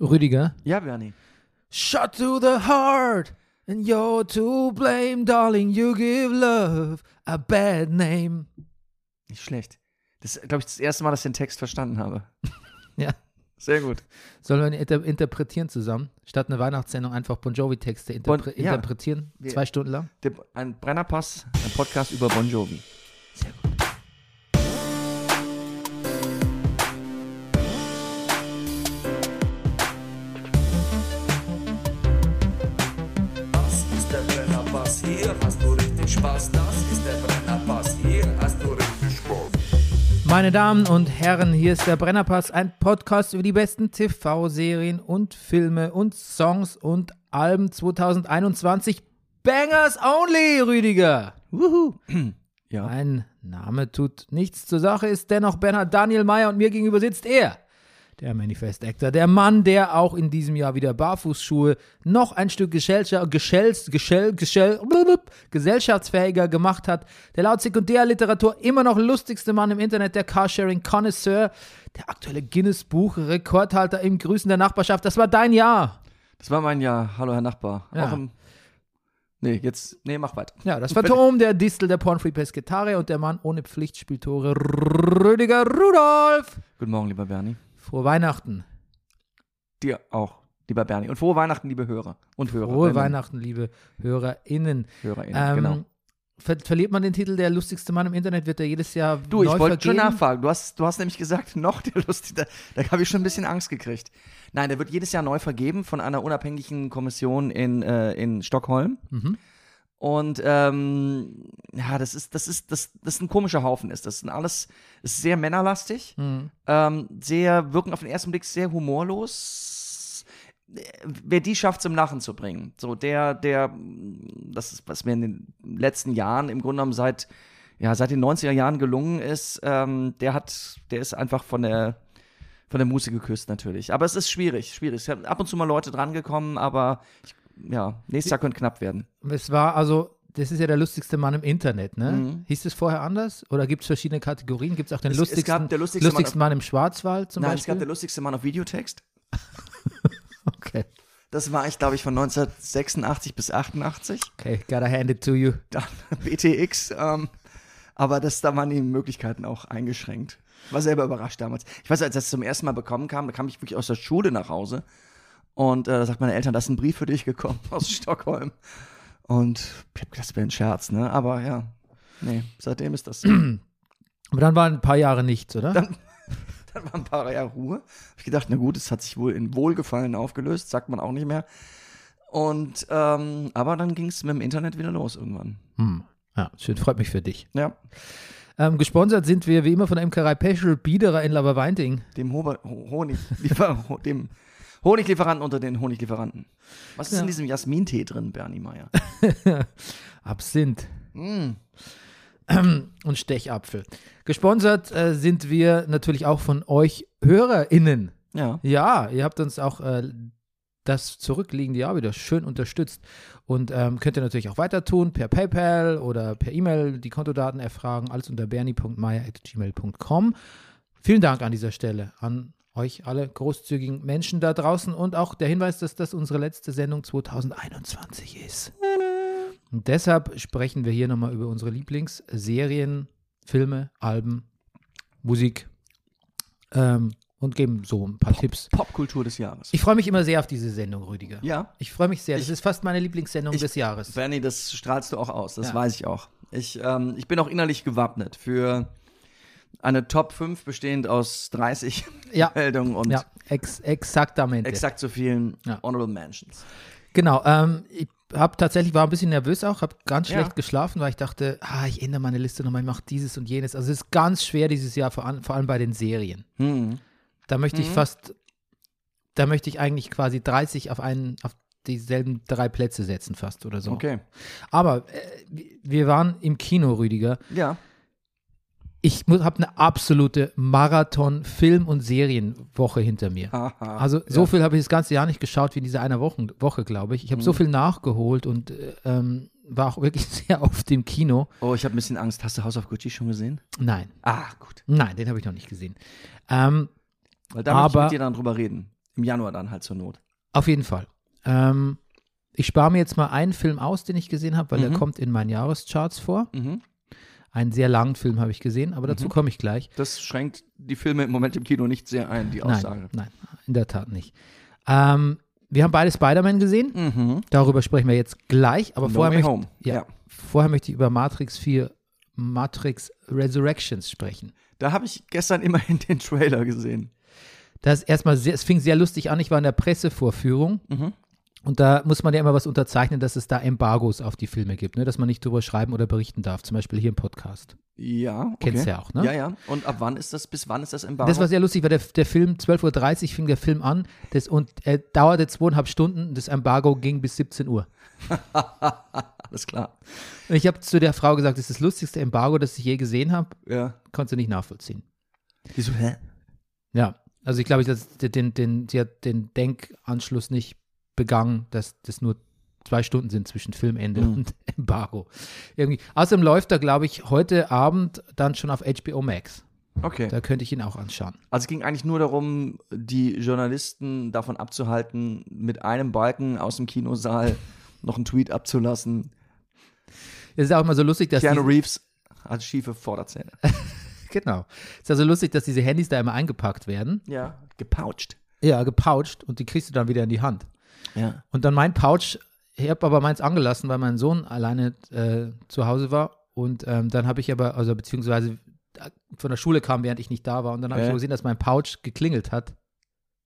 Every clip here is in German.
Rüdiger. Ja, Bernie. Shot to the heart, and you're to blame, darling. You give love a bad name. Nicht schlecht. Das ist, glaube ich, das erste Mal, dass ich den Text verstanden habe. Ja. Sehr gut. Sollen wir ihn inter interpretieren zusammen? Statt eine Weihnachtssendung einfach Bon Jovi-Texte interpre Bon- ja. interpretieren? Zwei Stunden lang? Ein Brennerpass, ein Podcast über Bon Jovi. Sehr gut. Spaß. Das ist der Brennerpass, hier hast du richtig Spaß. Meine Damen und Herren, hier ist der Brennerpass, ein Podcast über die besten TV-Serien und Filme und Songs und Alben 2021. Bangers only, Rüdiger! Wuhu. Ja. Mein Name tut nichts zur Sache, ist dennoch Bernhard Daniel Meyer und mir gegenüber sitzt er, der Manifest Actor, der Mann, der auch in diesem Jahr wieder Barfußschuhe noch ein Stück Gesellschaft, Geschells, Geschell, Geschell, blub, gesellschaftsfähiger gemacht hat, der laut Sekundärliteratur immer noch lustigste Mann im Internet, der Carsharing Connoisseur, der aktuelle Guinness-Buch-Rekordhalter im Grüßen der Nachbarschaft. Das war dein Jahr. Das war mein Jahr. Hallo, Herr Nachbar. Ja. Auch im. Nee, jetzt. Nee, mach weiter. Ja, das Phantom, der Distel, der Pornfree Pesketarier und der Mann ohne Pflichtspieltore, Rüdiger Rudolf. Guten Morgen, lieber Bernie. Frohe Weihnachten. Dir auch, lieber Bernie. Und frohe Weihnachten, liebe Hörer und Hörer. Frohe Weihnachten, liebe HörerInnen. HörerInnen, Ähm, genau. ver verliert man den Titel der lustigste Mann im Internet, wird er jedes Jahr Du, ich wollte schon nachfragen. Du hast, du hast nämlich gesagt, noch der lustige. Da, da habe ich schon ein bisschen Angst gekriegt. Nein, der wird jedes Jahr neu vergeben von einer unabhängigen Kommission in, äh, in Stockholm. Mhm. Und ähm, ja, das ist, das ist, das, das ist ein komischer Haufen ist. Das sind alles, ist sehr männerlastig, Mhm. ähm, sehr, wirken auf den ersten Blick sehr humorlos. Wer die schafft, zum Lachen zu bringen. So, der, der, das ist, was mir in den letzten Jahren im Grunde genommen seit, ja, seit den 90er Jahren gelungen ist, ähm, der hat, der ist einfach von der, von der Muße geküsst natürlich. Aber es ist schwierig, schwierig. Es sind ab und zu mal Leute drangekommen, aber ich, ja, nächstes Jahr könnte knapp werden. Es war also, das ist ja der lustigste Mann im Internet, ne? Mhm. Hieß es vorher anders? Oder gibt es verschiedene Kategorien? Gibt es auch den Es- es lustigsten, der lustigste Mann lustigsten Mann, im Schwarzwald zum Nein, es Beispiel? gab der lustigste Mann auf Videotext. okay. Das war ich, glaube ich, von 1986 bis 88. okay, gotta hand it to you. Dann BTX. Ähm, aber das, da waren die Möglichkeiten auch eingeschränkt. War selber überrascht damals. Ich weiß, als das zum ersten Mal bekommen kam, da kam ich wirklich aus der Schule nach Hause. Und äh, da sagt meine Eltern, da ist ein Brief für dich gekommen aus Stockholm. Und ich hab gedacht, das wäre ein Scherz, ne? Aber ja, nee, seitdem ist das so. Aber dann waren ein paar Jahre nichts, oder? Dann- Dann war ein paar Jahre Ruhe. Hab ich gedacht, na gut, es hat sich wohl in Wohlgefallen aufgelöst, sagt man auch nicht mehr. Und ähm, aber dann ging es mit dem Internet wieder los irgendwann. Hm. Ja, schön, freut mich für dich. Ja, Ähm, gesponsert sind wir wie immer von der Imkerei Peschel Biederer in Laberweinting. dem Hober, Ho- Honigliefer ho- dem Honiglieferanten unter den Honiglieferanten. Was ist Ja. in diesem Jasmintee drin, Bernie Meyer? Absinth mm. und Stechapfel. Gesponsert äh, sind wir natürlich auch von euch HörerInnen. Ja. Ja, ihr habt uns auch äh, das zurückliegende Jahr wieder schön unterstützt. Und ähm, könnt ihr natürlich auch weiter tun, per PayPal oder per E-Mail die Kontodaten erfragen, alles unter bernie.meier.gmail.com. Vielen Dank an dieser Stelle an euch alle großzügigen Menschen da draußen und auch der Hinweis, dass das unsere letzte Sendung 2021 ist. Und deshalb sprechen wir hier nochmal über unsere Lieblingsserien, Filme, Alben, Musik ähm, und geben so ein paar Tipps. Popkultur des Jahres. Ich freue mich immer sehr auf diese Sendung, Rüdiger. ja. Ich freue mich sehr. Das Ich- ist fast meine Lieblingssendung ich- des Jahres. Bernie, das strahlst du auch aus, das Ja. weiß ich auch. Ich, ähm, ich bin auch innerlich gewappnet für eine Top 5 bestehend aus 30 Ja, Meldungen und ja, ex exaktamente. exakt so vielen Ja. Honorable Mentions. Genau. Ähm, ich habe tatsächlich war ein bisschen nervös auch, habe ganz Ja. schlecht geschlafen, weil ich dachte, ah, ich ändere meine Liste nochmal, ich mache dieses und jenes. Also es ist ganz schwer dieses Jahr, vor, an, vor allem bei den Serien. Hm. Da möchte ich Mhm. fast, da möchte ich eigentlich quasi 30 auf einen, auf dieselben drei Plätze setzen fast oder so. Okay. Aber äh, wir waren im Kino, Rüdiger. Ja. Ich habe eine absolute Marathon-Film- und Serienwoche hinter mir. Aha. Also so viel habe ich das ganze Jahr nicht geschaut wie in dieser einer Woche, Woche glaube ich. Ich habe so Mhm. viel nachgeholt und äh, ähm, war auch wirklich sehr oft im Kino. Oh, ich habe ein bisschen Angst. Hast du House of Gucci schon gesehen? Nein, Ah, gut. nein, den habe ich noch nicht gesehen. Ähm, Weil da möchte ich Aber- mit dir dann drüber reden. Im Januar dann halt zur Not. Auf jeden Fall. Ähm, ich spare mir jetzt mal einen Film aus, den ich gesehen habe, weil der Mhm. kommt in meinen Jahrescharts vor. Mhm. Einen sehr langen Film habe ich gesehen, aber dazu Mhm. komme ich gleich. Das schränkt die Filme im Moment im Kino nicht sehr ein, die Aussage. Nein, nein, in der Tat nicht. Ähm, wir haben beide Spider-Man gesehen. Mhm. Darüber sprechen wir jetzt gleich. Aber No vorher, möchte, ja. Ja. vorher möchte ich über Matrix 4, Matrix Resurrections sprechen. Da habe ich gestern immerhin den Trailer gesehen. Das erstmal sehr, es fing sehr lustig an. Ich war in der Pressevorführung Mhm. Und da muss man ja immer was unterzeichnen, dass es da Embargos auf die Filme gibt, ne? dass man nicht drüber schreiben oder berichten darf. Zum Beispiel hier im Podcast. Ja, okay. Kennst du ja auch, ne? Ja, ja. Und ab wann ist das, bis wann ist das Embargo? Das war sehr lustig, weil der, der Film, 12.30 Uhr fing der Film an das, und er dauerte zweieinhalb Stunden. Das Embargo ging bis 17 Uhr. Alles klar. Und ich habe zu der Frau gesagt, das ist das lustigste Embargo, das ich je gesehen habe. Ja. Konntest du nicht nachvollziehen. Wieso, hä? Ja, also ich glaube, den, den, sie hat den Denkanschluss nicht begangen, dass das nur zwei Stunden sind zwischen Filmende Mhm. und Embargo. Irgendwie. Außerdem läuft er, glaube ich, heute Abend dann schon auf HBO Max. Okay. Da könnte ich ihn auch anschauen. Also es ging eigentlich nur darum, die Journalisten davon abzuhalten, mit einem Balken aus dem Kinosaal noch einen Tweet abzulassen. Es ist auch immer so lustig, dass Keanu Reeves hat schiefe Vorderzähne. genau. Es ist also lustig, dass diese Handys da immer eingepackt werden. Ja. Gepoucht. Ja, gepoucht und die kriegst du dann wieder in die Hand. Ja. Und dann mein Pouch, ich habe aber meins angelassen, weil mein Sohn alleine äh, zu Hause war. Und ähm, dann habe ich aber, also beziehungsweise äh, von der Schule kam, während ich nicht da war. Und dann habe ich Ja. so gesehen, dass mein Pouch geklingelt hat.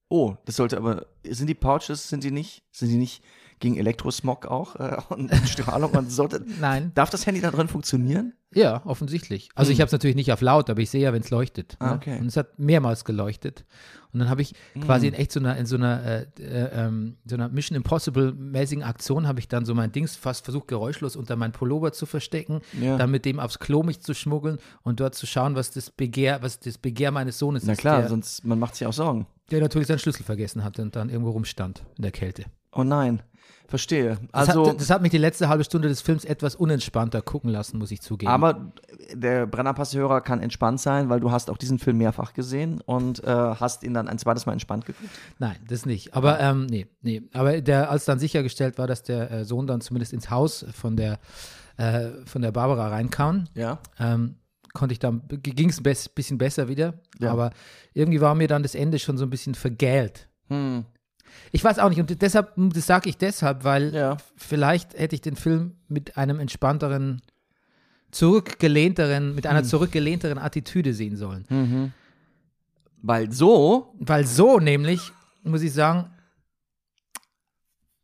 Oh, das sollte aber. Sind die Pouches, sind die nicht? Sind die nicht gegen Elektrosmog auch äh, und Strahlung? Und sollte, Nein. darf das Handy da drin funktionieren? Ja, offensichtlich. Also Hm. ich habe es natürlich nicht auf laut, aber ich sehe ja, wenn es leuchtet. Ah, ne? okay. Und es hat mehrmals geleuchtet. Und dann habe ich quasi Hm. in echt so einer, in so einer, äh, äh, ähm, so einer Mission Impossible-mäßigen Aktion habe ich dann so mein Dings fast versucht, geräuschlos unter meinen Pullover zu verstecken, Ja. dann mit dem aufs Klo mich zu schmuggeln und dort zu schauen, was das Begehr, was das Begehr meines Sohnes Na ist, klar, der, sonst man macht sich auch Sorgen. der natürlich seinen Schlüssel vergessen hatte und dann irgendwo rumstand in der Kälte. Oh nein, verstehe. Das, Also, hat, das hat mich die letzte halbe Stunde des Films etwas unentspannter gucken lassen, muss ich zugeben. aber der Brennerpass-Hörer kann entspannt sein, weil du hast auch diesen Film mehrfach gesehen und äh, hast ihn dann ein zweites Mal entspannt geguckt. Nein, das nicht. Aber ähm, nee, nee. Aber der, als dann sichergestellt war, dass der äh, Sohn dann zumindest ins Haus von der äh, von der Barbara reinkam, Ja. ähm, konnte ich dann ging es ein bisschen besser wieder. Ja. Aber irgendwie war mir dann das Ende schon so ein bisschen vergällt. Hm. Ich weiß auch nicht. Und deshalb, das sage ich deshalb, weil Ja. vielleicht hätte ich den Film mit einem entspannteren, zurückgelehnteren, mit Hm. einer zurückgelehnteren Attitüde sehen sollen. Weil so, Weil so nämlich, muss ich sagen,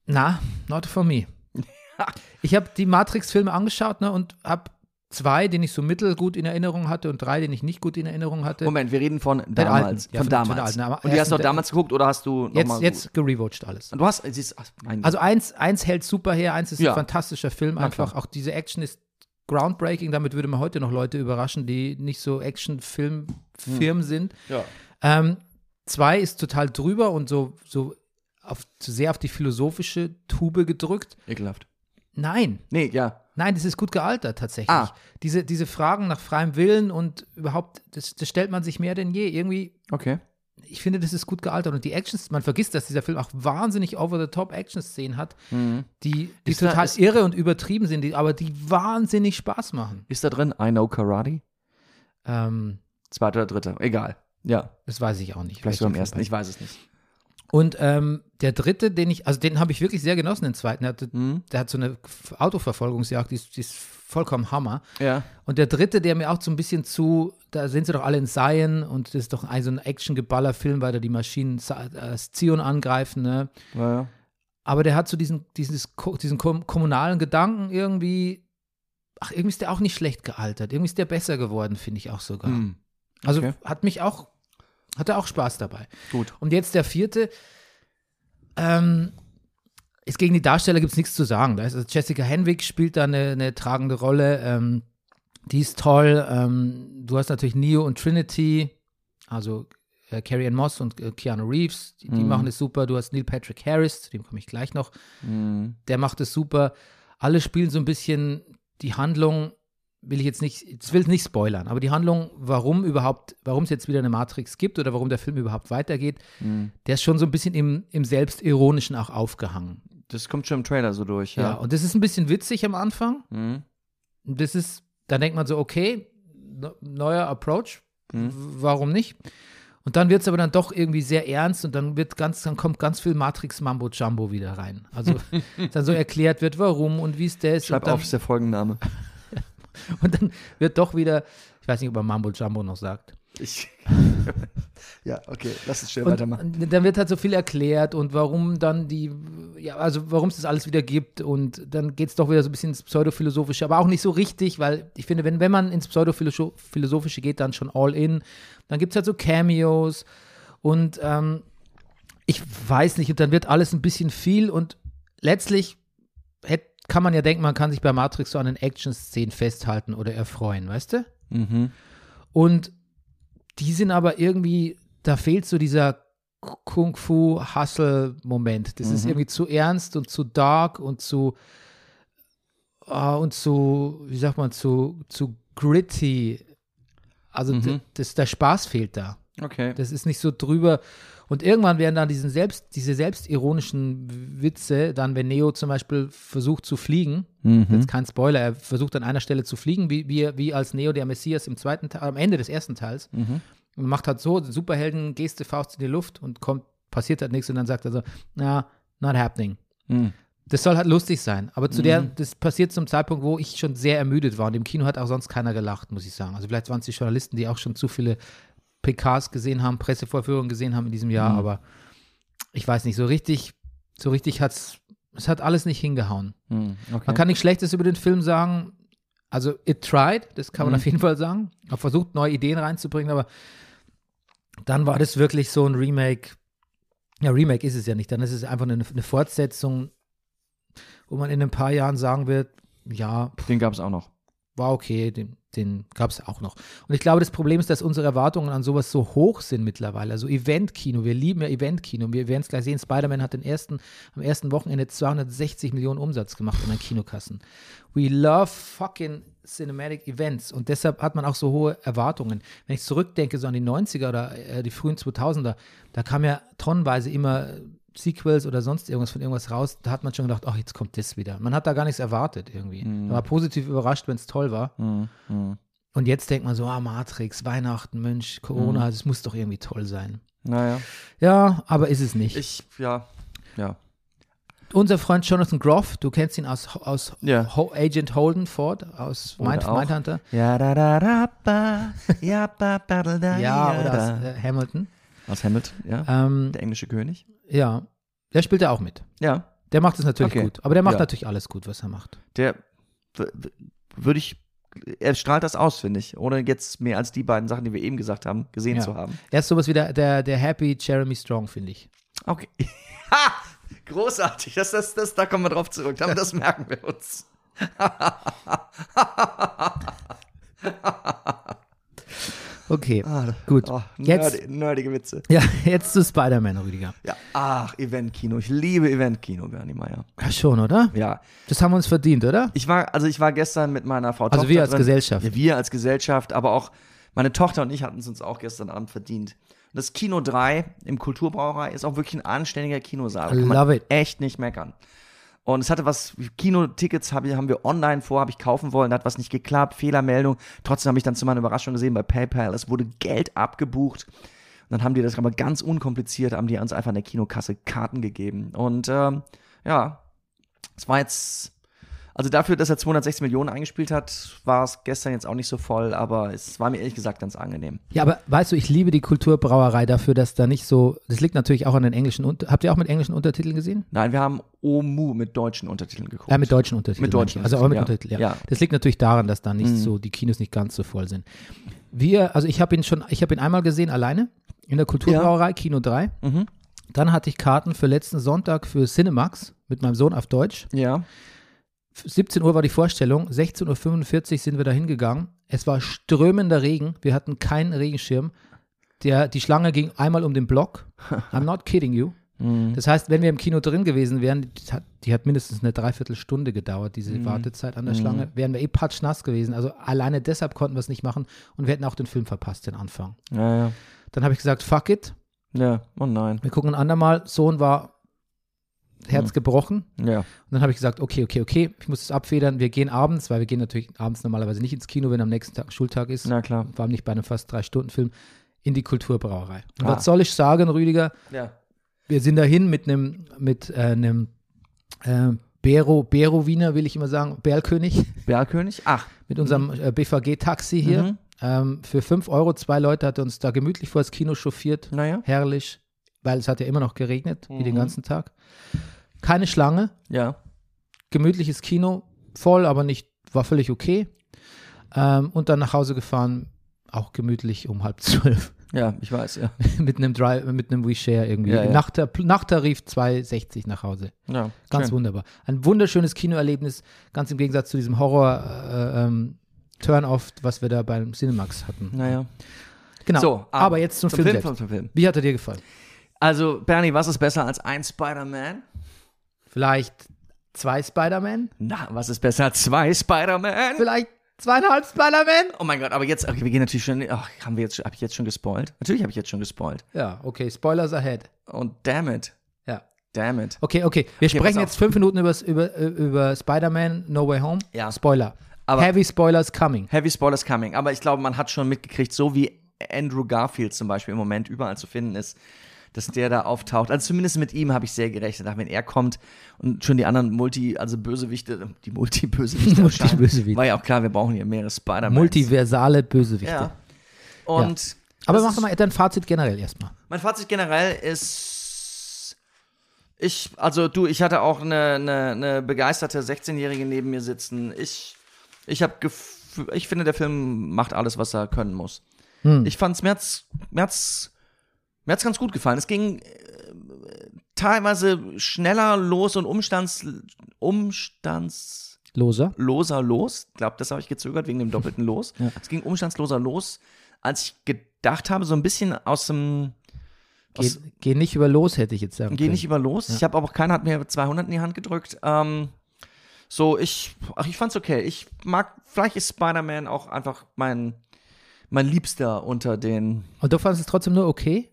na, not for me. Ich habe die Matrix-Filme angeschaut ne, und habe zwei, den ich so mittelgut in Erinnerung hatte und drei, den ich nicht gut in Erinnerung hatte. Moment, wir reden von alten. damals. Ja, von von- von damals. der alten. Und die hast du auch damals geguckt oder hast du noch jetzt mal jetzt gerewatcht alles. Du hast, siehst, ach, Also eins, eins hält super her, eins ist Ja. ein fantastischer Film einfach. Auch diese Action ist groundbreaking, damit würde man heute noch Leute überraschen, die nicht so Action-Film-Firmen sind. ja. Ähm, zwei ist total drüber und so, so auf, sehr auf die philosophische Tube gedrückt. ekelhaft. Nein, Nee, ja. Nein, das ist gut gealtert tatsächlich. Ah. Diese, diese Fragen nach freiem Willen und überhaupt, das, das stellt man sich mehr denn je. Irgendwie, Okay. ich finde, das ist gut gealtert. Und die Actions, man vergisst, dass dieser Film auch wahnsinnig over-the-top-Action-Szenen hat, die, die Ist da- total ist- irre und übertrieben sind, die, aber die wahnsinnig Spaß machen. Ist da drin I Know Karate? Ähm, Zweiter oder dritter? Egal. Ja, das weiß ich auch nicht. vielleicht so am welcher ersten. Ich weiß es nicht. Und ähm, der dritte, den ich, also den habe ich wirklich sehr genossen, den zweiten. Der, hatte, Mhm. der hat so eine Autoverfolgungsjagd, die ist, die ist vollkommen Hammer. Ja. Und der dritte, der mir auch so ein bisschen zu, da sind sie doch alle in Zion und das ist doch ein so ein Action-Geballer-Film, weil da die Maschinen äh, Zion angreifen, ne? ja, ja. Aber der hat so diesen, dieses, diesen kom kommunalen Gedanken irgendwie, ach, irgendwie ist der auch nicht schlecht gealtert. Irgendwie ist der besser geworden, finde ich auch sogar. Hm. Also okay. hat mich auch, hatte auch Spaß dabei. Gut. Und jetzt der vierte. Ähm, ist gegen die Darsteller gibt es nichts zu sagen. Da ist also Jessica Henwick spielt da eine, eine tragende Rolle. Ähm, die ist toll. Ähm, du hast natürlich Neo und Trinity, also äh, Carrie Ann Moss und äh, Keanu Reeves. Die, die Mhm. machen es super. Du hast Neil Patrick Harris, zu dem komme ich gleich noch. Mhm. Der macht es super. Alle spielen so ein bisschen die Handlung will ich jetzt nicht, ich will nicht spoilern, aber die Handlung, warum überhaupt, warum es jetzt wieder eine Matrix gibt oder warum der Film überhaupt weitergeht, Mhm. der ist schon so ein bisschen im, im Selbstironischen auch aufgehangen. Das kommt schon im Trailer so durch, Ja. ja. und das ist ein bisschen witzig am Anfang. Mhm. Das ist, da denkt man so, okay, ne- neuer Approach, Mhm. warum nicht? Und dann wird es aber dann doch irgendwie sehr ernst und dann wird ganz, dann kommt ganz viel Matrix Mambo Jumbo wieder rein. Also dann so erklärt wird, warum und wie es das Schreib und dann, auf, ist der Folgenname. und dann wird doch wieder, ich weiß nicht, ob man Mambo Jumbo noch sagt. Ich. ja, okay, lass es schnell Und, weitermachen. dann wird halt so viel erklärt und warum dann die, ja, also warum es das alles wieder gibt und dann geht es doch wieder so ein bisschen ins Pseudophilosophische, aber auch nicht so richtig, weil ich finde, wenn, wenn man ins Pseudophilosophische geht, dann schon all in. Dann gibt es halt so Cameos und ähm, ich weiß nicht, und dann wird alles ein bisschen viel und letztlich hätt, kann man ja denken, man kann sich bei Matrix so an den Action-Szenen festhalten oder erfreuen, weißt du? Mhm. Und die sind aber irgendwie, da fehlt so dieser Kung-Fu-Hustle-Moment. Das ist Mhm. irgendwie zu ernst und zu dark und zu ah, und zu, wie sagt man, zu, zu gritty. Also Mhm. das, der Spaß fehlt da. Okay. Das ist nicht so drüber. Und irgendwann werden dann diesen selbst, diese selbstironischen Witze, dann wenn Neo zum Beispiel versucht zu fliegen, Mhm. jetzt kein Spoiler, er versucht an einer Stelle zu fliegen, wie, wie, wie als Neo der Messias im zweiten Teil, am Ende des ersten Teils. Mhm. Und macht halt so, Superhelden, Geste, Faust in die Luft und kommt, passiert halt nichts und dann sagt er so, na, not happening. Mhm. Das soll halt lustig sein. Aber zu der, das passiert zum Zeitpunkt, wo ich schon sehr ermüdet war. Und im Kino hat auch sonst keiner gelacht, muss ich sagen. Also vielleicht waren es die Journalisten, die auch schon zu viele PKs gesehen haben, Pressevorführungen gesehen haben in diesem Jahr, Mhm. aber ich weiß nicht, so richtig, so richtig hat's, es hat alles nicht hingehauen. Mhm. Okay. Man kann nichts Schlechtes über den Film sagen. Also, it tried, das kann man Mhm. auf jeden Fall sagen. Hat versucht, neue Ideen reinzubringen, aber dann war das wirklich so ein Remake. Ja, Remake ist es ja nicht. Dann ist es einfach eine, eine Fortsetzung, wo man in ein paar Jahren sagen wird, ja, Den gab es auch noch. war okay, den, den gab es auch noch. Und ich glaube, das Problem ist, dass unsere Erwartungen an sowas so hoch sind mittlerweile. Also Eventkino, wir lieben ja Eventkino. Wir werden es gleich sehen, Spider-Man hat den ersten, am ersten Wochenende 260 Millionen Umsatz gemacht in den Kinokassen. We love fucking Cinematic Events und deshalb hat man auch so hohe Erwartungen. Wenn ich zurückdenke, so an die 90er oder äh, die frühen 2000er, da kam ja tonnenweise immer Sequels oder sonst irgendwas von irgendwas raus, da hat man schon gedacht, ach, jetzt kommt das wieder. Man hat da gar nichts erwartet irgendwie. Man war positiv überrascht, wenn es toll war. Mhm. Mhm. Und jetzt denkt man so, ah, Matrix, Weihnachten, Mensch, Corona, das muss doch irgendwie toll sein. Naja. Ja, aber ist es nicht. Ich, ja. Ja. Unser Freund Jonathan Groff, du kennst ihn aus, aus Ja. Ho Agent Holden Ford, aus Mind. Mindhunter. Ja, da, da, da, ba. Ja, ba, ba, da, Ja, oder aus äh, Hamilton. Aus Hamilton, ja. Ähm, Der englische König. ja, der spielt ja auch mit. Ja. Der macht es natürlich Okay. gut. Aber der macht Ja. natürlich alles gut, was er macht. Der würde ich. Er strahlt das aus, finde ich. Ohne jetzt mehr als die beiden Sachen, die wir eben gesagt haben, gesehen Ja. zu haben. Er ist sowas wie der, der, der Happy Jeremy Strong, finde ich. Okay. Ha! Großartig. Das, das, das, da kommen wir drauf zurück. Aber das merken wir uns. Okay, Ah, gut. Oh, Jetzt- nerdi, nerdige Witze. Ja, jetzt zu Spider-Man, Rüdiger. Ja. Ach, Eventkino. Ich liebe Eventkino, Bernie Meyer. Ja, schon, oder? Ja. Das haben wir uns verdient, oder? Ich war, also ich war gestern mit meiner Frau Also Tochter wir als drin. Gesellschaft. Ja, wir als Gesellschaft, aber auch meine Tochter und ich hatten es uns auch gestern Abend verdient. Und das Kino 3 im Kulturbrauerei ist auch wirklich ein anständiger Kinosaal. Da kann man love it. echt nicht meckern. Und es hatte was, Kinotickets hab, haben wir online vor, habe ich kaufen wollen, da hat was nicht geklappt, Fehlermeldung. Trotzdem habe ich dann zu meiner Überraschung gesehen bei PayPal, es wurde Geld abgebucht. Und dann haben die das aber ganz unkompliziert, haben die uns einfach in der Kinokasse Karten gegeben. Und ähm, ja, es war jetzt, also dafür, dass er 260 Millionen eingespielt hat, war es gestern jetzt auch nicht so voll, aber es war mir ehrlich gesagt ganz angenehm. Ja, aber weißt du, ich liebe die Kulturbrauerei dafür, dass da nicht so, das liegt natürlich auch an den englischen, Unter habt ihr auch mit englischen Untertiteln gesehen? Nein, wir haben Omu mit deutschen Untertiteln geguckt. Ja, mit deutschen Untertiteln. Mit deutschen. Also auch mit Untertiteln, Untertiteln, ja. ja. Das liegt natürlich daran, dass da nicht Mhm. so, die Kinos nicht ganz so voll sind. Wir, also ich habe ihn schon, ich habe ihn einmal gesehen, alleine, in der Kulturbrauerei, Kino 3. Mhm. Dann hatte ich Karten für letzten Sonntag für Cinemax mit meinem Sohn auf Deutsch. Ja. 17 Uhr war die Vorstellung, 16.45 Uhr sind wir da hingegangen. Es war strömender Regen, wir hatten keinen Regenschirm. Der, die Schlange ging einmal um den Block. I'm not kidding you. Mhm. Das heißt, wenn wir im Kino drin gewesen wären, die hat, die hat mindestens eine Dreiviertelstunde gedauert, diese Wartezeit an der Schlange, wären wir eh patschnass gewesen. Also alleine deshalb konnten wir es nicht machen und wir hätten auch den Film verpasst, den Anfang. Ja, ja. Dann habe ich gesagt, fuck it, Ja, oh nein. wir gucken ein andermal. Sohn war Herz gebrochen. Ja. Und dann habe ich gesagt, okay, okay, okay, ich muss es abfedern. Wir gehen abends, weil wir gehen natürlich abends normalerweise nicht ins Kino, wenn am nächsten Tag Schultag ist. Na klar. Vor allem nicht bei einem fast drei Stunden Film in die Kulturbrauerei. Und Ah. was soll ich sagen, Rüdiger? Ja. Wir sind dahin mit einem mit äh, einem äh, Bero Bero Wiener, will ich immer sagen, Berlkönig, Bergkönig? Ach. mit unserem äh, BVG-Taxi hier. Mhm. Ähm, für 5 Euro, zwei Leute hat er uns da gemütlich vor das Kino chauffiert. Naja. Herrlich, weil es hat ja immer noch geregnet, wie den Mhm. ganzen Tag. Keine Schlange, Ja. gemütliches Kino, voll, aber nicht, war völlig okay. Ähm, und dann nach Hause gefahren, auch gemütlich um halb zwölf. Ja, ich weiß, ja. mit einem Drive, mit einem WeShare irgendwie. Ja, ja. Nachter, Nachttarif 2,60 nach Hause. ja. Ganz schön. wunderbar. Ein wunderschönes Kinoerlebnis, ganz im Gegensatz zu diesem Horror äh, ähm, Turn-off, was wir da beim Cinemax hatten. Naja. Genau. So, aber, jetzt zum, Film, Film, selbst. zum Film. Wie hat er dir gefallen? Also, Bernie, was ist besser als ein Spider-Man? Vielleicht zwei Spider-Man? Na, was ist besser als zwei Spider-Man? Vielleicht zweieinhalb Spider-Man? Oh mein Gott, aber jetzt, okay, wir gehen natürlich schon, ach, haben wir jetzt, habe ich jetzt schon gespoilt? Natürlich habe ich jetzt schon gespoilt. Ja, okay, Spoilers ahead. Und damn it, Ja. damn it. Okay, okay. Wir Okay, sprechen jetzt fünf Minuten übers, über, über Spider-Man No Way Home. Ja. Spoiler. Aber- Heavy Spoilers coming. Heavy Spoilers coming. Aber ich glaube, man hat schon mitgekriegt, so wie Andrew Garfield zum Beispiel im Moment überall zu finden ist, dass der da auftaucht. Also zumindest mit ihm habe ich sehr gerechnet. Wenn er kommt und schon die anderen Multi, also Bösewichte, die Multi-Bösewichte erscheinen, Multi-Bösewichte. war ja auch klar, wir brauchen hier mehrere Spider-Man. Multiversale Bösewichte. Ja. Und Aber das mach doch mal dein Fazit generell erstmal. Mein Fazit generell ist, ich, also du, ich hatte auch eine, eine, eine begeisterte 16-Jährige neben mir sitzen. Ich, ich habe, ich finde, der Film macht alles, was er können muss. Hm. Ich fand's, mir hat's, mir hat's, mir hat's ganz gut gefallen. Es ging äh, teilweise schneller los und umstands, umstandsloser Loser. los. Ich glaube, das habe ich gezögert wegen dem doppelten Los. Ja. Es ging umstandsloser los, als ich gedacht habe, so ein bisschen aus dem Geh, aus, geh nicht über los, hätte ich jetzt sagen Geh können. nicht über los. Ich habe aber auch keiner hat mir 200 in die Hand gedrückt. Ähm, so, ich, ach, ich fand's okay. Ich mag, vielleicht ist Spider-Man auch einfach mein, mein Liebster unter den. Und du fandest es trotzdem nur okay?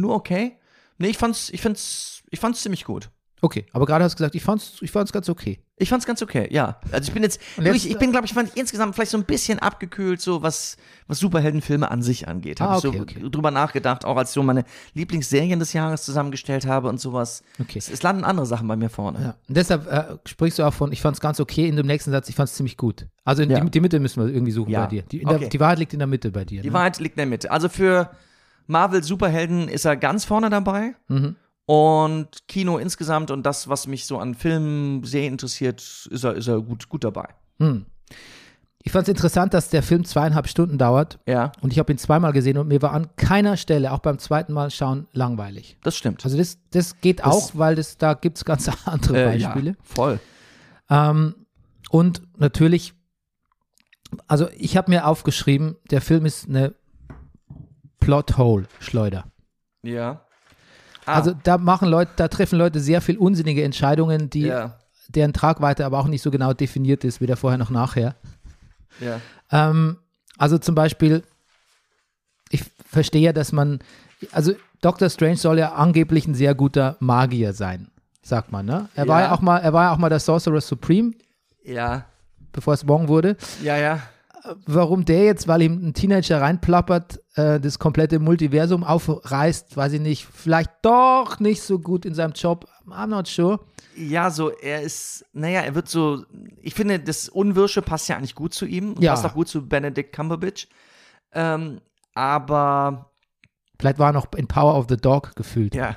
Nur okay? Nee, ich fand's, ich fand's, ich fand's ziemlich gut. Okay, aber gerade hast du gesagt, ich fand's, ich fand's ganz okay. Ich fand's ganz okay, ja. Also ich bin jetzt, jetzt- ich, ich bin, glaube ich, fand insgesamt vielleicht so ein bisschen abgekühlt, so was, was Superheldenfilme an sich angeht. Habe Ah, ich okay, so okay. drüber nachgedacht, auch als ich so meine Lieblingsserien des Jahres zusammengestellt habe und sowas. Okay. Es, es landen andere Sachen bei mir vorne. Ja. Und deshalb äh, sprichst du auch von, ich fand's ganz okay, in dem nächsten Satz, ich fand's ziemlich gut. Also in Ja. die, die Mitte müssen wir irgendwie suchen Ja. bei dir. Die, in der, Okay. die Wahrheit liegt in der Mitte bei dir. Die ne? Wahrheit liegt in der Mitte. Also für Marvel Superhelden ist er ganz vorne dabei. Mhm. Und Kino insgesamt und das, was mich so an Filmen sehr interessiert, ist er, ist er gut, gut dabei. Hm. Ich fand's interessant, dass der Film zweieinhalb Stunden dauert Ja, und ich habe ihn zweimal gesehen und mir war an keiner Stelle, auch beim zweiten Mal schauen, langweilig. das stimmt. Also das, das geht auch, weil das, da gibt's ganz andere Äh, ja, Beispiele. voll. Ähm, und natürlich, also ich habe mir aufgeschrieben, der Film ist eine Plothole-Schleuder. Ja. Ah, Also da machen Leute, da treffen Leute sehr viel unsinnige Entscheidungen, die, ja, deren Tragweite aber auch nicht so genau definiert ist, weder vorher noch nachher. ja. Ähm, also zum Beispiel, ich verstehe ja, dass man, also Doctor Strange soll ja angeblich ein sehr guter Magier sein, sagt man, ne? Er war Ja. ja auch mal, er war ja auch mal der Sorcerer Supreme, Ja, bevor es Wong wurde. ja, ja. Warum der jetzt, weil ihm ein Teenager reinplappert, äh, das komplette Multiversum aufreißt, weiß ich nicht, vielleicht doch nicht so gut in seinem Job. I'm not sure. Ja, so, er ist, naja, er wird so, ich finde, das Unwirsche passt ja eigentlich gut zu ihm. und Ja. Passt auch gut zu Benedict Cumberbatch. Ähm, aber, Vielleicht war er noch in Power of the Dog gefühlt. ja.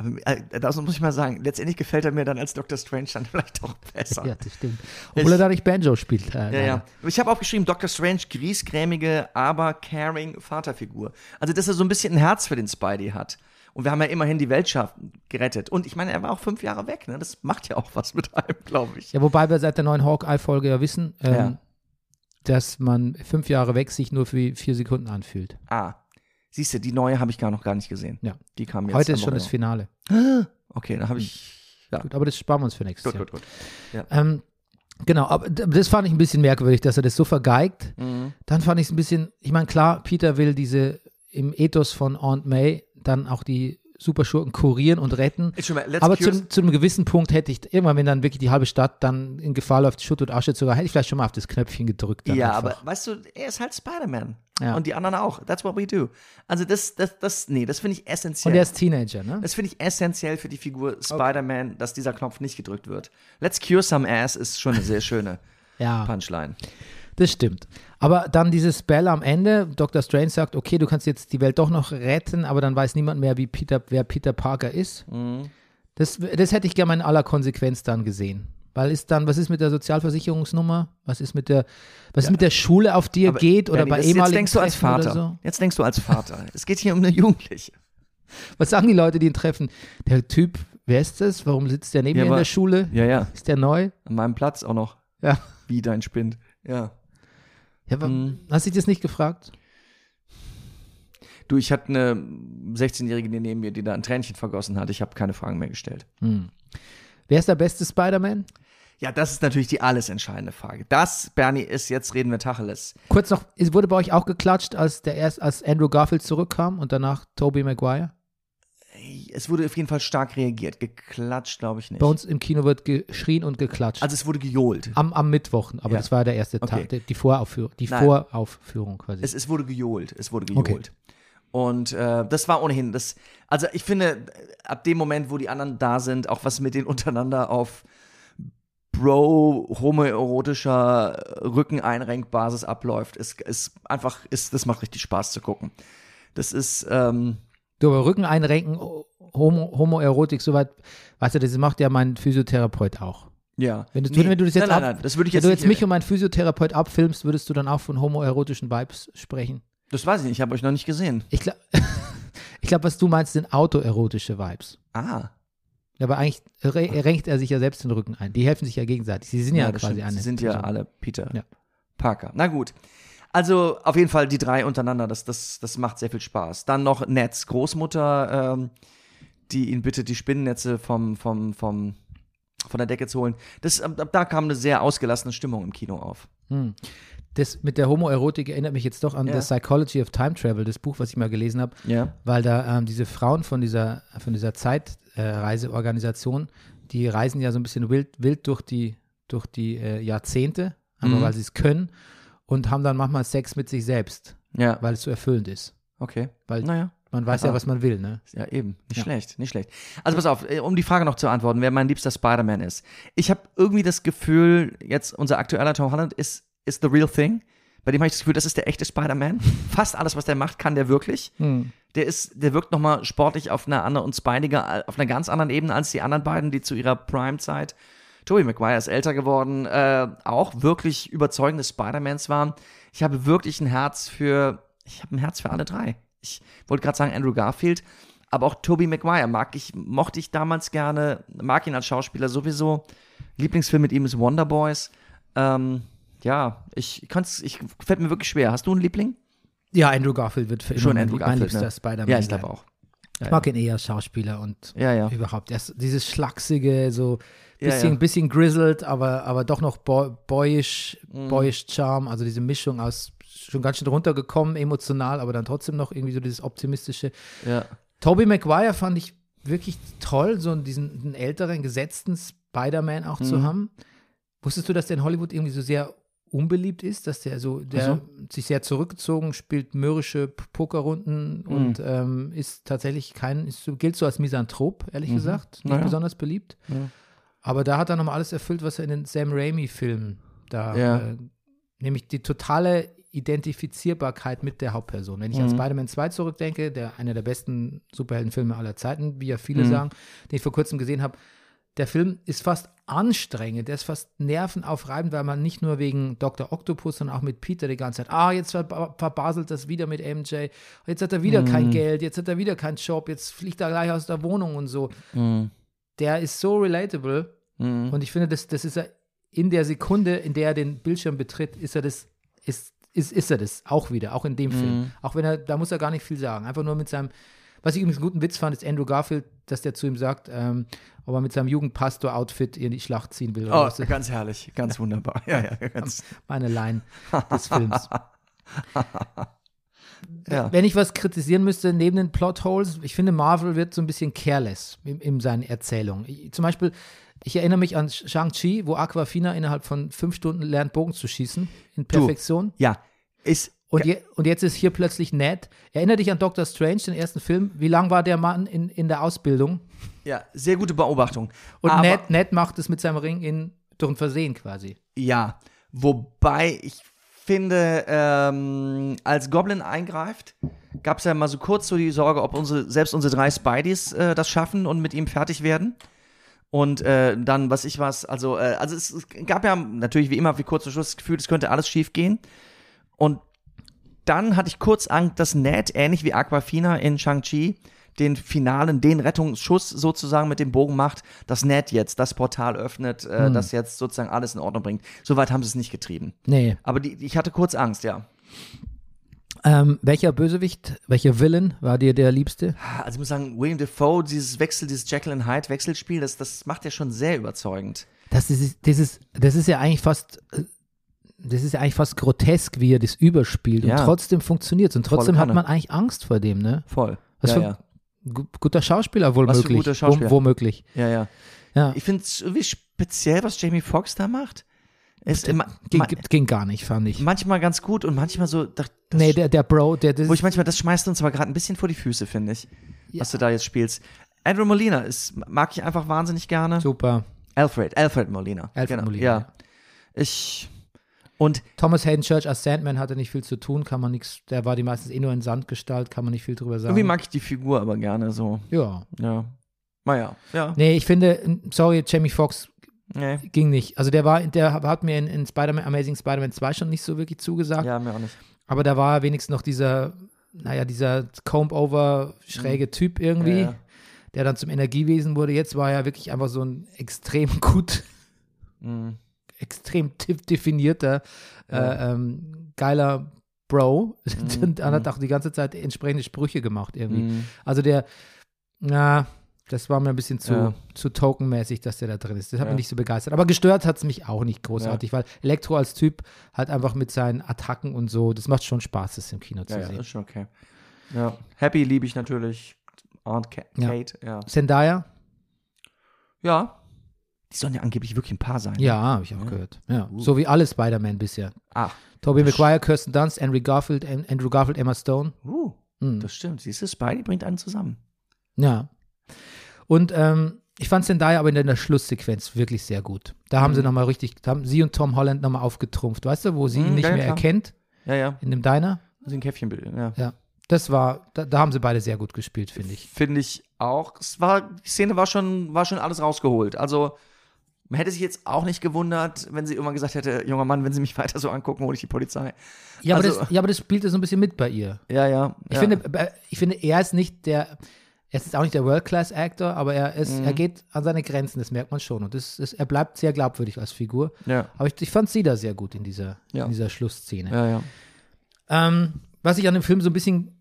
Aber, äh, das muss ich mal sagen, letztendlich gefällt er mir dann als Dr. Strange dann vielleicht auch besser. Ja, das stimmt. Obwohl er da nicht Banjo spielt. Äh, Ja, ja. Ich habe aufgeschrieben, Dr. Strange, griesgrämige, aber caring Vaterfigur. Also, dass er so ein bisschen ein Herz für den Spidey hat. Und wir haben ja immerhin die Weltschaft gerettet. Und ich meine, er war auch fünf Jahre weg, ne? Das macht ja auch was mit einem, glaube ich. Ja, wobei wir seit der neuen Hawkeye-Folge ja wissen, ähm, Ja. dass man fünf Jahre weg sich nur für vier Sekunden anfühlt. Ah. Siehst du, die neue habe ich gar noch gar nicht gesehen. Ja. Die kam jetzt. Heute ist schon das. Finale. Okay, dann habe ich. Ja. Gut, aber das sparen wir uns für nächstes Gut, Jahr. gut, gut. Ähm, genau, aber das fand ich ein bisschen merkwürdig, dass er das so vergeigt. Mhm. Dann fand ich es ein bisschen, ich meine, klar, Peter will diese im Ethos von Aunt May dann auch die Superschurken kurieren und retten. Mal, Aber zu, zu einem gewissen Punkt hätte ich, irgendwann, wenn dann wirklich die halbe Stadt dann in Gefahr läuft, Schutt und Asche zu gehen, hätte ich vielleicht schon mal auf das Knöpfchen gedrückt. Ja, einfach. aber weißt du, er ist halt Spider-Man. Ja. Und die anderen auch. That's what we do. Also das, das, das, nee, das finde ich essentiell. Und er ist Teenager, ne? das finde ich essentiell für die Figur Spider-Man, dass dieser Knopf nicht gedrückt wird. Let's cure some ass ist schon eine sehr schöne Ja, Punchline. Das stimmt. Aber dann dieses Spell am Ende, Dr. Strange sagt, okay, du kannst jetzt die Welt doch noch retten, aber dann weiß niemand mehr, wie Peter, wer Peter Parker ist. Das, das hätte ich gerne mal in aller Konsequenz dann gesehen. Weil ist dann, was ist mit der Sozialversicherungsnummer? Was ist mit der, was ist mit der Schule, auf die er geht? Oder Bernie, bei ehemaligen Jetzt denkst du als Treffen Vater. So? Jetzt denkst du als Vater. es geht hier um eine Jugendliche. Was sagen die Leute, die ihn treffen? Der Typ, wer ist das? Warum sitzt der neben Ja, mir in aber- der Schule? Ja, ja. Ist der neu? An meinem Platz auch noch. Ja. Wie dein Spind. Ja. Ja aber, Mhm. Hast du dich das nicht gefragt? Du, ich hatte eine 16-Jährige die neben mir, die da ein Tränchen vergossen hat. Ich habe keine Fragen mehr gestellt. Hm. Wer ist der beste Spider-Man? Ja, das ist natürlich die alles entscheidende Frage. Das, Bernie, ist jetzt reden wir Tacheles. Kurz noch, es wurde bei euch auch geklatscht, als der erst, als Andrew Garfield zurückkam und danach Tobey Maguire? Es wurde auf jeden Fall stark reagiert. Geklatscht, glaube ich nicht. Bei uns im Kino wird geschrien und geklatscht. Also es wurde gejohlt. am, am Mittwoch, aber Ja. das war der erste Okay. Tag, die, die Voraufführung, die Nein. Voraufführung quasi. Es, es wurde gejohlt. Es wurde Okay. gejohlt. Und äh, das war ohnehin das. Also ich finde, ab dem Moment, wo die anderen da sind, auch was mit denen untereinander auf Bro homoerotischer Rückeneinrenkbasis abläuft, ist, ist einfach, ist, das macht richtig Spaß zu gucken. Das ist, ähm, du, aber Rücken einrenken, Homo, Homoerotik, soweit, weißt du, das macht ja mein Physiotherapeut auch. ja. Wenn du, wenn du das jetzt nein, nein, ab- nein, das würde ich Wenn jetzt, du jetzt mich und meinen Physiotherapeut abfilmst, würdest du dann auch von homoerotischen Vibes sprechen? Das weiß ich nicht, ich habe euch noch nicht gesehen. Ich glaube, ich glaub, was du meinst, sind autoerotische Vibes. Ah. Aber eigentlich re- renkt er sich ja selbst den Rücken ein. Die helfen sich ja gegenseitig. Sie sind ja, das quasi eine. Sie sind ja alle Peter Ja. Parker. Na gut. Also auf jeden Fall die drei untereinander, das, das, das macht sehr viel Spaß. Dann noch Nets Großmutter, ähm, die ihn bittet, die Spinnennetze vom, vom, vom, von der Decke zu holen. Das, ab, ab da kam eine sehr ausgelassene Stimmung im Kino auf. Hm. Das mit der Homoerotik erinnert mich jetzt doch an Ja. The Psychology of Time Travel, das Buch, was ich mal gelesen habe, Ja. weil da ähm, diese Frauen von dieser, von dieser Zeitreiseorganisation, die reisen ja so ein bisschen wild, wild durch die, durch die äh, Jahrzehnte, aber Mhm. weil sie es können und haben dann manchmal Sex mit sich selbst, Ja. weil es so erfüllend ist. Okay. Weil Naja. man weiß ja, was man will, ne? Ja, eben. Nicht Ja. schlecht, nicht schlecht. Also pass auf, äh, um die Frage noch zu antworten, wer mein liebster Spider-Man ist. Ich habe irgendwie das Gefühl, jetzt unser aktueller Tom Holland ist, ist the real thing. Bei dem habe ich das Gefühl, das ist der echte Spider-Man. Fast alles, was der macht, kann der wirklich. Hm. Der ist, der wirkt nochmal sportlich auf einer anderen und spiniger, auf einer ganz anderen Ebene als die anderen beiden, die zu ihrer Prime-Zeit. Tobey Maguire ist älter geworden, äh, auch wirklich überzeugende Spider-Mans waren. Ich habe wirklich ein Herz für, ich habe ein Herz für alle drei. Ich wollte gerade sagen Andrew Garfield, aber auch Tobey Maguire mag ich, mochte ich damals gerne, mag ihn als Schauspieler sowieso. Lieblingsfilm mit ihm ist Wonder Boys. Ähm, ja, ich kann's, ich fällt mir wirklich schwer. Hast du einen Liebling? Ja, Andrew Garfield wird für immer Schon Andrew mein Garfield, liebster ne? Spider-Man Ja, ich glaube auch. Ich mag ihn eher als Schauspieler und Ja, ja. überhaupt. Er dieses schlachsige, so Ja, bisschen, ja. bisschen grizzled, aber, aber doch noch boy, boyish, Mhm. boyish Charm. Also diese Mischung aus schon ganz schön runtergekommen, emotional, aber dann trotzdem noch irgendwie so dieses optimistische. Ja. Tobey Maguire fand ich wirklich toll, so diesen einen älteren, gesetzten Spider-Man auch Mhm. zu haben. Wusstest du, dass der in Hollywood irgendwie so sehr unbeliebt ist, dass der so, der Ach sich sehr zurückgezogen, spielt mürrische Pokerrunden Mhm. und ähm, ist tatsächlich kein, ist, gilt so als Misanthrop, ehrlich gesagt, nicht Mhm. Naja. besonders beliebt. Ja. Aber da hat er nochmal alles erfüllt, was er in den Sam Raimi-Filmen da, Ja. äh, nämlich die totale Identifizierbarkeit mit der Hauptperson. Wenn ich an Mhm. Spider-Man 2 zurückdenke, der einer der besten Superheldenfilme aller Zeiten, wie ja viele Mhm. sagen, den ich vor kurzem gesehen habe, der Film ist fast anstrengend, der ist fast nervenaufreibend, weil man nicht nur wegen Dr. Octopus, sondern auch mit Peter die ganze Zeit, ah, jetzt verba- verbaselt das wieder mit MJ, jetzt hat er wieder kein Mhm. Geld, jetzt hat er wieder keinen Job, jetzt fliegt er gleich aus der Wohnung und so. Mhm. Der ist so relatable Mhm. und ich finde, das, das ist er in der Sekunde, in der er den Bildschirm betritt, ist er das, ist ist, ist er das auch wieder, auch in dem Film. Auch wenn er, da muss er gar nicht viel sagen. Einfach nur mit seinem, was ich übrigens einen guten Witz fand, ist Andrew Garfield, dass der zu ihm sagt, ähm, ob er mit seinem Jugendpastor-Outfit in die Schlacht ziehen will. Oh, was. ganz herrlich, ganz wunderbar. Ja, ja, ganz. Meine Line des Films. Ja. Wenn ich was kritisieren müsste neben den Plotholes, ich finde, Marvel wird so ein bisschen careless in, in seinen Erzählungen. Ich, zum Beispiel, ich erinnere mich an Shang-Chi, wo Aquafina innerhalb von fünf Stunden lernt, Bogen zu schießen in Perfektion. Ja, ist. Und, je, und jetzt ist hier plötzlich Ned. Erinnere dich an Doctor Strange, den ersten Film. Wie lang war der Mann in, in der Ausbildung? Ja, sehr gute Beobachtung. Und Aber- Ned, Ned macht es mit seinem Ring in, durch ein Versehen quasi. Ja, wobei ich finde, ähm, als Goblin eingreift, gab es ja mal so kurz so die Sorge, ob unsere, selbst unsere drei Spideys äh, das schaffen und mit ihm fertig werden. Und äh, dann, was ich was, also, äh, also es, es gab ja natürlich wie immer wie kurz zum Schluss das Gefühl, es könnte alles schief gehen. Und dann hatte ich kurz Angst, dass Ned, ähnlich wie Aquafina in Shang-Chi, den finalen, den Rettungsschuss sozusagen mit dem Bogen macht, dass Ned jetzt das Portal öffnet, äh, das jetzt sozusagen alles in Ordnung bringt. Soweit haben sie es nicht getrieben. Nee. Aber die, ich hatte kurz Angst, ja. Ähm, welcher Bösewicht, welcher Villain war dir der liebste? Also ich muss sagen, William Defoe, dieses Wechsel, dieses Jekyll and Hyde Wechselspiel, das, das macht ja schon sehr überzeugend. Das ist, das ist, das ist ja eigentlich fast, das ist ja eigentlich fast grotesk, wie er das überspielt. Ja. Und trotzdem funktioniert es. Und trotzdem hat man eigentlich Angst vor dem, ne? Voll. Was ja, für- ja. Gu- Guter Schauspieler wohl Was für möglich. guter Schauspieler. Wo, womöglich. ja, ja. Ja. Ich finde es irgendwie speziell, was Jamie Foxx da macht. Immer, Ging, ging gar nicht, fand ich. manchmal ganz gut und manchmal so, das, Nee, der, der Bro, der, das Wo ich manchmal, das schmeißt uns aber gerade ein bisschen vor die Füße, finde ich, Ja. was du da jetzt spielst. Andrew Molina ist, mag ich einfach wahnsinnig gerne. super. Alfred, Alfred Molina. Alfred genau. Molina, ja. Ich, und Thomas Hayden Church als Sandman hatte nicht viel zu tun, kann man nichts, der war die meistens eh nur in Sandgestalt, kann man nicht viel drüber sagen. irgendwie mag ich die Figur aber gerne so. ja. Ja. Naja, ja. Nee, ich finde, sorry, Jamie Foxx Nee. ging nicht. Also der war, der hat mir in, in Spider-Man, Amazing Spider-Man 2 schon nicht so wirklich zugesagt. Ja, mir auch nicht. Aber da war wenigstens noch dieser, naja, dieser Comb-Over schräge Typ irgendwie, Mhm. Ja, ja. der dann zum Energiewesen wurde. Jetzt war er wirklich einfach so ein extrem gut, Mhm. Extrem definierter, äh, ähm, geiler Bro. Und er hat auch die ganze Zeit entsprechende Sprüche gemacht irgendwie. Mhm. Also der, na, das war mir ein bisschen zu, Ja. zu tokenmäßig, dass der da drin ist. Das hat Ja. mich nicht so begeistert. Aber gestört hat es mich auch nicht großartig, weil Elektro als Typ halt einfach mit seinen Attacken und so, das macht schon Spaß, das im Kino zu Ja, ja, sehen. ist schon okay. Ja. Happy liebe ich natürlich. Aunt Ka Ja. Kate, ja. Zendaya? Ja. Die sollen ja angeblich wirklich ein Paar sein. ne? Ja, habe ich auch gehört. Ja. So wie alle Spider-Man bisher. Ach. Tobey Maguire, Kirsten Dunst, Andrew Garfield, An- Andrew Garfield, Emma Stone. Uh, Mhm. das stimmt. Siehst du, Spidey bringt einen zusammen. Ja. Und ähm, ich fand Zendaya aber in der Schlusssequenz wirklich sehr gut. Da haben sie nochmal richtig, da haben sie und Tom Holland nochmal aufgetrumpft, weißt du, wo sie ihn Mhm, nicht ja, ja, mehr klar. erkennt, Ja, ja. in dem Diner. Also ein Käffchenbild, ja. Ja. Das war, da, da haben sie beide sehr gut gespielt, finde ich. Finde ich auch. Es war, die Szene war schon, war schon alles rausgeholt. Also, man hätte sich jetzt auch nicht gewundert, wenn sie irgendwann gesagt hätte, junger Mann, wenn sie mich weiter so angucken, hole ich die Polizei. Ja, aber, Also- das, ja aber das spielte so ein bisschen mit bei ihr. Ja, ja. Ich, ja. finde, äh, ich finde, er ist nicht der, er ist auch nicht der World-Class-Actor, aber er, ist, Mhm. er geht an seine Grenzen, das merkt man schon. Und das ist, er bleibt sehr glaubwürdig als Figur. Ja, Aber ich, ich fand sie da sehr gut in dieser, Ja. in dieser Schlussszene. ja, ja. Ähm, was ich an dem Film so ein bisschen,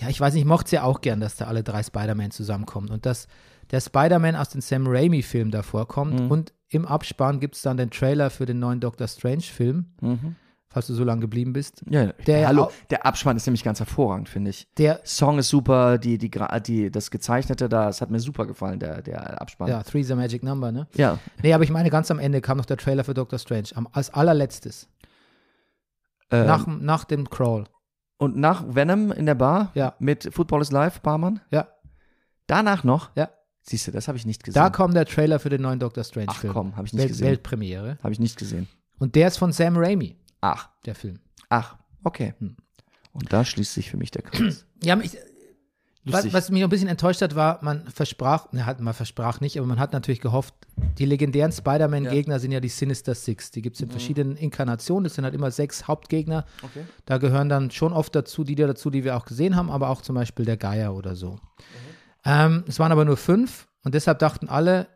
ja, ich weiß nicht, ich mochte es ja auch gern, dass da alle drei Spider-Man zusammenkommen und dass der Spider-Man aus dem Sam Raimi-Film da vorkommt Mhm. und im Abspann gibt es dann den Trailer für den neuen Doctor Strange-Film, Mhm. falls du so lange geblieben bist. ja Der Hallo, der Abspann ist nämlich ganz hervorragend, finde ich. Der, Song ist super, die, die, die, das Gezeichnete da, es hat mir super gefallen, der, der Abspann. ja, Three's a Magic Number, ne? ja. Nee, aber ich meine, ganz am Ende kam noch der Trailer für Doctor Strange, am, als allerletztes, Ähm, nach, nach dem Crawl. und nach Venom in der Bar Ja. mit Football is Live, Barmann. Ja, Danach noch, ja. Siehst du, das habe ich nicht gesehen. Da kommt der Trailer für den neuen Doctor Ach Strange-Film. komm, habe ich nicht Welt, gesehen. Weltpremiere. Habe ich nicht gesehen. Und der ist von Sam Raimi, Ach, der Film. ach, okay. Hm. Und da schließt sich für mich der Kreis. Ja, mich, was, was mich ein bisschen enttäuscht hat, war, man versprach, ne, hat man versprach nicht, aber man hat natürlich gehofft, die legendären Spider-Man-Gegner sind ja die Sinister Six. Die gibt es in verschiedenen Inkarnationen. Das sind halt immer sechs Hauptgegner. Okay. Da gehören dann schon oft dazu, die da dazu, die wir auch gesehen haben, aber auch zum Beispiel der Geier oder so. Ähm, es waren aber nur fünf und deshalb dachten alle,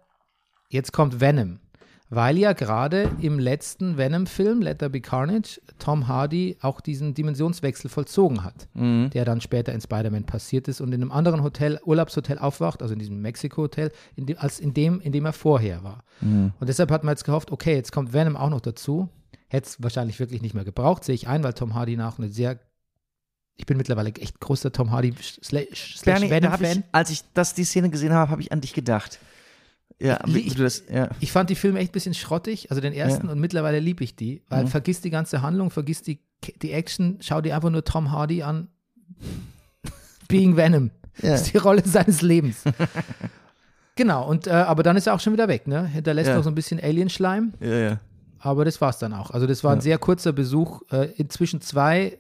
jetzt kommt Venom. weil ja gerade im letzten Venom-Film, Let There Be Carnage, Tom Hardy auch diesen Dimensionswechsel vollzogen hat, Mhm. der dann später in Spider-Man passiert ist und in einem anderen Hotel, Urlaubshotel aufwacht, also in diesem Mexiko-Hotel, als in dem, in dem er vorher war. Mhm. Und deshalb hat man jetzt gehofft, okay, jetzt kommt Venom auch noch dazu. Hätte es wahrscheinlich wirklich nicht mehr gebraucht, sehe ich ein, weil Tom Hardy nach eine sehr ich bin mittlerweile echt großer Tom Hardy slash, Bernie, da hab ich, als ich das, die Szene gesehen habe, habe ich an dich gedacht. Ja, Ich- das, ja. Ich fand die Filme echt ein bisschen schrottig, also den ersten, und mittlerweile liebe ich die, weil Mhm. vergiss die ganze Handlung, vergiss die, die Action, schau dir einfach nur Tom Hardy an. Being Venom. Ja. Das ist die Rolle seines Lebens. genau, und äh, aber dann ist er auch schon wieder weg, ne? Hinterlässt Ja. noch so ein bisschen Alien-Schleim, ja, ja. aber das war's dann auch. Also das war ein Ja. sehr kurzer Besuch. Äh, inzwischen zwei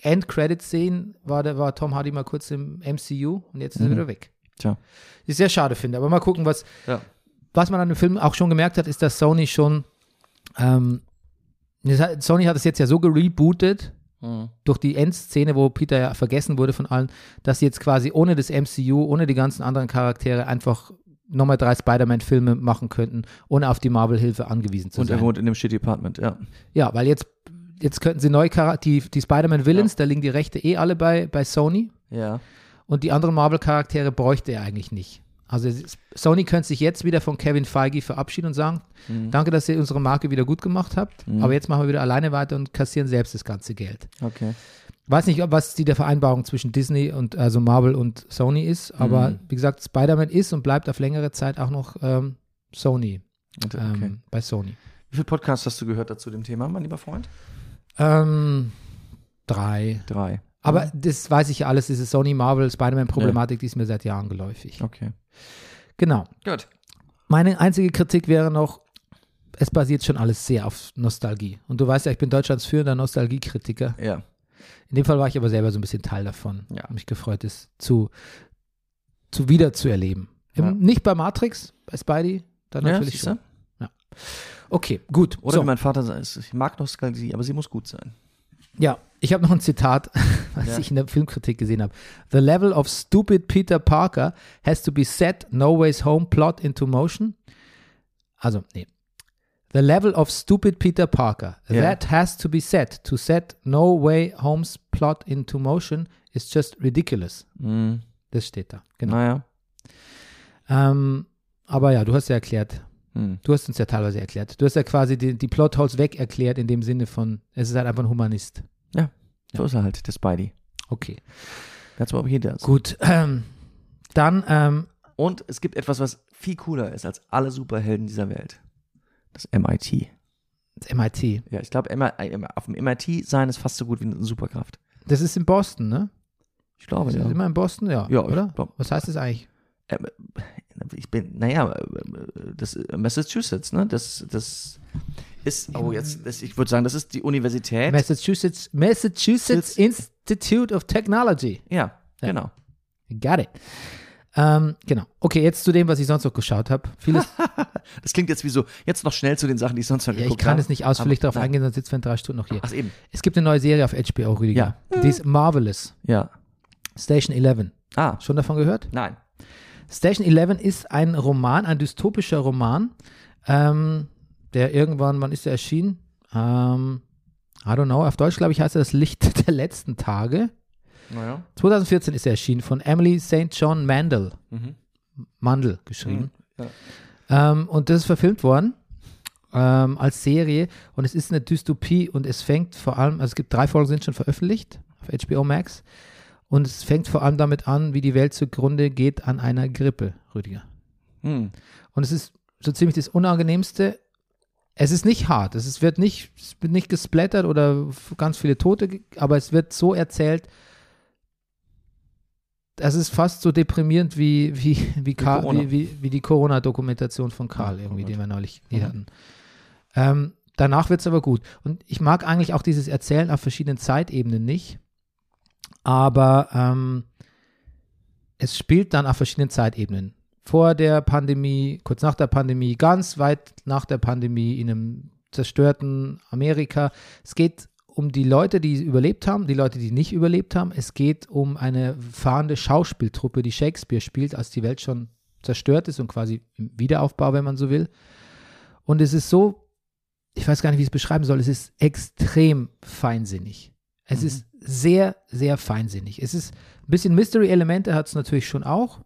End-Credit-Szenen war, der- war Tom Hardy mal kurz im MCU und jetzt ist er Mhm. wieder weg. Tja. Ich sehr schade finde, aber mal gucken, was, Ja. was man an dem Film auch schon gemerkt hat, ist, dass Sony schon, ähm, Sony hat es jetzt ja so gerebootet Mhm. durch die Endszene, wo Peter ja vergessen wurde von allen, dass sie jetzt quasi ohne das MCU, ohne die ganzen anderen Charaktere einfach nochmal drei Spider-Man-Filme machen könnten, ohne auf die Marvel-Hilfe angewiesen zu Und er sein. wohnt in dem Shitty Apartment, ja. Ja, weil jetzt, jetzt könnten sie Charaktere, die, die Spider-Man-Villains, da liegen die Rechte eh alle bei, bei Sony Ja. und die anderen Marvel-Charaktere bräuchte er eigentlich nicht. Also Sony könnte sich jetzt wieder von Kevin Feige verabschieden und sagen, Mhm. danke, dass ihr unsere Marke wieder gut gemacht habt, Mhm. aber jetzt machen wir wieder alleine weiter und kassieren selbst das ganze Geld. Okay. Weiß nicht, ob- was die der Vereinbarung zwischen Disney und also Marvel und Sony ist, aber Mhm. wie gesagt, Spider-Man ist und bleibt auf längere Zeit auch noch ähm, Sony, Und- ähm, okay. bei Sony. Wie viele Podcasts hast du gehört dazu dem Thema, mein lieber Freund? Ähm, drei. Drei. Aber das weiß ich ja alles, diese Sony-Marvel-Spider-Man-Problematik, die ist mir seit Jahren geläufig. Okay. Genau. Gut. Meine einzige Kritik wäre noch, es basiert schon alles sehr auf Nostalgie. Und du weißt ja, ich bin Deutschlands führender Nostalgiekritiker. Ja. In dem Fall war ich aber selber so ein bisschen Teil davon. Ja. Mich gefreut, es zu, zu wieder zu erleben. Ja. Nicht bei Matrix, bei Spidey, dann Ja, natürlich siehste? schon. Okay, gut. Oder so, wie mein Vater sagt, ich mag Nostalgie, aber sie muss gut sein. ja, ich habe noch ein Zitat, was Ja. ich in der Filmkritik gesehen habe. The level of stupid Peter Parker has to be set no ways home plot into motion. Also, nee. The level of stupid Peter Parker Ja. that has to be set to set no way home's plot into motion is just ridiculous. Mhm. Das steht da. Genau. Naja. Ähm, aber ja, du hast ja erklärt, Mhm. du hast uns ja teilweise erklärt. Du hast ja quasi die, die Plotholes weg erklärt in dem Sinne von, es ist halt einfach ein Humanist. So ist er halt, der Spidey. Okay, Ganz aber jeder ist. gut. Ähm, dann, ähm, Und es gibt etwas, was viel cooler ist als alle Superhelden dieser Welt. Das MIT. das MIT. Ja, ich glaube, auf dem MIT sein ist fast so gut wie eine Superkraft. Das ist in Boston, ne? Ich glaube, Das ja. ist immer in Boston, ja. Ja, oder? Was heißt das eigentlich? Ich bin, naja, das ist Massachusetts, ne? Das, das ist, oh, jetzt, das, ich würde sagen, das ist die Universität. Massachusetts, Massachusetts Institute of Technology. ja, Ja. genau. Got it. Ähm, genau. Okay, jetzt zu dem, was ich sonst noch geschaut habe. Vieles, Das klingt jetzt wie so, jetzt noch schnell zu den Sachen, die ich sonst noch ja, ich geguckt kann habe. es nicht ausführlich darauf eingehen, sonst sitzen wir in drei Stunden noch hier. Ach, eben. Es gibt eine neue Serie auf HBO, Rüdiger. Die ist Marvelous. Ja. Station 11. Ah, Schon davon gehört? nein. Station 11 ist ein Roman, ein dystopischer Roman, ähm, der irgendwann, wann ist der erschienen? Ähm, I don't know, auf Deutsch glaube ich heißt er das Licht der letzten Tage. Naja. 2014 ist er erschienen von Emily St. John Mandel, Mhm. Mandel geschrieben. Mhm, Ähm, und das ist verfilmt worden ähm, als Serie und es ist eine Dystopie und es fängt vor allem, also es gibt drei Folgen sind schon veröffentlicht auf HBO Max und es fängt vor allem damit an, wie die Welt zugrunde geht an einer Grippe, Rüdiger. Hm. Und es ist so ziemlich das Unangenehmste. Es ist nicht hart, es ist, wird, nicht, es wird nicht gesplattert oder ganz viele Tote, aber es wird so erzählt, es ist fast so deprimierend wie, wie, wie, Karl, wie, wie, wie die Corona-Dokumentation von Karl, Ja, irgendwie, oh die wir neulich Mhm. hatten. Ähm, danach wird es aber gut. Und ich mag eigentlich auch dieses Erzählen auf verschiedenen Zeitebenen nicht, aber ähm, es spielt dann auf verschiedenen Zeitebenen. Vor der Pandemie, kurz nach der Pandemie, ganz weit nach der Pandemie in einem zerstörten Amerika. Es geht um die Leute, die überlebt haben, die Leute, die nicht überlebt haben. Es geht um eine fahrende Schauspieltruppe, die Shakespeare spielt, als die Welt schon zerstört ist und quasi im Wiederaufbau, wenn man so will. Und es ist so, ich weiß gar nicht, wie ich es beschreiben soll, es ist extrem feinsinnig. Es Mhm. ist sehr, sehr feinsinnig. Es ist ein bisschen Mystery-Elemente hat es natürlich schon auch.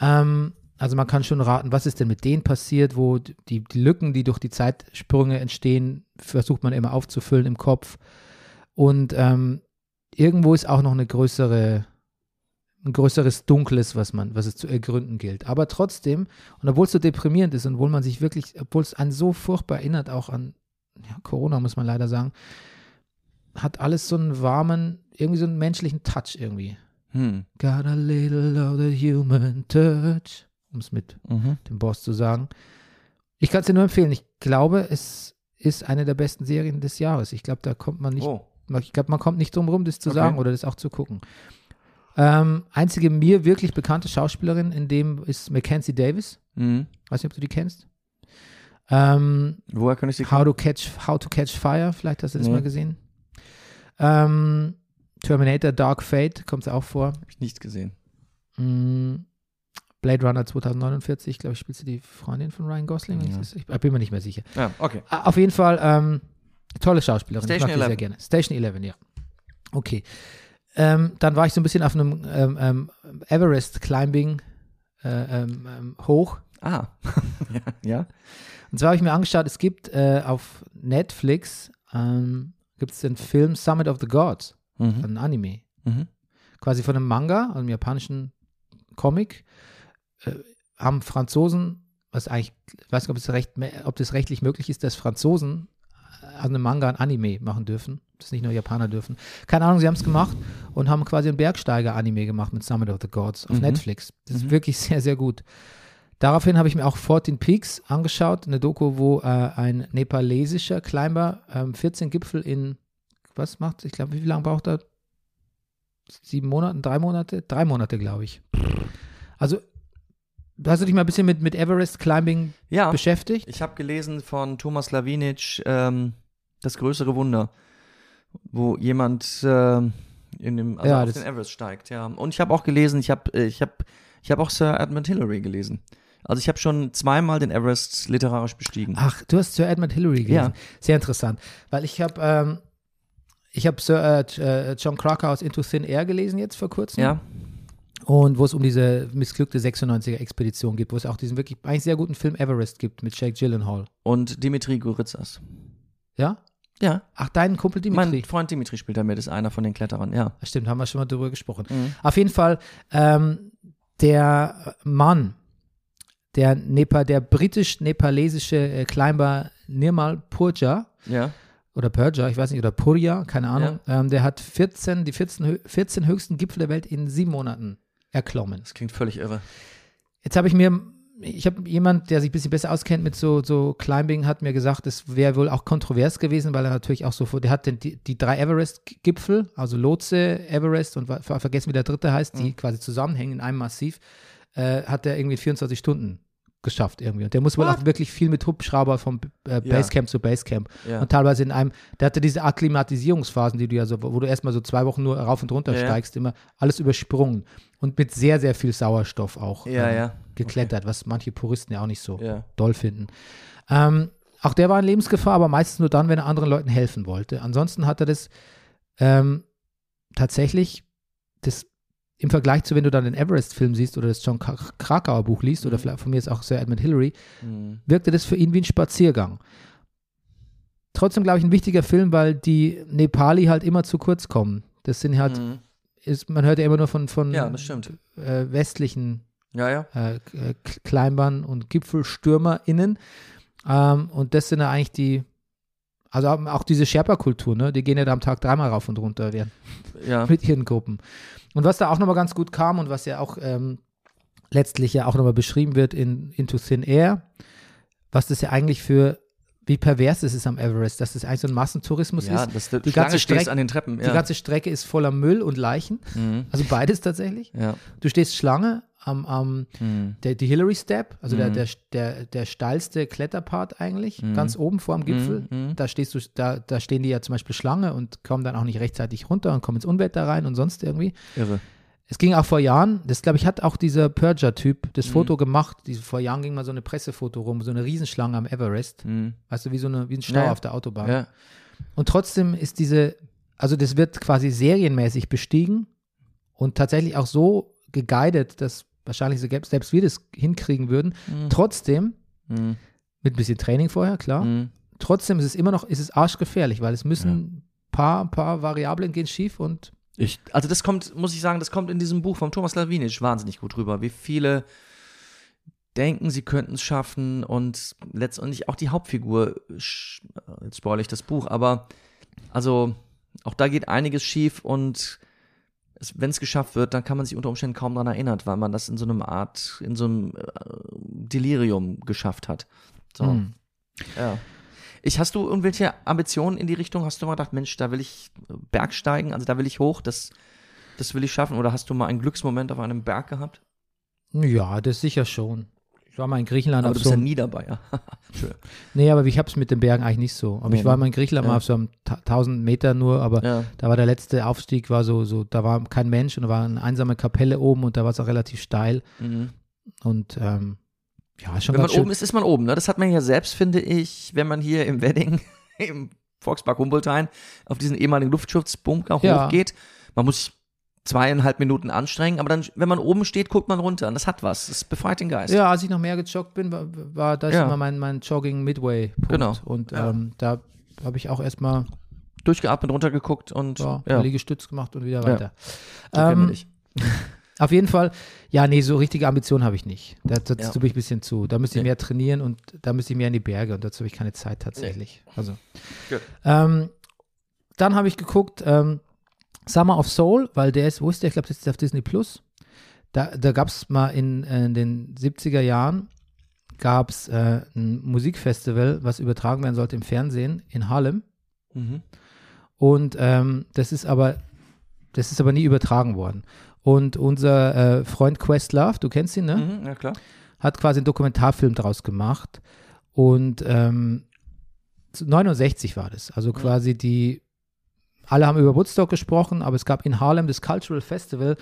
Ähm, also man kann schon raten, was ist denn mit denen passiert, wo die, die Lücken, die durch die Zeitsprünge entstehen, versucht man immer aufzufüllen im Kopf. Und ähm, irgendwo ist auch noch eine größere, ein größeres Dunkles, was man, was es zu ergründen gilt. Aber trotzdem, und obwohl es so deprimierend ist und obwohl man sich wirklich, obwohl es einen so furchtbar erinnert, auch an ja, Corona, muss man leider sagen, hat alles so einen warmen, irgendwie so einen menschlichen Touch irgendwie. Hm. Got a little of the human touch, um es mit Mhm. dem Boss zu sagen. Ich kann es dir nur empfehlen. Ich glaube, es ist eine der besten Serien des Jahres. Ich glaube, da kommt man nicht, Oh. ich glaube, man kommt nicht drum rum, das zu Okay. sagen oder das auch zu gucken. Ähm, einzige mir wirklich bekannte Schauspielerin in dem ist Mackenzie Davis. Mhm. Weiß nicht, ob du die kennst. Ähm, Woher kann ich sie How to Catch How to Catch Fire, vielleicht hast du das Nee. mal gesehen. Ähm, Terminator Dark Fate kommt auch vor. Hab ich nicht gesehen. Mm, Blade Runner 2049, glaube ich, spielt sie die Freundin von Ryan Gosling. Ja. Ich bin mir nicht mehr sicher. Ja, okay. Ah, Auf jeden Fall ähm, tolle Schauspielerin. Station ich mag die sehr 11. gerne. Station 11, ja. Okay. Ähm, dann war ich so ein bisschen auf einem ähm, ähm, Everest Climbing äh, ähm, ähm, hoch. Ah. ja, ja. Und zwar habe ich mir angeschaut, es gibt äh, auf Netflix ähm, gibt es den Film Summit of the Gods, Mhm. ein Anime. Mhm. quasi von einem Manga, einem japanischen Comic, äh, haben Franzosen, was eigentlich, ich weiß nicht, ob, es recht, ob das rechtlich möglich ist, dass Franzosen äh, aus einem Manga ein Anime machen dürfen, das nicht nur Japaner dürfen. Keine Ahnung, sie haben es gemacht und haben quasi ein Bergsteiger-Anime gemacht mit Summit of the Gods auf Mhm. Netflix. Das ist Mhm. wirklich sehr, sehr gut. Daraufhin habe ich mir auch 14 Peaks angeschaut, eine Doku, wo äh, ein nepalesischer Climber ähm, 14 Gipfel in, was macht, ich glaube, wie lange braucht er? Sieben Monate, drei Monate? Drei Monate, glaube ich. Also, hast du dich mal ein bisschen mit, mit Everest Climbing Ja. beschäftigt? Ich habe gelesen von Thomas Lawinic ähm, Das größere Wunder, wo jemand ähm, in dem, also Ja, auf den Everest steigt, ja. Und ich habe auch gelesen, ich habe ich hab, ich hab auch Sir Edmund Hillary gelesen. Also ich habe schon zweimal den Everest literarisch bestiegen. Ach, du hast Sir Edmund Hillary gelesen. Ja. Sehr interessant. Weil ich habe ähm, ich habe Sir äh, äh, John Krakauers Into Thin Air gelesen jetzt vor kurzem. Ja, Und wo es um diese missglückte 96er-Expedition geht, wo es auch diesen wirklich eigentlich sehr guten Film Everest gibt mit Jake Gyllenhaal. und Dimitri Goritzas. Ja? Ja, Ach, dein Kumpel Dimitri. mein Freund Dimitri spielt da mit, ist einer von den Kletterern, ja. Stimmt, haben wir schon mal drüber gesprochen. Mhm. Auf jeden Fall, ähm, der Mann, der, Nepal, der britisch-nepalesische äh, Climber Nirmal Purja, Ja, oder Purja, ich weiß nicht, oder Purja, keine Ahnung, ähm, der hat 14, die 14, hö- 14 höchsten Gipfel der Welt in sieben Monaten erklommen. das klingt völlig irre. Jetzt habe ich mir, ich habe jemand, der sich ein bisschen besser auskennt mit so, so Climbing, hat mir gesagt, es wäre wohl auch kontrovers gewesen, weil er natürlich auch so, vor- der hat den, die, die drei Everest-Gipfel, also Lotse, Everest und ver- vergessen, wie der dritte heißt, die quasi zusammenhängen in einem Massiv, äh, hat er irgendwie 24 Stunden geschafft irgendwie. Und der muss wohl What? auch wirklich viel mit Hubschrauber vom äh, Ja. Basecamp zu Basecamp. Ja. Und teilweise in einem, der hatte diese Akklimatisierungsphasen, die du ja so, wo du erstmal so zwei Wochen nur rauf und runter Ja, ja. steigst, immer alles übersprungen. Und mit sehr, sehr viel Sauerstoff auch Ja, ähm, ja. geklettert, was manche Puristen ja auch nicht so Ja. doll finden. Ähm, auch der war in Lebensgefahr, aber meistens nur dann, wenn er anderen Leuten helfen wollte. Ansonsten hat er das ähm, tatsächlich das im Vergleich zu, wenn du dann den Everest-Film siehst oder das John Kra- Krakauer Buch liest oder Mhm. vielleicht von mir ist auch Sir Edmund Hillary, Mhm. wirkte das für ihn wie ein Spaziergang. Trotzdem, glaube ich, ein wichtiger Film, weil die Nepali halt immer zu kurz kommen. Das sind halt, Mhm. ist, man hört ja immer nur von, von Ja, äh, westlichen Ja, ja. äh, äh, Climbern und GipfelstürmerInnen. Ähm, und das sind ja eigentlich die, also auch- diese Sherpa-Kultur, ne? Die gehen ja da am Tag dreimal rauf und runter während, Ja. mit ihren Gruppen. Und was da auch nochmal ganz gut kam und was ja auch ähm, letztlich ja auch nochmal beschrieben wird in Into Thin Air, was das ja eigentlich für, wie pervers es ist am Everest, dass das eigentlich so ein Massentourismus Ja, ist. dass du Die Schlange ganze Strecke- an den Treppen. Die Ja. ganze Strecke ist voller Müll und Leichen, mhm. also beides tatsächlich. Ja. Du stehst Schlange am, am Mhm. der, die Hillary Step, also der, Mhm. der, der, der steilste Kletterpart eigentlich, Mhm. ganz oben vor dem Gipfel. Mhm, mhm. Da stehst du, da, da stehen die ja zum Beispiel Schlange und kommen dann auch nicht rechtzeitig runter und kommen ins Unwetter rein und sonst irgendwie. Irre. Es ging auch vor Jahren, das glaube ich, hat auch dieser Purger-Typ Mhm. das Foto gemacht. Diese, vor Jahren ging mal so eine Pressefoto rum, so eine Riesenschlange am Everest. Mhm. Weißt du, wie so eine, wie ein Stau Ja, ja. auf der Autobahn. Ja. Und trotzdem ist diese, also das wird quasi serienmäßig bestiegen und tatsächlich auch so geguidet, dass wahrscheinlich so- selbst wir das hinkriegen würden. Trotzdem, Mhm. mit ein bisschen Training vorher, klar, Mhm. trotzdem ist es immer noch, ist es arschgefährlich, weil es müssen ein paar, paar Variablen gehen schief und Ich, also das kommt, muss ich sagen, das kommt in diesem Buch von Thomas Lawinisch wahnsinnig gut rüber, wie viele denken, sie könnten es schaffen und letztendlich auch die Hauptfigur, jetzt spoil ich das Buch, aber also auch da geht einiges schief und wenn es geschafft wird, dann kann man sich unter Umständen kaum daran erinnern, weil man das in so einem Art, in so einem äh, Delirium geschafft hat. So. Hm. Ja. Ich, hast du irgendwelche Ambitionen in die Richtung? Hast du mal gedacht, Mensch, da will ich Bergsteigen, also da will ich hoch, das, das will ich schaffen? Oder hast du mal einen Glücksmoment auf einem Berg gehabt? ja, das sicher schon. Ich war mal in Griechenland Aber du so bist ja einem, nie dabei, ja. Nee, aber ich habe es mit den Bergen eigentlich nicht so. Aber Nee, ich war ne? mal in Griechenland Ja. mal auf so einem ta- 1000 Meter nur, aber Ja. da war der letzte Aufstieg, war so, so, da war kein Mensch und da war eine einsame Kapelle oben und da war es auch relativ steil Mhm. und ähm, ja, schon Wenn man schön. oben ist, ist man oben. Ne? Das hat man ja selbst, finde ich, wenn man hier im Wedding, im Volkspark Humboldthain, auf diesen ehemaligen Luftschutzbunker Ja. hochgeht. Man muss zweieinhalb Minuten anstrengen, aber dann, wenn man oben steht, guckt man runter und das hat was. Das befreit den Geist. Ja, als ich noch mehr gejoggt bin, war, war das Ja. immer mein, mein Jogging-Midway-Punkt. Genau. Und Ja. ähm, da habe ich auch erstmal Durchgeatmet, runtergeguckt und ja, ja, Liegestütz gemacht und wieder Ja. weiter. wir Ähm. Auf jeden Fall, ja, nee, so richtige Ambitionen habe ich nicht. Da, dazu Ja. bin ich ein bisschen zu. Da müsste ich Nee. mehr trainieren und da müsste ich mehr in die Berge und dazu habe ich keine Zeit tatsächlich. Also. Gut. Ähm, dann habe ich geguckt, ähm, Summer of Soul, weil der ist, wo ist der? Ich glaube, das ist auf Disney Plus. Da, da gab es mal in, äh, in den 70er Jahren gab es äh, ein Musikfestival, was übertragen werden sollte im Fernsehen in Harlem. Mhm. Und ähm, das ist aber, das ist aber nie übertragen worden. Und unser äh, Freund Questlove, du kennst ihn, ne? Mhm, ja, klar. Hat quasi einen Dokumentarfilm daraus gemacht. Und ähm, 69 war das. Also quasi die, alle haben über Woodstock gesprochen, aber es gab in Harlem das Cultural Festival,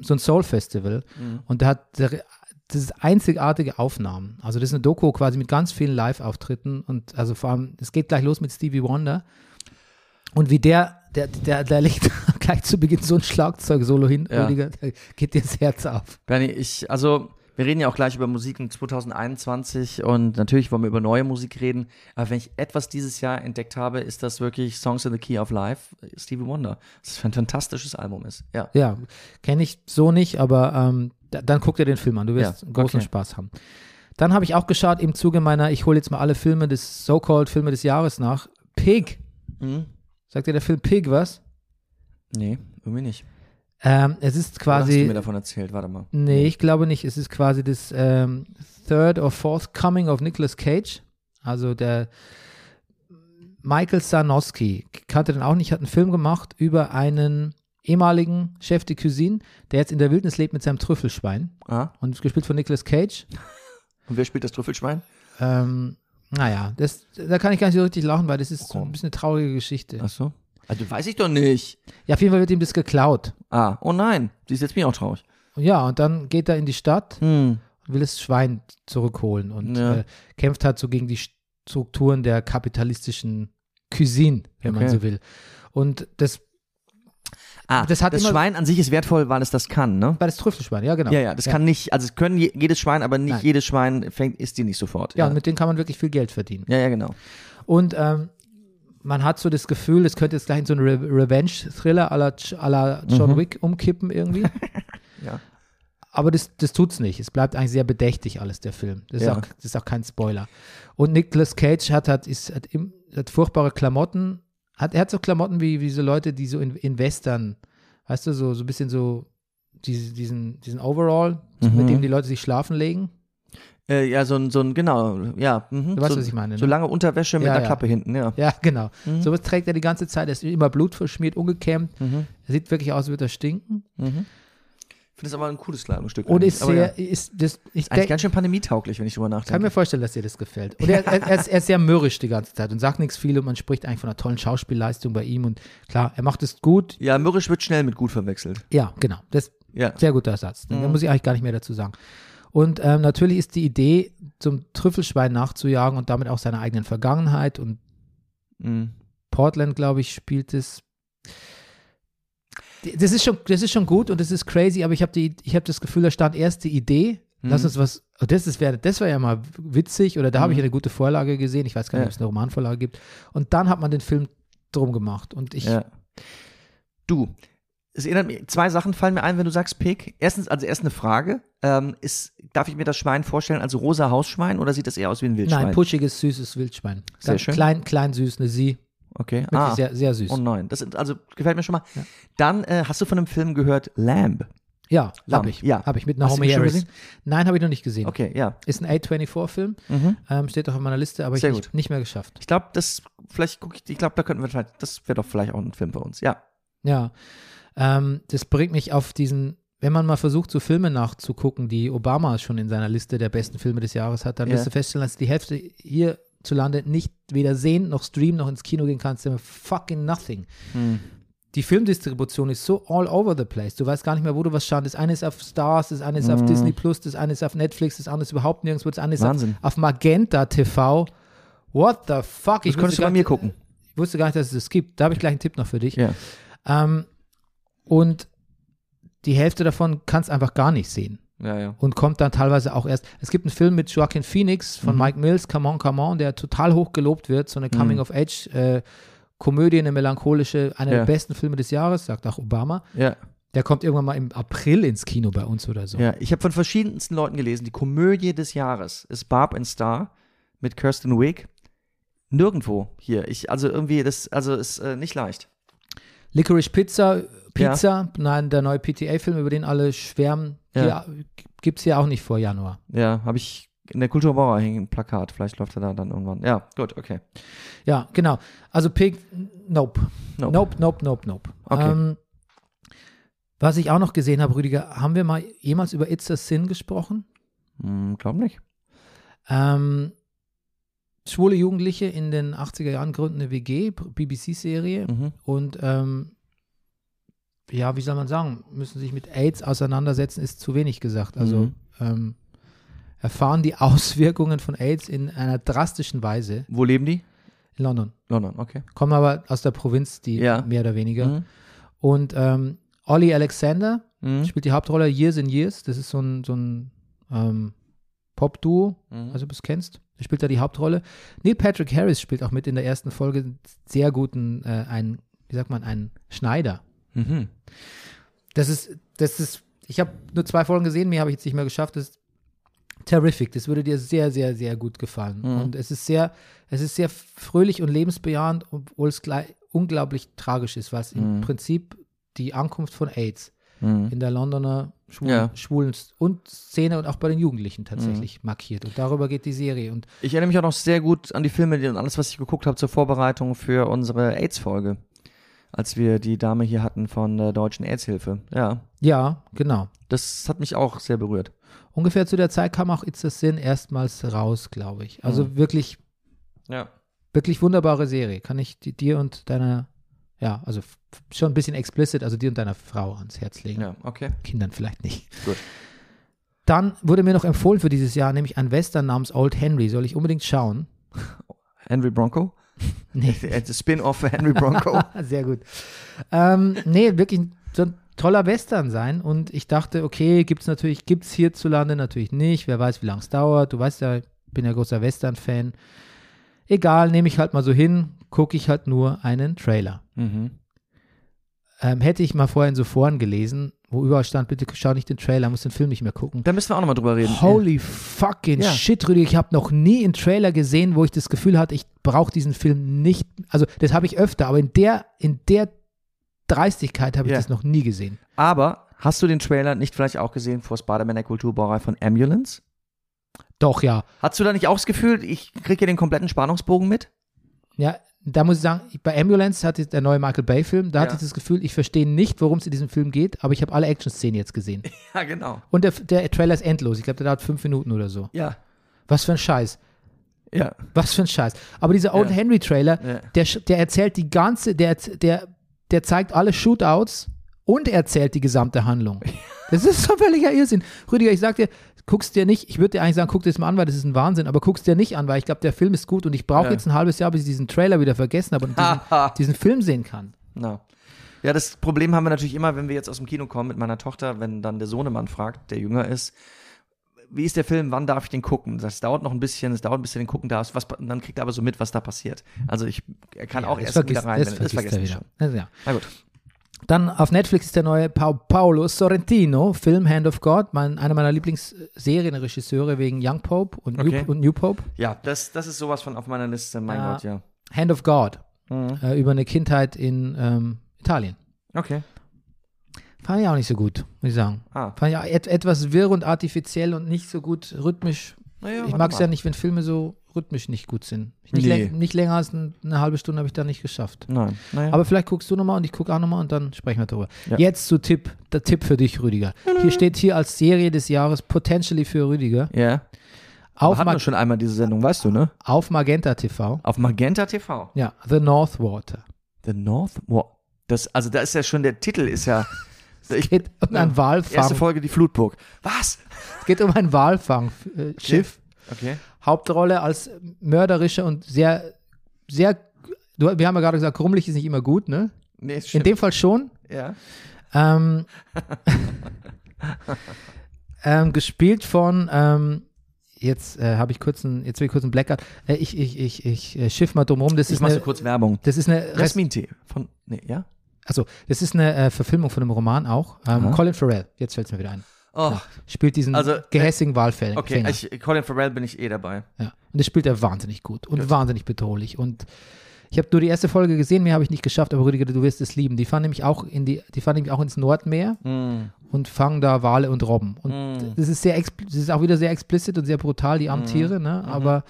so ein Soul Festival. Mhm. Und da hat der, das ist einzigartige Aufnahmen. Also das ist eine Doku quasi mit ganz vielen Live-Auftritten und also vor allem, es geht gleich los mit Stevie Wonder. Und wie der, der, der, der legt gleich zu Beginn so ein Schlagzeug-Solo hin, Ja. Rüdiger, geht dir das Herz auf. Bernie, ich, also, wir reden ja auch gleich über Musik in 2021 und natürlich wollen wir über neue Musik reden. Aber wenn ich etwas dieses Jahr entdeckt habe, ist das wirklich Songs in the Key of Life, Stevie Wonder. Das ein fantastisches Album ist. Ja. Ja, kenne ich so nicht, aber ähm, da, dann guck dir den Film an, du wirst Ja, großen okay. Spaß haben. Dann habe ich auch geschaut im Zuge meiner, ich hole jetzt mal alle Filme des so-called Filme des Jahres nach. Pig. Mhm. Sagt dir der Film Pig was? Nee, irgendwie nicht. Ähm, es ist Oder hast du quasi. mir davon erzählt? Warte mal. Nee, ich glaube nicht. Es ist quasi das ähm, Third or Fourth Coming of Nicolas Cage. Also der Michael Sarnowski, kannte den auch nicht, hat einen Film gemacht über einen ehemaligen Chef de Cuisine, der jetzt in der Wildnis lebt mit seinem Trüffelschwein. Ah, Und ist gespielt von Nicolas Cage. und wer spielt das Trüffelschwein? Ähm, naja, das, da kann ich gar nicht so richtig lachen, weil das ist so Oh. ein bisschen eine traurige Geschichte. Ach so. Also, weiß ich doch nicht. Ja, auf jeden Fall wird ihm das geklaut. Ah, oh nein. Siehst jetzt bin ich auch traurig. Ja, und dann geht er in die Stadt Hm. und will das Schwein zurückholen und Ja. äh, kämpft halt so gegen die Strukturen der kapitalistischen Cuisine, wenn man Okay. so will. Und das Ah, Das hat immer- Schwein an sich ist wertvoll, weil es das kann, ne? war das Trüffelschwein, ja genau. Ja, ja, das kann nicht, also es können je, jedes Schwein, aber nicht Nein. jedes Schwein fängt, isst die nicht sofort. Ja, Ja, und mit denen kann man wirklich viel Geld verdienen. ja, ja, genau. Und ähm, man hat so das Gefühl, es könnte jetzt gleich in so einen Re Revenge-Thriller à la, Ch- à la John Mhm. Wick umkippen irgendwie. Ja. Aber das, das tut's nicht. Es bleibt eigentlich sehr bedächtig alles, der Film. Das, ist, Ja. auch, das ist auch kein Spoiler. Und Nicolas Cage hat, hat, ist, hat, im, hat furchtbare Klamotten. Hat, er hat so Klamotten wie, wie so Leute, die so in, in Western, weißt du, so, so ein bisschen so diese, diesen, diesen Overall, Mhm. mit dem die Leute sich schlafen legen. Äh, ja, so ein, so ein, genau, ja. Mhm. Du weißt, so, was ich meine, ne? So lange Unterwäsche mit Ja, einer ja. Klappe hinten, ja. Ja, genau. Mhm. Sowas trägt er die ganze Zeit. Er ist immer blutverschmiert, ungekämmt. Mhm. Er sieht wirklich aus, als würde er stinken. Mhm. Ich finde das aber ein cooles Kleidungsstück. Und ist sehr, ja. ist, das, ich eigentlich ganz schön pandemietauglich, wenn ich drüber kann mir nachdenke. vorstellen, dass dir das gefällt. Und er, er, er, ist, er ist sehr mürrisch die ganze Zeit und sagt nichts viel und man spricht eigentlich von einer tollen Schauspielleistung bei ihm. Und klar, er macht es gut. Ja, mürrisch wird schnell mit gut verwechselt. Ja, genau. Das Ja. Sehr guter Ersatz. Da Mhm. muss ich eigentlich gar nicht mehr dazu sagen. Und ähm, natürlich ist die Idee, zum Trüffelschwein nachzujagen und damit auch seiner eigenen Vergangenheit und Mhm. Portland, glaube ich, spielt es. Das ist schon, das ist schon gut und das ist crazy, aber ich habe habe das Gefühl, da stand erst die Idee. Lass Mhm. uns was. oh, Das ist, das war ja mal witzig oder da habe ich Mhm. eine gute Vorlage gesehen. Ich weiß gar nicht, Ja. ob es eine Romanvorlage gibt. Und dann hat man den Film drum gemacht und ich. Ja. Du, es erinnert mich, zwei Sachen fallen mir ein, wenn du sagst Pig. Erstens, also erst eine Frage. Ähm, ist, darf ich mir das Schwein vorstellen als rosa Hausschwein oder sieht das eher aus wie ein Wildschwein? Nein, puschiges, süßes Wildschwein. Sehr Ganz schön. Klein, klein, süß, eine Sie. Okay. Wirklich Ah. sehr, sehr süß. Oh nein, das also gefällt mir schon mal. Ja. Dann äh, hast du von einem Film gehört, Lamb. ja, habe ich. ja. Habe ich mit Naomi Harris. gesehen? Nein, habe ich noch nicht gesehen. Okay, ja. Ist ein A24-Film. Mhm. Ähm, steht auch auf meiner Liste, aber Sehr ich gut. nicht, nicht mehr geschafft. Ich glaube, das, vielleicht gucke ich, ich glaube, da könnten wir vielleicht, das wäre doch vielleicht auch ein Film für uns. Ja. Ja, ähm, das bringt mich auf diesen, wenn man mal versucht, so Filme nachzugucken, die Obama schon in seiner Liste der besten Filme des Jahres hat, dann Ja. wirst du feststellen, dass die Hälfte hierzulande nicht weder sehen, noch streamen, noch ins Kino gehen kannst. Fucking nothing. Hm. Die Filmdistribution ist so all over the place. Du weißt gar nicht mehr, wo du was schaust. Das eine ist auf Stars, das eine ist auf Mhm. Disney Plus, das eine ist auf Netflix, das andere ist überhaupt nirgendwo, das andere ist auf, auf Magenta TV. What the fuck? Das könntest du bei mir gucken. Ich wusste gar nicht, dass es das gibt. Da habe ich gleich einen Tipp noch für dich. Ja. Ähm, und die Hälfte davon kannst einfach gar nicht sehen Ja, ja. und kommt dann teilweise auch erst. Es gibt einen Film mit Joaquin Phoenix von Mhm. Mike Mills, Come On, Come On, der total hoch gelobt wird, so eine Mhm. Coming-of-Age-Komödie, eine melancholische, einer Ja. der besten Filme des Jahres, sagt auch Obama. Ja. Der kommt irgendwann mal im April ins Kino bei uns oder so. Ja, ich habe von verschiedensten Leuten gelesen, die Komödie des Jahres ist Barb and Star mit Kirsten Wiig. Nirgendwo hier. Ich, also irgendwie, das, also ist äh, nicht leicht. Licorice Pizza, Pizza, nein, der neue PTA-Film, über den alle schwärmen, Ja. hier, gibt es hier auch nicht vor Januar. Ja, habe ich in der Kulturwoche hängen ein Plakat. Vielleicht läuft er da dann irgendwann. Ja, gut, okay. Ja, genau. Also Pig, nope. Nope. Nope, nope, nope, nope. Okay. Ähm, was ich auch noch gesehen habe, Rüdiger, haben wir mal jemals über It's a Sin gesprochen? Hm, glaub nicht. Ähm, schwule Jugendliche in den 80er Jahren gründen eine WG, BBC-Serie Mhm. und ähm, ja, wie soll man sagen, müssen sich mit AIDS auseinandersetzen, ist zu wenig gesagt. Also Mhm. ähm, erfahren die Auswirkungen von AIDS in einer drastischen Weise Wo leben die? in London. London, okay. Kommen aber aus der Provinz, die Ja. mehr oder weniger. Mhm. Und ähm, Ollie Alexander Mhm. spielt die Hauptrolle Years in Years. Das ist so ein, so ein ähm, Pop-Duo, Mhm. also du es kennst. Der spielt da die Hauptrolle. Neil Patrick Harris spielt auch mit in der ersten Folge einen sehr guten, äh, einen, wie sagt man, einen Schneider. Mhm. Das ist, das ist, ich habe nur zwei Folgen gesehen, mehr habe ich jetzt nicht mehr geschafft. Das ist terrific. Das würde dir sehr, sehr, sehr gut gefallen. Mhm. Und es ist sehr, es ist sehr fröhlich und lebensbejahend, obwohl es gleich unglaublich tragisch ist, weil es im Mhm. Prinzip die Ankunft von AIDS Mhm. in der Londoner Schwulen, Ja. Schwulen und Szene und auch bei den Jugendlichen tatsächlich markiert. Und darüber geht die Serie. Und Ich erinnere mich auch noch sehr gut an die Filme die- und alles, was ich geguckt habe zur Vorbereitung für unsere AIDS-Folge. Als wir die Dame hier hatten von der Deutschen AIDS-Hilfe. Ja, ja, genau. das hat mich auch sehr berührt. Ungefähr zu der Zeit kam auch It's a Sin erstmals raus, glaube ich. Also Mhm. wirklich, Ja. wirklich wunderbare Serie. Kann ich die, dir und deiner, ja, also schon ein bisschen explicit, also dir und deiner Frau ans Herz legen. Ja, okay. Kindern vielleicht nicht. Gut. Dann wurde mir noch empfohlen für dieses Jahr, nämlich ein Western namens Old Henry. Soll ich unbedingt schauen? Henry Bronco? Nee. Spin-off für Henry Bronco. Sehr gut. Ähm, nee, wirklich so ein toller Western sein. Und ich dachte, okay, gibt es natürlich, gibt es hierzulande natürlich nicht. Wer weiß, wie lange es dauert. Du weißt ja, ich bin ja großer Western-Fan. Egal, nehme ich halt mal so hin, gucke ich halt nur einen Trailer. mhm. Ähm, hätte ich mal vorher in so Foren gelesen, wo überall stand, bitte schau nicht den Trailer, muss den Film nicht mehr gucken. Da müssen wir auch nochmal drüber reden. Holy fucking Ja. shit, Rüdi. Ich habe noch nie einen Trailer gesehen, wo ich das Gefühl hatte, ich brauche diesen Film nicht. Also, das habe ich öfter, aber in der, in der Dreistigkeit habe ich Ja. das noch nie gesehen. Aber hast du den Trailer nicht vielleicht auch gesehen vor Spider-Man der Kulturbrauerei von Ambulance? Doch, ja. Hast du da nicht auch das Gefühl, ich kriege hier den kompletten Spannungsbogen mit? Ja, da muss ich sagen, bei Ambulance hatte der neue Michael Bay-Film, da hatte Ja. ich das Gefühl, ich verstehe nicht, worum es in diesem Film geht, aber ich habe alle Action-Szenen jetzt gesehen. Ja, genau. Und der, der Trailer ist endlos. Ich glaube, der dauert fünf Minuten oder so. Ja. Was für ein Scheiß. Ja. Was für ein Scheiß. Aber dieser Old Ja. Henry Trailer, Ja. der, der erzählt die ganze, der, der, der zeigt alle Shootouts und erzählt die gesamte Handlung. Das ist so völliger Irrsinn. Rüdiger, ich sag dir, guckst dir nicht, ich würde dir eigentlich sagen, guck dir das mal an, weil das ist ein Wahnsinn, aber guckst dir nicht an, weil ich glaube, der Film ist gut und ich brauche Ja. jetzt ein halbes Jahr, bis ich diesen Trailer wieder vergessen habe und diesen, diesen Film sehen kann. Na. Ja, das Problem haben wir natürlich immer, wenn wir jetzt aus dem Kino kommen mit meiner Tochter, wenn dann der Sohnemann fragt, der jünger ist, wie ist der Film, wann darf ich den gucken? Das dauert noch ein bisschen, es dauert ein bisschen, den gucken darfst, was, dann kriegt er aber so mit, was da passiert. Also ich, er kann auch das erst wieder vergisst, rein, das wenn das vergisst er vergessen wieder. Also, ja. Na gut. Dann auf Netflix ist der neue pa Paolo Sorrentino, Film Hand of God, mein, einer meiner Lieblingsserienregisseure wegen Young Pope und, Okay. New, und New Pope. Ja, das, das ist sowas von auf meiner Liste, mein Ja. Gott, ja. Hand of God, Mhm. äh, über eine Kindheit in ähm, Italien. Okay. Fand ich auch nicht so gut, muss ich sagen. Ah. Fand ich auch et etwas wirr und artifiziell und nicht so gut rhythmisch. Naja, ich mag es ja nicht, wenn Filme so rhythmisch nicht gut sind. Nicht, Nee. läng- nicht länger als ein, eine halbe Stunde habe ich da nicht geschafft. Nein, naja. Aber vielleicht guckst du nochmal und ich gucke auch nochmal und dann sprechen wir darüber. Ja. Jetzt zu Tipp, der Tipp für dich, Rüdiger. Hier steht hier als Serie des Jahres Potentially für Rüdiger ja. auf, Hatten wir schon einmal diese Sendung, weißt du, ne? auf Magenta TV. Auf Magenta TV. Ja, The North Water. The North Wa- Das, also da ist ja schon, der Titel ist ja. Ich, Geht um ein erste Walfang. Folge die Flutburg. Was? Es geht um ein Walfangschiff. Okay. Hauptrolle als mörderischer und sehr, sehr, du, wir haben ja gerade gesagt, krummelig ist nicht immer gut, ne? Nee, ist In dem Fall schon. ja. Ähm, ähm, gespielt von, ähm, jetzt äh, habe ich kurz einen, jetzt will ich kurz einen Blackout. Äh, ich, ich, ich, ich äh, schiff mal drum rum. Das Ich ist eine, kurz Werbung. das ist eine, Res Jasmin Tee von. Nee, ja? also, das ist eine äh, Verfilmung von einem Roman auch. Ähm. Colin Farrell, jetzt fällt es mir wieder ein. Oh, Spielt diesen Also, äh, gehässigen Walfänger. okay. Ich, Colin Farrell bin ich eh dabei. Ja. Und das spielt er wahnsinnig gut und wahnsinnig bedrohlich. Und ich habe nur die erste Folge gesehen, mehr habe ich nicht geschafft, aber Rüdiger, du wirst es lieben. Die fahren nämlich auch in die, die fahren nämlich auch ins Nordmeer Mm. und fangen da Wale und Robben. Und Mm. das ist sehr das ist auch wieder sehr explizit und sehr brutal, die armen Tiere, ne? Mhm. Aber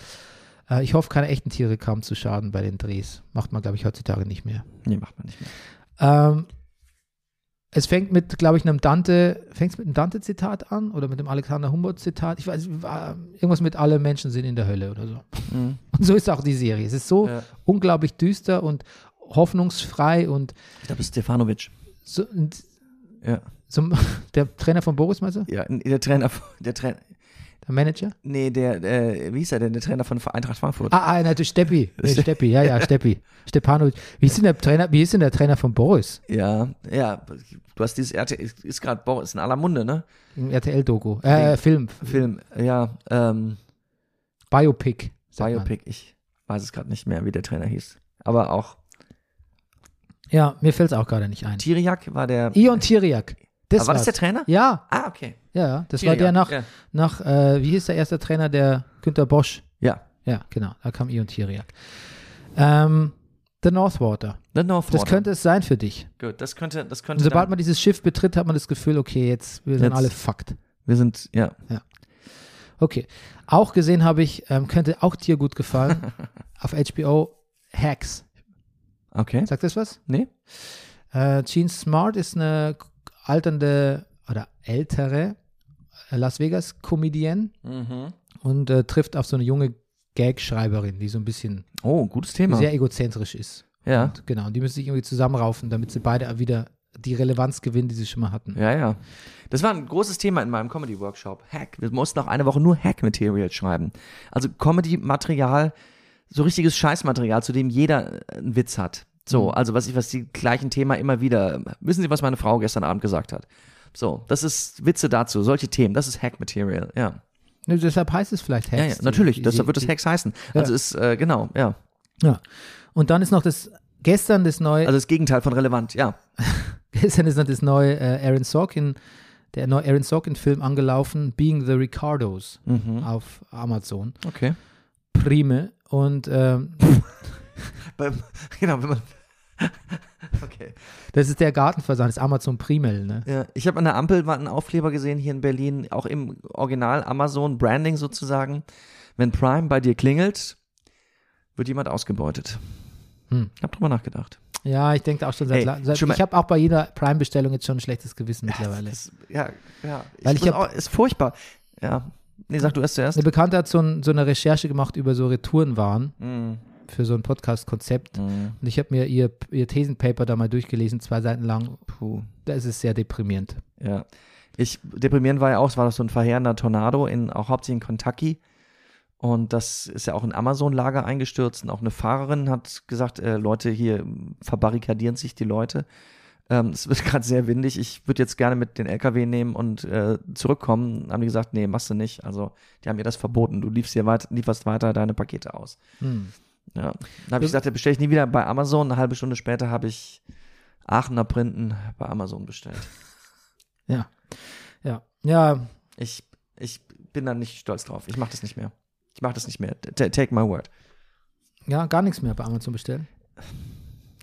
äh, ich hoffe, keine echten Tiere kamen zu Schaden bei den Drehs. Macht man, glaube ich, heutzutage nicht mehr. Nee, macht man nicht mehr. Ähm, es fängt mit, glaube ich, einem Dante, fängt es mit einem Dante-Zitat an oder mit dem Alexander Humboldt-Zitat? Ich weiß, war irgendwas mit alle Menschen sind in der Hölle oder so. Mm. Und so ist auch die Serie. Es ist so Ja. unglaublich düster und hoffnungsfrei und Ich glaube, Stefanovic. so, Ja. so der Trainer von Boris, meinst du? Ja, der Trainer, der Trainer, Der Manager? nee, der, äh, wie hieß er denn, der Trainer von Eintracht Frankfurt? Ah, ah natürlich Steppi. Nee, Steppi, ja, ja, Steppi. Stepanovic. Wie ist denn der Trainer, wie ist denn der Trainer von Boris? Ja, ja, du hast dieses RTL, ist, gerade, ist in aller Munde, ne? RTL-Doku. Äh, Film. Film, ja, ähm, Biopic. sagt man. Biopic, ich weiß es gerade nicht mehr, wie der Trainer hieß. Aber auch Ja, mir fällt es auch gerade nicht ein. Tiriak war der. Ion Tiriak. Das Ah, war das der Trainer? Ja, Ah, okay. ja, ja. Das war der nach, Ja. nach äh, wie hieß der erste Trainer, der Günter Bosch. ja. Ja, genau. Da kam Ion Tiriak. Ähm, The Northwater. The North Das könnte es sein für dich. Gut, das könnte, das Und könnte. sobald dann, man dieses Schiff betritt, hat man das Gefühl, okay, jetzt, wir sind Jetzt- alle fucked. wir sind, ja. Okay. Auch gesehen habe ich, ähm, könnte auch dir gut gefallen, auf HBO Hacks. Okay. Sagt das was? Nee? Äh, Gene Smart ist eine alternde oder ältere äh, Las Vegas-Comedienne Mhm. und äh, trifft auf so eine junge Gag-Schreiberin, die so ein bisschen Oh, gutes Thema. sehr egozentrisch ist. ja. Und, genau, und die müssen sich irgendwie zusammenraufen, damit sie beide wieder die Relevanz gewinnen, die sie schon mal hatten. Ja, ja. Das war ein großes Thema in meinem Comedy-Workshop. Hack. Wir mussten auch eine Woche nur Hack-Material schreiben. Also Comedy-Material, so richtiges Scheißmaterial, zu dem jeder äh, einen Witz hat. So, also was ich, was die gleichen Thema immer wieder. Wissen Sie, was meine Frau gestern Abend gesagt hat? So, das ist Witze dazu, solche Themen, das ist Hack-Material, ja. Ne, deshalb heißt es vielleicht Hacks. Ja, ja, natürlich, die- deshalb die- wird es Hacks heißen. Also ist, äh, genau, ja. Ja. Und dann ist noch das, gestern das neue, Also das Gegenteil von relevant, ja. gestern ist noch das neue äh, Aaron Sorkin, der neue Aaron Sorkin-Film angelaufen, Being the Ricardos Mhm. auf Amazon. Okay. Prime. Und ähm, Beim, genau, wenn man. Okay. das ist der Gartenversand, das ist Amazon Primel, ne? Ja, ich habe an der Ampel mal einen Aufkleber gesehen hier in Berlin, auch im Original Amazon Branding sozusagen. Wenn Prime bei dir klingelt, wird jemand ausgebeutet. Hm. Ich habe drüber nachgedacht. Ja, ich denke auch schon seit, Ey, la- seit schon mal- ich habe auch bei jeder Prime-Bestellung jetzt schon ein schlechtes Gewissen mittlerweile. Das, ja, ja. Weil ich muss hab- auch, ist furchtbar. Ja. Nee, sag du erst zuerst. Eine Bekannte hat so, ein, so eine Recherche gemacht über so Retourenwaren Mhm. Für so ein Podcast-Konzept. Mhm. Und ich habe mir ihr, ihr Thesenpaper da mal durchgelesen, zwei Seiten lang. Puh. Da ist es sehr deprimierend. Ja. Ich, deprimierend war ja auch, es war doch so ein verheerender Tornado in, auch hauptsächlich in Kentucky. Und das ist ja auch ein Amazon-Lager eingestürzt. Und auch eine Fahrerin hat gesagt, äh, Leute, hier verbarrikadieren sich die Leute. Ähm, es wird gerade sehr windig. Ich würde jetzt gerne mit den LKW nehmen und äh, zurückkommen. Haben die gesagt, nee, machst du nicht. Also, die haben mir das verboten. Du liefst hier weiter, lieferst weiter deine Pakete aus. Hm. Ja. Dann habe ich gesagt, da bestelle ich nie wieder bei Amazon. Eine halbe Stunde später habe ich Aachener Printen bei Amazon bestellt. Ja. Ja. Ja, Ich, ich bin da nicht stolz drauf. Ich mache das nicht mehr. Ich mache das nicht mehr. T take my word. ja, gar nichts mehr bei Amazon bestellen.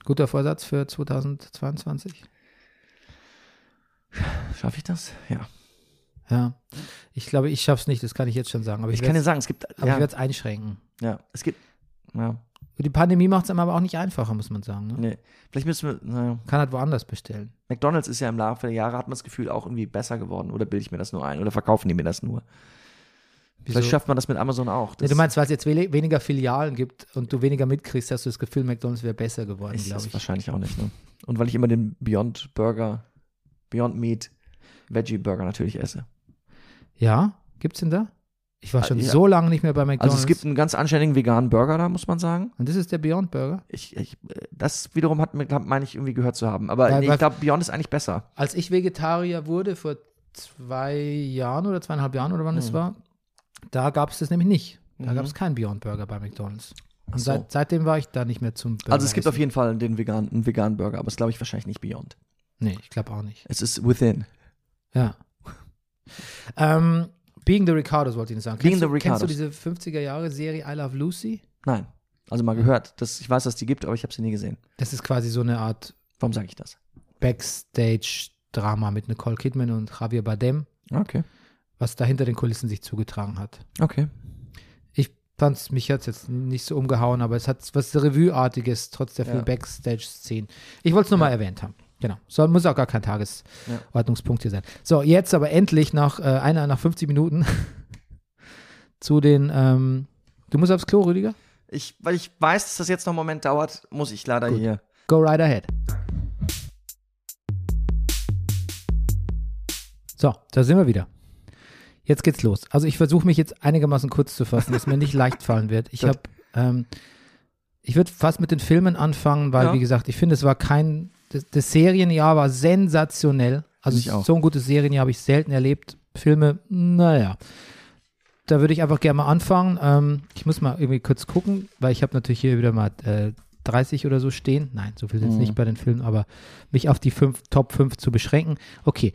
Guter Vorsatz für 2022. Schaffe ich das? Ja. Ja. Ich glaube, ich schaffe es nicht, das kann ich jetzt schon sagen. Aber ich, Ich kann dir sagen, es gibt. aber ich Ja, werde es einschränken. ja, es gibt. Ja, Die Pandemie macht es einem aber auch nicht einfacher, muss man sagen. Ne? nee. Vielleicht müssen wir. Naja. Kann halt woanders bestellen. McDonalds ist ja im Laufe der Jahre, hat man das Gefühl, auch irgendwie besser geworden. Oder bilde ich mir das nur ein? Oder verkaufen die mir das nur? Wieso? Vielleicht schafft man das mit Amazon auch. Nee, du meinst, weil es jetzt we weniger Filialen gibt und du weniger mitkriegst, hast du das Gefühl, McDonalds wäre besser geworden, glaube ich. wahrscheinlich auch nicht. Ne? Und weil ich immer den Beyond Burger, Beyond Meat Veggie Burger natürlich esse. Ja? Gibt's denn da? Ich war schon ja. so lange nicht mehr bei McDonalds. Also es gibt einen ganz anständigen veganen Burger da, muss man sagen. und das ist der Beyond Burger. Ich, ich, äh, das wiederum hat, mir- meine ich irgendwie gehört zu haben. Aber Weil- nee, ich glaube, Beyond ist eigentlich besser. Als ich Vegetarier wurde, vor zwei Jahren oder zweieinhalb Jahren oder wann es Mhm. war, da gab es das nämlich nicht. Da Mhm. gab es keinen Beyond Burger bei McDonalds. Und so. seit, seitdem war ich da nicht mehr zum Burger Also es gibt auf jeden Fall den veganen, einen veganen Burger, aber es glaube ich wahrscheinlich nicht Beyond. Nee, ich glaube auch nicht. Es ist Within. Ja. ähm, Being the Ricardos wollte ich noch sagen. Being kennst, the du, kennst du Ricardos. diese 50er-Jahre-Serie I Love Lucy? Nein. Also mal gehört. Das, ich weiß, dass die gibt, aber ich habe sie nie gesehen. Das ist quasi so eine Art Warum sage ich das? Backstage-Drama mit Nicole Kidman und Javier Bardem, Okay. was da hinter den Kulissen sich zugetragen hat. Okay. Ich fand's, mich hat's jetzt nicht so umgehauen, aber es hat was Revue-artiges, trotz der Ja. vielen Backstage-Szenen. Ich wollte es nur mal erwähnt haben. Genau. So, muss auch gar kein Tagesordnungspunkt hier sein. So, jetzt aber endlich nach äh, einer, nach 50 Minuten zu den, ähm, du musst aufs Klo, Rüdiger? Ich, weil ich weiß, dass das jetzt noch einen Moment dauert, muss ich leider Gut. hier. Go right ahead. So, da sind wir wieder. Jetzt geht's los. Also ich versuche mich jetzt einigermaßen kurz zu fassen, dass mir nicht leicht fallen wird. Ich habe, ähm, ich würde fast mit den Filmen anfangen, weil Ja. wie gesagt, ich finde, es war kein, das, das Serienjahr war sensationell. Also Finde ich auch. so ein gutes Serienjahr habe ich selten erlebt. Filme, naja. Da würde ich einfach gerne mal anfangen. Ähm, ich muss mal irgendwie kurz gucken, weil ich habe natürlich hier wieder mal äh, 30 oder so stehen. Nein, so viel sind es Mhm. nicht bei den Filmen, aber mich auf die fünf, Top 5 zu beschränken. Okay.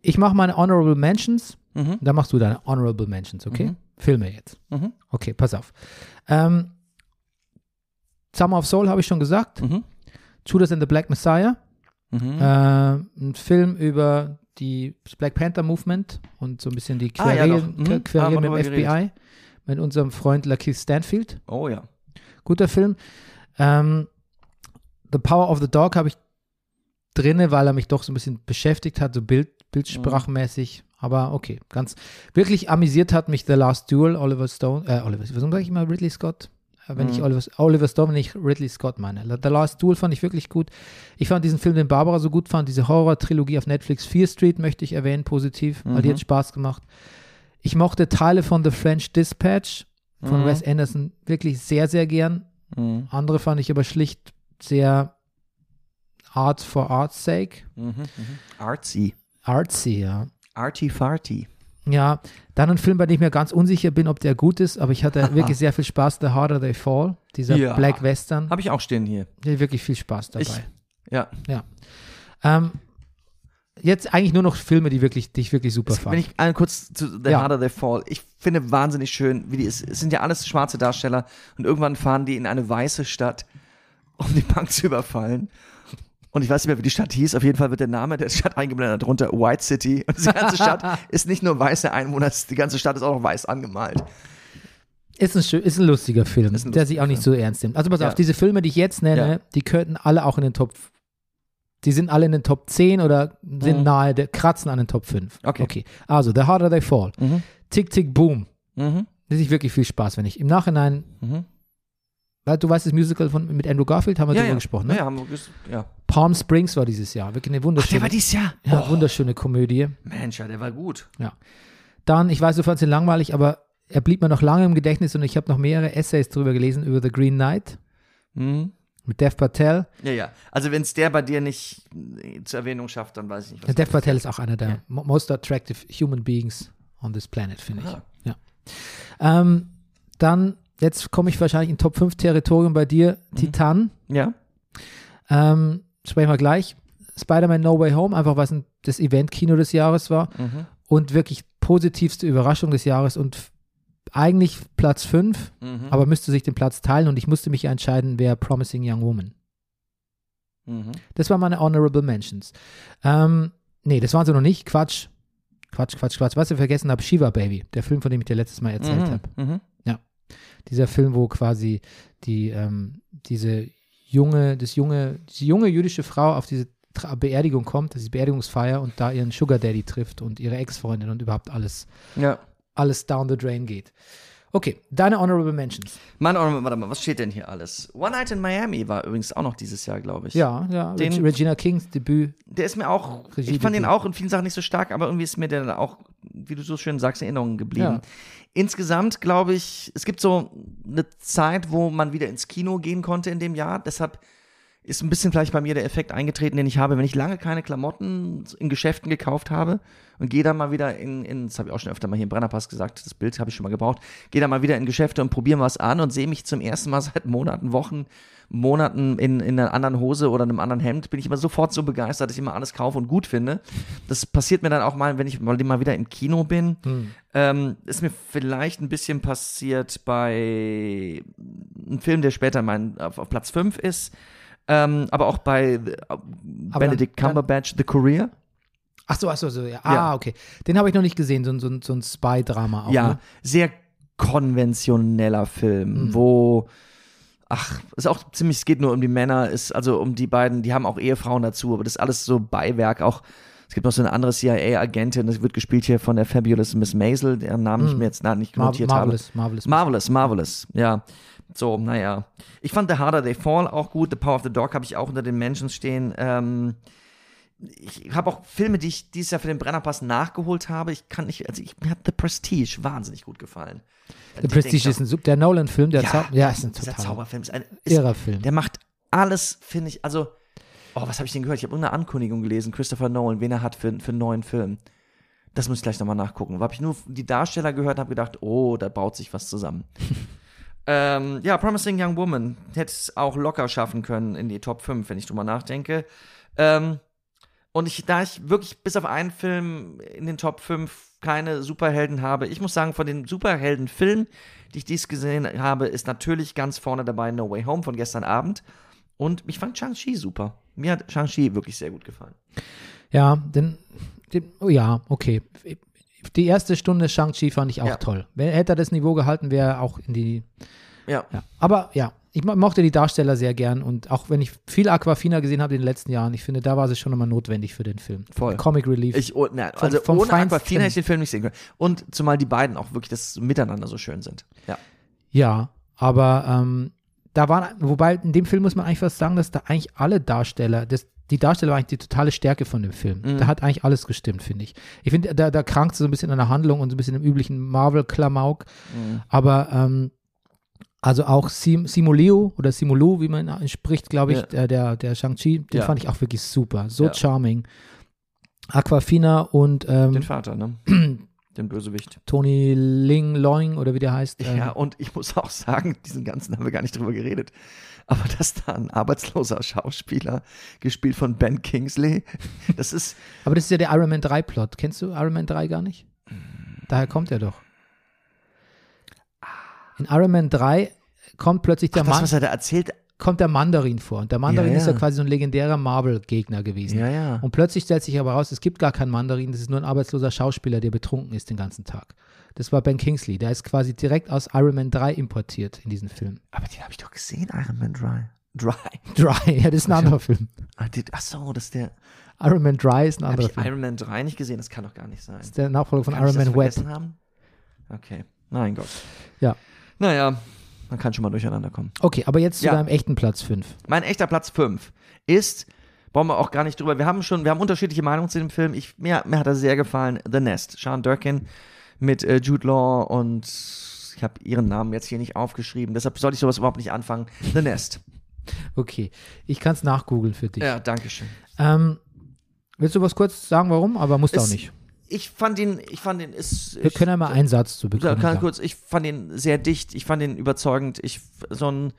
Ich mache meine Honorable Mentions. Mhm. Da machst du deine Honorable Mentions, okay? Mhm. Filme jetzt. Mhm. Okay, pass auf. Ähm, Summer of Soul habe ich schon gesagt. Mhm. Judas and the Black Messiah. Mhm. Äh, ein Film über die das Black Panther Movement und so ein bisschen die Ah, ja, Querelen. Mhm. Querelen Haben wir mit dem FBI. Mit unserem Freund Lakeith Stanfield. Oh ja. Guter Film. Ähm, the Power of the Dog habe ich drinne, weil er mich doch so ein bisschen beschäftigt hat, so Bild, bildsprachmäßig. Aber okay, ganz wirklich amüsiert hat mich The Last Duel, Oliver Stone, äh, Oliver, warum sage ich immer Ridley Scott? Äh, Wenn ich Mhm. Oliver, Oliver Stone, ich Ridley Scott meine. The Last Duel fand ich wirklich gut. Ich fand diesen Film, den Barbara so gut fand, diese Horror-Trilogie auf Netflix, Fear Street möchte ich erwähnen, positiv, weil die Mhm. hat Spaß gemacht. Ich mochte Teile von The French Dispatch von Mhm. Wes Anderson wirklich sehr, sehr gern. Mhm. Andere fand ich aber schlicht sehr Art for Art's sake. Mhm. Mhm. Artsy. Artsy, ja. Arty Farty. Ja, dann ein Film, bei dem ich mir ganz unsicher bin, ob der gut ist, aber ich hatte wirklich sehr viel Spaß. The Harder They Fall, dieser Ja. Black Western. Habe ich auch stehen hier. Hatte wirklich viel Spaß dabei. Ich- Ja. ähm, jetzt eigentlich nur noch Filme, die, wirklich, die ich wirklich super Wenn fand. ich einmal kurz zu The Ja. Harder They Fall. Ich finde wahnsinnig schön, wie die, es, es sind ja alles schwarze Darsteller und irgendwann fahren die in eine weiße Stadt, um die Bank zu überfallen. Und ich weiß nicht mehr, wie die Stadt hieß. Auf jeden Fall wird der Name der Stadt eingeblendet darunter White City. Und die ganze Stadt ist nicht nur weiße Einwohner, die ganze Stadt ist auch noch weiß angemalt. Ist ein, ist ein lustiger Film, ein der sich lustiger auch nicht so ernst nimmt. Also pass Ja. auf, diese Filme, die ich jetzt nenne, Ja. die könnten alle auch in den Top, die sind alle in den Top 10 oder sind Mhm. nahe, der kratzen an den Top 5. Okay. Okay, also The Harder They Fall. Mhm. Tick, Tick, Boom. Mhm. Das ist wirklich viel Spaß, wenn ich im Nachhinein Mhm. weil du weißt, das Musical von, mit Andrew Garfield haben wir ja, drüber ja. gesprochen, ne? Ja, haben wir ja. Palm Springs war dieses Jahr. Wirklich eine Ach, wunderschöne, der war dieses Jahr. ja, Oh, wunderschöne Komödie. Mensch, ja, der war gut. Dann, ich weiß, du fandst ihn langweilig, aber er blieb mir noch lange im Gedächtnis und ich habe noch mehrere Essays drüber gelesen über The Green Knight Mhm. mit Dev Patel. Ja, ja. Also wenn es der bei dir nicht äh, zur Erwähnung schafft, dann weiß ich nicht, was Ja, Dev Patel ist auch einer der mo- most attractive human beings on this planet, finde ich. Aha. Ja. Ähm, dann, jetzt komme ich wahrscheinlich in Top 5 Territorium bei dir. Mhm. Titan. Ja. Ähm, sprechen wir gleich. Spider-Man No Way Home, einfach was ein, das Event-Kino des Jahres war. Mhm. Und wirklich positivste Überraschung des Jahres und eigentlich Platz 5, Mhm. aber müsste sich den Platz teilen und ich musste mich entscheiden, wer Promising Young Woman. Mhm. Das waren meine Honorable Mentions. Ähm, nee, das waren sie noch nicht. Quatsch. Quatsch, Quatsch, Quatsch. Was ich vergessen habe, Shiva Baby, der Film, von dem ich dir letztes Mal erzählt habe. Mhm. Mhm. Dieser Film, wo quasi die, ähm, diese junge, das junge, diese junge jüdische Frau auf diese Beerdigung kommt, diese Beerdigungsfeier und da ihren Sugar Daddy trifft und ihre Ex-Freundin und überhaupt alles, Ja. alles down the drain geht. Okay, deine Honorable Mentions. Mein Honorable, warte mal, was steht denn hier alles? One Night in Miami war übrigens auch noch dieses Jahr, glaube ich. Ja, ja, Den- Reg Regina Kings Debüt. Der ist mir auch, ich Regiedebüt. fand den auch in vielen Sachen nicht so stark, aber irgendwie ist mir der dann auch, wie du so schön sagst, in Erinnerung geblieben. Ja. Insgesamt glaube ich, es gibt so eine Zeit, wo man wieder ins Kino gehen konnte in dem Jahr. Deshalb ist ein bisschen vielleicht bei mir der Effekt eingetreten, den ich habe, wenn ich lange keine Klamotten in Geschäften gekauft habe und gehe dann mal wieder in, in das habe ich auch schon öfter mal hier im Brennerpass gesagt, das Bild habe ich schon mal gebraucht, gehe dann mal wieder in Geschäfte und probiere was an und sehe mich zum ersten Mal seit Monaten, Wochen, Monaten in, in einer anderen Hose oder einem anderen Hemd, bin ich immer sofort so begeistert, dass ich immer alles kaufe und gut finde. Das passiert mir dann auch mal, wenn ich mal, mal wieder im Kino bin. Ähm, ist mir vielleicht ein bisschen passiert bei einem Film, der später mein, auf, auf Platz 5 ist. Ähm, aber auch bei äh, Benedict dann- Cumberbatch, The Courier. Ach so, ach so, so ja. Ah, Ja. okay. Den habe ich noch nicht gesehen, so, ein- so, so ein Spy-Drama auch. ja, Ne? sehr konventioneller Film, Mhm. wo ach, ist auch ziemlich, es geht nur um die Männer, ist also um die beiden, die haben auch Ehefrauen dazu, aber das ist alles so Beiwerk, auch es gibt noch so eine andere CIA-Agentin, das wird gespielt hier von der Fabulous Miss Maisel, deren Namen ich Mhm. mir jetzt na, nicht Mar notiert habe. Marvelous, Marvelous. Marvelous, Marvelous, ja. So, naja. Ich fand The Harder They Fall auch gut. The Power of the Dog habe ich auch unter den Menschen stehen. Ähm, ich habe auch Filme, die ich dieses Jahr für den Brennerpass nachgeholt habe. Ich kann nicht, also ich, mir hat The Prestige wahnsinnig gut gefallen. The Prestige ist ein Sub der Nolan-Film, der ja, Zau ja, ist ein dieser total Zauberfilm. Ist ein, ist, irrer Film. der macht alles, finde ich, also, oh, was habe ich denn gehört? Ich habe irgendeine Ankündigung gelesen, Christopher Nolan, wen er hat für, für einen neuen Film. Das muss ich gleich nochmal nachgucken. Da habe ich nur die Darsteller gehört und habe gedacht, oh, da baut sich was zusammen. ähm, ja, Promising Young Woman hätte es auch locker schaffen können in die Top 5, wenn ich drüber nachdenke. Ähm, und ich, da ich wirklich bis auf einen Film in den Top 5 keine Superhelden habe, ich muss sagen, von den Superheldenfilmen, die ich dies gesehen habe, ist natürlich ganz vorne dabei No Way Home von gestern Abend. Und ich fand Shang-Chi super. Mir hat Shang-Chi wirklich sehr gut gefallen. Ja, denn, den, oh ja, okay. Die erste Stunde Shang-Chi fand ich auch Ja. toll. Wenn, hätte er das Niveau gehalten, wäre er auch in die. Ja. Ja. Aber ja, ich mo- mochte die Darsteller sehr gern und auch wenn ich viel Aquafina gesehen habe in den letzten Jahren, ich finde, da war sie schon nochmal notwendig für den Film. Voll. Comic Relief. Ich, oh, na, Vom- also vom ohne Feinsten. Aquafina hätte ich den Film nicht sehen können. Und zumal die beiden auch wirklich das miteinander so schön sind. Ja. Ja, aber ähm, da waren, wobei in dem Film muss man eigentlich fast sagen, dass da eigentlich alle Darsteller, das, die Darsteller war eigentlich die totale Stärke von dem Film. Mhm. Da hat eigentlich alles gestimmt, finde ich. Ich finde, da, da krankt so ein bisschen an der Handlung und so ein bisschen im üblichen Marvel-Klamauk. Mhm. Aber ähm, also auch Sim, Simulio oder Simulu, wie man ihn spricht, glaube ich, Ja. der, der, der Shang-Chi, den Ja. fand ich auch wirklich super. So Ja. charming. Aquafina und ähm, Den Vater, ne? Den Bösewicht. Tony Ling Loing oder wie der heißt. Ja, und ich muss auch sagen, diesen ganzen haben wir gar nicht drüber geredet. Aber dass da ein arbeitsloser Schauspieler, gespielt von Ben Kingsley, das ist, Aber das ist ja der Iron Man 3 Plot. Kennst du Iron Man 3 gar nicht? Daher kommt er doch. In Iron Man 3 kommt plötzlich der, ach, das, Man was er da erzählt, kommt der Mandarin vor. Und der Mandarin Ja, ist ja quasi so ein legendärer Marvel-Gegner gewesen. ja, ja. Und plötzlich stellt sich aber raus, es gibt gar keinen Mandarin, das ist nur ein arbeitsloser Schauspieler, der betrunken ist den ganzen Tag. Das war Ben Kingsley. Der ist quasi direkt aus Iron Man 3 importiert in diesen Film. Aber den habe ich doch gesehen, Iron Man Dry. Dry. Dry, ja, das ist ein anderer Film. Ah, Ach so, das ist der. Iron Man Dry ist ein Habe anderer ich Film. Iron Man 3 nicht gesehen? Das kann doch gar nicht sein. Das ist der Nachfolger von Iron ich Man vergessen haben? Okay. Mein Gott. Ja. Naja. Man kann schon mal durcheinander kommen. Okay, aber jetzt zu Ja. deinem echten Platz 5. Mein echter Platz 5 ist, brauchen wir auch gar nicht drüber, wir haben schon, wir haben unterschiedliche Meinungen zu dem Film. Ich, mir, mir hat er sehr gefallen, The Nest. Sean Durkin mit äh, Jude Law und ich habe ihren Namen jetzt hier nicht aufgeschrieben, deshalb sollte ich sowas überhaupt nicht anfangen. The Nest. Okay, ich kann es nachgoogeln für dich. Ja, danke schön. Ähm, willst du was kurz sagen, warum? Aber musst du auch nicht. Ich fand ihn, ich fand ihn, ist. Wir ich, können ja mal einen Satz zu Ja, bekommen. kann kurz, ich fand ihn sehr dicht, ich fand ihn überzeugend. Ich, so ein,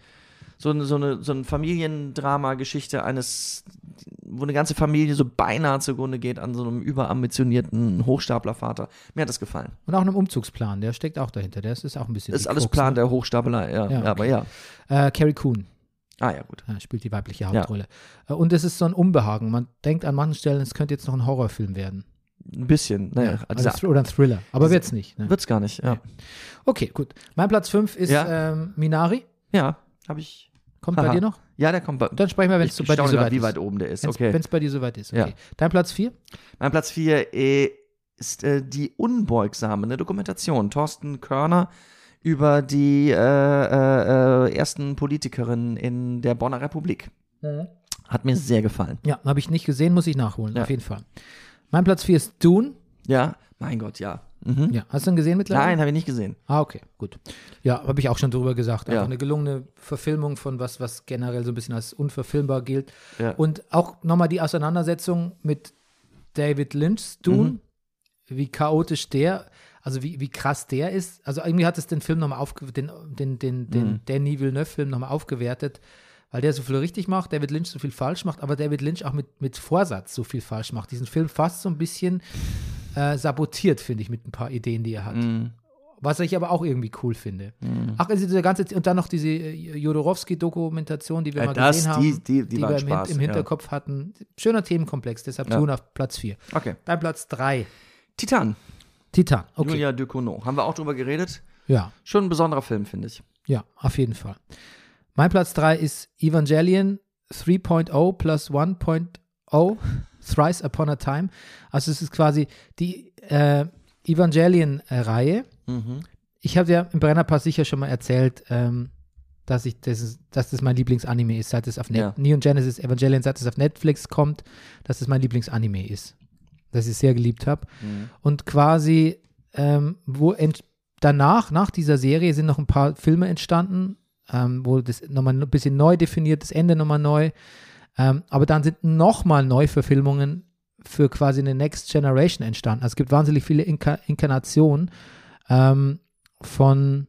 so eine, so eine, so eine Familiendrama-Geschichte eines, wo eine ganze Familie so beinahe zugrunde geht an so einem überambitionierten Hochstaplervater. Mir hat das gefallen. Und auch einem Umzugsplan, der steckt auch dahinter. Der ist, ist auch ein bisschen. Das ist alles Krux, Plan ne? der Hochstapler, ja, Ja, ja, okay. aber ja. Äh, Carrie Coon Ah ja, gut. ja, spielt die weibliche Hauptrolle. Äh, Und es ist so ein Unbehagen. Man denkt an manchen Stellen, es könnte jetzt noch ein Horrorfilm werden. Ein bisschen, naja. Also Also, Thr- oder ein Thriller. Aber wird's nicht. Ne? wird's gar nicht, ja. Okay, gut. Mein Platz 5 ist Ja. ähm, Minari. Ja, habe ich. Kommt bei Haha. dir noch? Ja, der kommt bei. Dann sprechen wir, wenn es bei dir soweit grad, wie ist. weit oben der ist. Wenn es Okay. bei dir soweit ist. Ja. Okay. Dein Platz 4? Mein Platz 4 äh, ist äh, die Unbeugsame, eine Dokumentation. Thorsten Körner über die äh, äh, äh, ersten Politikerinnen in der Bonner Republik. Hat mir sehr gefallen. Ja, habe ich nicht gesehen, muss ich nachholen, Ja. auf jeden Fall. Mein Platz 4 ist Dune. Ja, mein Gott, ja. Mhm. Ja, hast du ihn gesehen mittlerweile? Nein, habe ich nicht gesehen. Ah, okay, gut. Ja, habe ich auch schon drüber gesagt. Ja. eine gelungene Verfilmung von was, was generell so ein bisschen als unverfilmbar gilt. Ja. Und auch nochmal die Auseinandersetzung mit David Lynch's Dune, Mhm. wie chaotisch der, also wie, wie krass der ist. Also irgendwie hat es den Film nochmal aufge den, den, den, den Mhm. Denis Villeneuve-Film nochmal aufgewertet, weil der so viel richtig macht, David Lynch so viel falsch macht, aber David Lynch auch mit, mit Vorsatz so viel falsch macht. Diesen Film fast so ein bisschen äh, sabotiert, finde ich, mit ein paar Ideen, die er hat. Mhm. Was ich aber auch irgendwie cool finde. Ach, also diese ganze, und dann noch diese äh, Jodorowsky-Dokumentation, die wir Äh, mal das, gesehen haben, die- die- die wir Spaß, im ja. Hinterkopf hatten. Schöner Themenkomplex, deshalb Ja. tun auf Platz 4. Okay. Dein Platz 3, Titan. Titan. Okay. Julia Ducournau. Haben wir auch drüber geredet? Ja, Schon ein besonderer Film, finde ich. ja, auf jeden Fall. Mein Platz 3 ist Evangelion 3.0 plus 1.0 Thrice Upon a Time. Also es ist quasi die äh, Evangelion-Reihe. Mhm. Ich habe ja im Brennerpass sicher schon mal erzählt, ähm, dass ich das, ist- dass das mein Lieblingsanime ist, seit es auf Net Ja. Neon Genesis Evangelion, seit es auf Netflix kommt, dass es mein Lieblingsanime ist. Dass ich es sehr geliebt habe. Mhm. Und quasi, ähm, wo danach, nach dieser Serie, sind noch ein paar Filme entstanden, ähm, wo das nochmal ein bisschen neu definiert, das Ende nochmal neu. Ähm, aber dann sind nochmal Neuverfilmungen für quasi eine Next Generation entstanden. Also es gibt wahnsinnig viele Inka Inkarnationen ähm, von,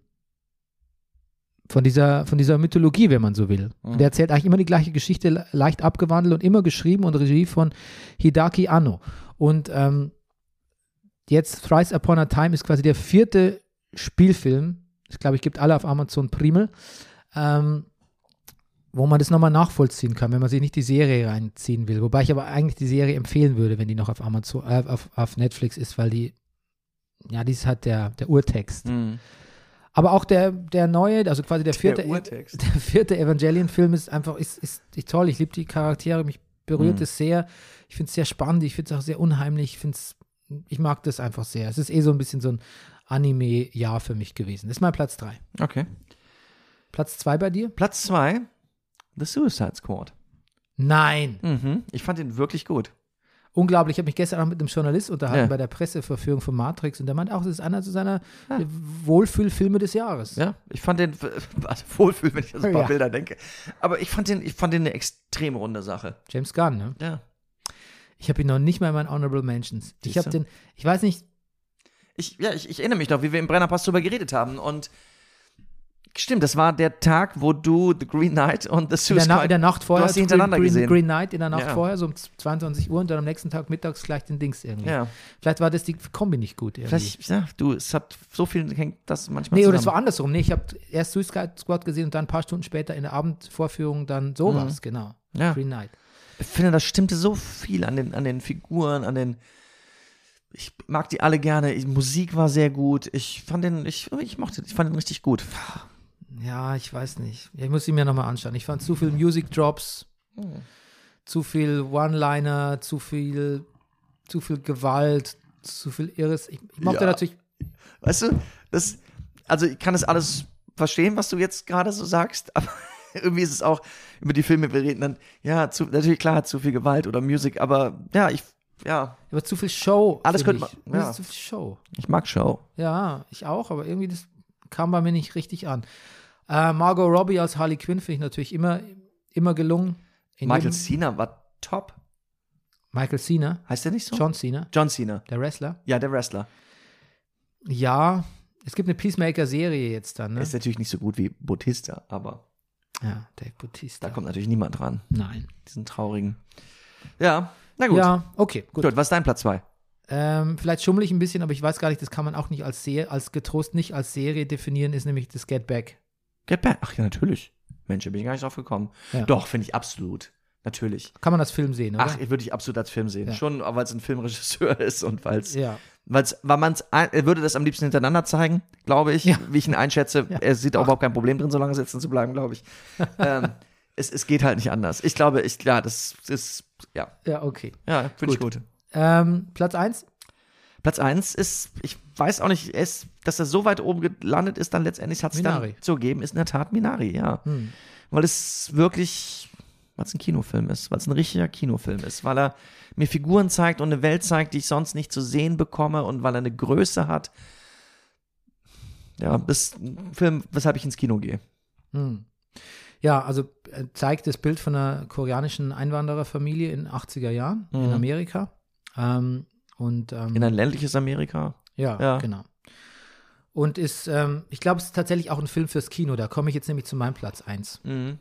von, dieser, von dieser Mythologie, wenn man so will. Und der erzählt eigentlich immer die gleiche Geschichte, le- leicht abgewandelt und immer geschrieben und Regie von Hidaki Anno. Und ähm, jetzt Thrice Upon a Time ist quasi der vierte Spielfilm. Ich glaube, ich gibt alle auf Amazon Primel. Ähm, wo man das nochmal nachvollziehen kann, wenn man sich nicht die Serie reinziehen will. Wobei ich aber eigentlich die Serie empfehlen würde, wenn die noch auf Amazon, äh, auf, auf Netflix ist, weil die, ja, die ist halt der, der Urtext. Mhm. Aber auch der, der neue, also quasi der vierte, Der Urtext. der vierte Evangelion-Film ist einfach, ist, ist, ist toll. Ich liebe die Charaktere, mich berührt Mhm. es sehr. Ich finde es sehr spannend, ich finde es auch sehr unheimlich. Ich finde es, ich mag das einfach sehr. Es ist eh so ein bisschen so ein Anime-Jahr für mich gewesen. Das ist mein Platz 3. Okay. Platz 2 bei dir? Platz 2, The Suicide Squad. Nein. Mhm. Ich fand ihn wirklich gut. Unglaublich. Ich habe mich gestern auch mit einem Journalist unterhalten Ja. bei der Presseverführung von Matrix und der meint auch, es ist einer so seiner Wohlfühlfilme des Jahres. Ja, ich fand den, also wohlfühl, wenn ich an ein paar Ja. Bilder denke. Aber ich fand den, ich fand den eine extrem runde Sache. James Gunn, ne? Ja. Ich habe ihn noch nicht mal in meinen Honorable Mentions. Ich habe den, ich weiß nicht, Ich, ja, ich, ich erinnere mich noch, wie wir im Brennerpass drüber geredet haben. Und stimmt, das war der Tag, wo du The Green Knight und The in Suicide Na in der Nacht vorher, hast sie hintereinander Green, gesehen. Green Night in der Nacht Ja. vorher, so um 22 Uhr und dann am nächsten Tag mittags gleich den Dings irgendwie. Ja, Vielleicht war das die Kombi nicht gut irgendwie. vielleicht, ja, du, es hat so viel, hängt das manchmal Nee, oder es zusammen. war andersrum. Nee, ich habe erst Suicide Squad gesehen und dann ein paar Stunden später in der Abendvorführung dann sowas, genau. Mhm. Ja. Green Knight. Ich finde, da stimmte so viel an den, an den Figuren, an den. Ich mag die alle gerne. Ich, Musik war sehr gut. Ich fand den, ich, ich mochte, ich fand den richtig gut. Ja, ich weiß nicht. Ich muss ihn mir nochmal anschauen. Ich fand zu viel Music Drops, zu viel One-Liner, zu viel, zu viel Gewalt, zu viel Irres. Ich, ich mochte Ja. natürlich, Weißt du, das, also ich kann das alles verstehen, was du jetzt gerade so sagst, aber irgendwie ist es auch über die Filme, wir reden dann, ja, zu, natürlich klar, zu viel Gewalt oder Musik, aber ja, ich, ja, Aber zu viel Show. Alles könnte ich. man- Das ja. ist zu viel Show. ich mag Show. Ja, ich auch, aber irgendwie das kam bei mir nicht richtig an. Äh, Margot Robbie als Harley Quinn finde ich natürlich immer, immer gelungen. In Michael Cena war top. Michael Cena, Heißt der nicht so? John Cena, John Cena. der Wrestler. Ja, der Wrestler. Ja, es gibt eine Peacemaker-Serie jetzt dann, ne? Ist natürlich nicht so gut wie Bautista, aber Ja, Dave Bautista. da kommt natürlich niemand dran. Nein. Diesen traurigen. Ja, na gut. Ja, okay, gut. Gut, was ist dein Platz 2? Ähm, vielleicht schummel ich ein bisschen, aber ich weiß gar nicht, das kann man auch nicht als Serie, als getrost nicht als Serie definieren, ist nämlich das Get Back. Get Back. Ach ja, natürlich. Mensch, da bin ich gar nicht drauf gekommen. Ja. Doch, finde ich absolut. Natürlich. Kann man als Film sehen, oder? Ach, würde ich absolut als Film sehen. Ja. Schon, weil es ein Filmregisseur ist und weil es, ja. weil's, weil man es, würde das am liebsten hintereinander zeigen, glaube ich, Ja. wie ich ihn einschätze. Ja. Er sieht auch überhaupt kein Problem drin, so lange sitzen zu bleiben, glaube ich. ähm, es, es geht halt nicht anders. Ich glaube, ich, ja, das ist, ja, Ja, okay. ja, finde ich gut. Ähm, Platz 1? Platz 1 ist, ich weiß auch nicht, es, dass er so weit oben gelandet ist, dann letztendlich hat es dann zu geben, ist in der Tat Minari, ja. Hm. Weil es wirklich, weil es ein Kinofilm ist, weil es ein richtiger Kinofilm ist, weil er mir Figuren zeigt und eine Welt zeigt, die ich sonst nicht zu sehen bekomme und weil er eine Größe hat. Ja, das ist ein Film, weshalb ich ins Kino gehe. Hm. Ja, also zeigt das Bild von einer koreanischen Einwandererfamilie in den 80er Jahren in Mhm. Amerika. Ähm, und ähm, In ein ländliches Amerika. ja, ja. genau. Und ist, ähm, ich glaube, es ist tatsächlich auch ein Film fürs Kino. Da komme ich jetzt nämlich zu meinem Platz 1. Mhm.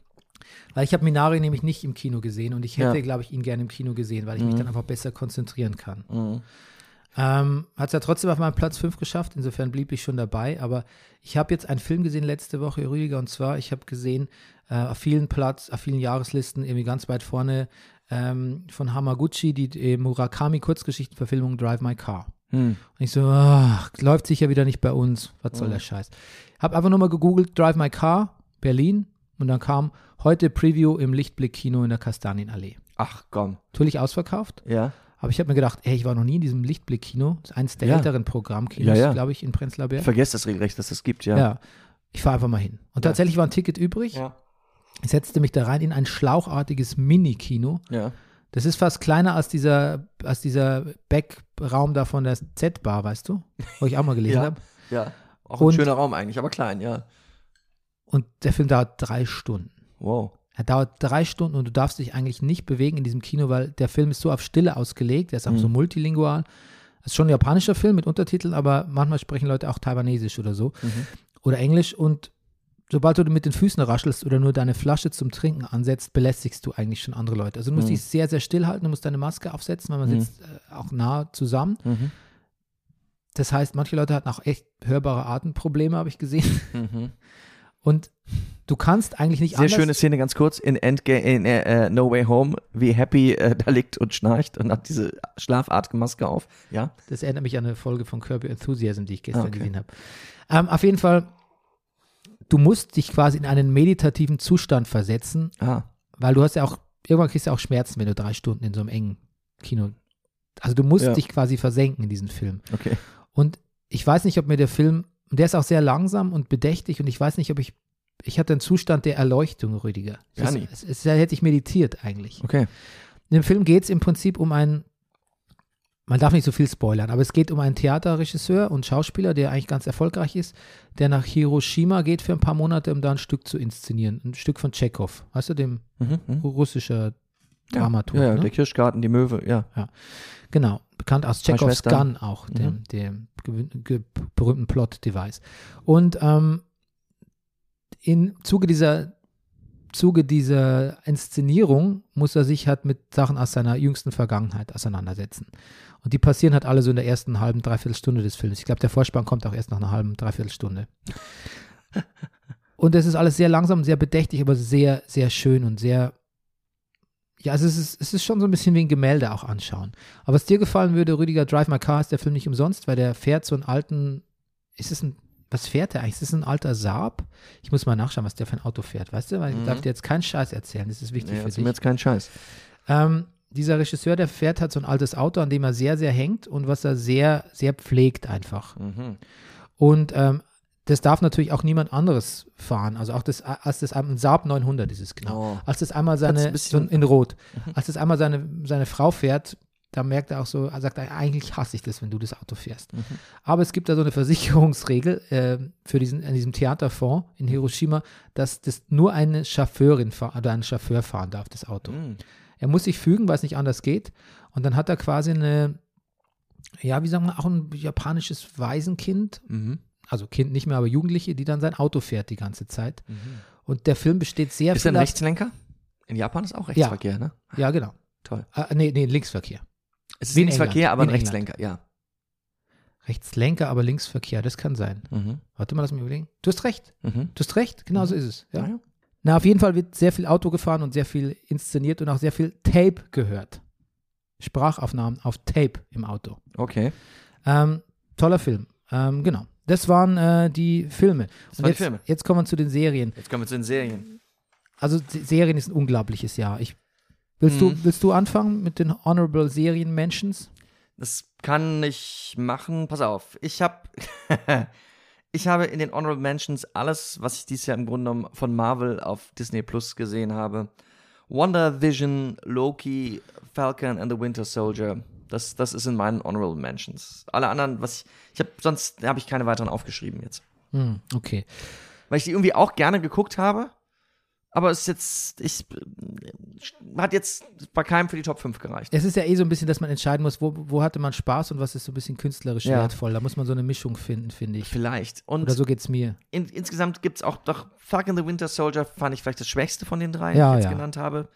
Weil ich habe Minari nämlich nicht im Kino gesehen und ich hätte, Ja. glaube ich, ihn gerne im Kino gesehen, weil ich mich Mhm. dann einfach besser konzentrieren kann. Mhm. Ähm, Hat es ja trotzdem auf meinen Platz 5 geschafft, insofern blieb ich schon dabei. Aber ich habe jetzt einen Film gesehen letzte Woche, Rüdiger, und zwar, ich habe gesehen, äh, auf vielen Platz, auf vielen Jahreslisten, irgendwie ganz weit vorne, ähm, von Hamaguchi, die äh, Murakami-Kurzgeschichtenverfilmung Drive My Car. Mhm. Und ich so, ach, läuft sicher wieder nicht bei uns. Was soll Mhm. der Scheiß? Hab einfach nur mal gegoogelt, Drive My Car, Berlin. Und dann kam heute Preview im Lichtblick-Kino in der Kastanienallee. Ach komm. Natürlich ausverkauft. Ja. Aber ich habe mir gedacht, ey, ich war noch nie in diesem Lichtblick-Kino. Das ist eines der Ja. älteren Programmkinos, Ja, ja. glaube ich, in Prenzlauer Ich Berg. vergesse das regelrecht, dass es gibt, ja. Ja. Ich fahre einfach mal hin. Und tatsächlich war ein Ticket übrig. Ja. Ich setzte mich da rein in ein schlauchartiges Mini-Kino. ja. Das ist fast kleiner als dieser, als dieser Backraum da von der Z-Bar, weißt du? Wo ich auch mal gelesen Ja. habe. Ja. Auch Und- ein schöner Raum eigentlich, aber klein, ja. Und der Film dauert drei Stunden. Wow. Er dauert drei Stunden und du darfst dich eigentlich nicht bewegen in diesem Kino, weil der Film ist so auf Stille ausgelegt. Der ist auch Mhm. so multilingual. Das ist schon ein japanischer Film mit Untertiteln, aber manchmal sprechen Leute auch Taiwanesisch oder so. Mhm. Oder Englisch. Und sobald du mit den Füßen raschelst oder nur deine Flasche zum Trinken ansetzt, belästigst du eigentlich schon andere Leute. Also du musst Mhm. dich sehr, sehr still halten. Du musst deine Maske aufsetzen, weil man Mhm. sitzt äh, auch nah zusammen. Mhm. Das heißt, manche Leute hatten auch echt hörbare Atemprobleme, habe ich gesehen. Und du kannst eigentlich nicht Sehr anders. schöne Szene, ganz kurz, in, Endga in äh, äh, No Way Home, wie Happy äh, da liegt und schnarcht und hat diese Schlafatemmaske auf. Ja? Das erinnert mich an eine Folge von Kirby Enthusiasm, die ich gestern okay. gesehen habe. Ähm, auf jeden Fall, du musst dich quasi in einen meditativen Zustand versetzen, Ah. weil du hast ja auch, irgendwann kriegst du auch Schmerzen, wenn du drei Stunden in so einem engen Kino. Also du musst Ja. dich quasi versenken in diesen Film. Okay. Und ich weiß nicht, ob mir der Film, und der ist auch sehr langsam und bedächtig und ich weiß nicht, ob ich, ich hatte einen Zustand der Erleuchtung, Rüdiger. Ja, Es, nie. es, es, da hätte ich meditiert eigentlich. Okay. In dem Film geht es im Prinzip um einen, man darf nicht so viel spoilern, aber es geht um einen Theaterregisseur und Schauspieler, der eigentlich ganz erfolgreich ist, der nach Hiroshima geht für ein paar Monate, um da ein Stück zu inszenieren. Ein Stück von Tschechow, weißt du, dem Mhm. Mhm. russischer Ja. Dramaturg. Ja, ja, ne? der Kirschgarten, die Möwe, ja. Genau, bekannt aus Schwestern. Gun auch, Mhm. dem, dem gewin- ge berühmten Plot-Device. Und ähm, im Zuge dieser, Zuge dieser Inszenierung muss er sich halt mit Sachen aus seiner jüngsten Vergangenheit auseinandersetzen. Und die passieren halt alle so in der ersten halben, dreiviertel Stunde des Films. Ich glaube, der Vorspann kommt auch erst nach einer halben, dreiviertel Stunde. Und es ist alles sehr langsam, sehr bedächtig, aber sehr, sehr schön und sehr ja, also es ist, es ist schon so ein bisschen wie ein Gemälde auch anschauen. Aber was dir gefallen würde, Rüdiger, Drive My Car ist der Film nicht umsonst, weil der fährt so einen alten, ist es ein, was fährt der eigentlich? Ist es ein alter Saab? Ich muss mal nachschauen, was der für ein Auto fährt, weißt du? Weil ich Mhm. darf dir jetzt keinen Scheiß erzählen, das ist wichtig Nee, für dich. mir jetzt keinen Scheiß. Ähm, dieser Regisseur, der fährt halt so ein altes Auto, an dem er sehr, sehr hängt und was er sehr, sehr pflegt einfach. Mhm. Und ähm, das darf natürlich auch niemand anderes fahren. Also auch das, als das ein Saab 900 ist es genau. Oh. Als das einmal seine, Mhm. so in Rot, als das einmal seine, seine Frau fährt, da merkt er auch so, er sagt, eigentlich hasse ich das, wenn du das Auto fährst. Mhm. Aber es gibt da so eine Versicherungsregel äh, für diesen, in diesem Theaterfonds in Hiroshima, dass das nur eine Chauffeurin oder ein Chauffeur fahren darf, das Auto. Hm. Er muss sich fügen, weil es nicht anders geht. Und dann hat er quasi eine, ja, wie sagen wir, auch ein japanisches Waisenkind, Mhm. Also Kind nicht mehr, aber Jugendliche, die dann sein Auto fährt die ganze Zeit. Und der Film besteht sehr Ist er ein Rechtslenker? In Japan ist auch Rechtsverkehr, ne? Ja, genau. Toll. Äh, nee, nee, Linksverkehr. Es ist Linksverkehr, aber ein in Rechtslenker, ja. Rechtslenker, aber Linksverkehr, das kann sein. Mhm. Warte mal, lass mich überlegen. Du hast recht. Mhm. Du hast recht, genau so ist es. Ja. Ja, ja. Na, auf jeden Fall wird sehr viel Auto gefahren und sehr viel inszeniert und auch sehr viel Tape gehört. Sprachaufnahmen auf Tape im Auto. Okay. Ähm, toller Film. Ähm, genau. Das waren äh, die Filme. Das und waren die jetzt, Filme. jetzt kommen wir zu den Serien. Jetzt kommen wir zu den Serien. Also die Serien ist ein unglaubliches Jahr. Ich, willst, Mhm. du, willst du anfangen mit den Honorable Serien Mentions? Das kann ich machen. Pass auf. Ich habe ich habe in den Honorable Mentions alles, was ich dieses Jahr im Grunde genommen von Marvel auf Disney Plus gesehen habe. Wonder Vision, Loki, Falcon and the Winter Soldier. Das, das ist in meinen Honorable Mentions. Alle anderen, was ich, ich habe sonst habe ich keine weiteren aufgeschrieben jetzt, Hm, okay. weil ich die irgendwie auch gerne geguckt habe. Aber es ist jetzt, ich hat jetzt bei keinem für die Top 5 gereicht. Es ist ja eh so ein bisschen, dass man entscheiden muss, wo, wo hatte man Spaß und was ist so ein bisschen künstlerisch Ja. wertvoll. Da muss man so eine Mischung finden, finde ich. Vielleicht. Und Oder so geht's mir. in, insgesamt gibt es auch doch Falcon the Winter Soldier fand ich vielleicht das schwächste von den drei, Ja, die ich jetzt ja. genannt habe.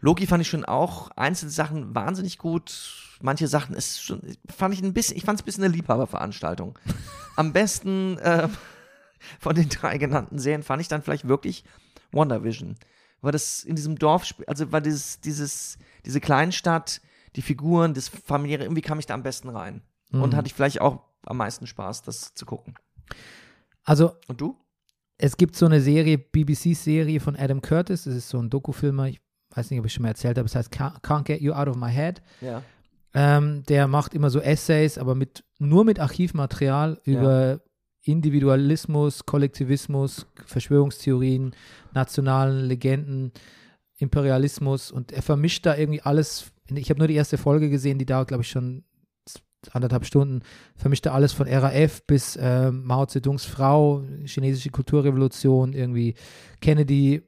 Loki fand ich schon auch einzelne Sachen wahnsinnig gut. Manche Sachen ist schon, fand ich ein bisschen, ich fand es ein bisschen eine Liebhaberveranstaltung. Am besten äh, von den drei genannten Serien fand ich dann vielleicht wirklich WandaVision. Weil das in diesem Dorf, also weil dieses, dieses, diese Kleinstadt, die Figuren, das familiäre, irgendwie kam ich da am besten rein. Und Mhm. hatte ich vielleicht auch am meisten Spaß, das zu gucken. Also Und du? es gibt so eine Serie, BBC-Serie von Adam Curtis. Das ist so ein Dokufilmer. Ich weiß nicht, ob ich schon mal erzählt habe. Es heißt Ca- Can't Get You Out of My Head. Ja. Ähm, der macht immer so Essays, aber mit, nur mit Archivmaterial über Individualismus, Kollektivismus, Verschwörungstheorien, nationalen Legenden, Imperialismus und er vermischt da irgendwie alles. Ich habe nur die erste Folge gesehen, die dauert, glaube ich, schon anderthalb Stunden. Vermischt da alles von RAF bis äh, Mao Zedongs Frau, chinesische Kulturrevolution, irgendwie Kennedy.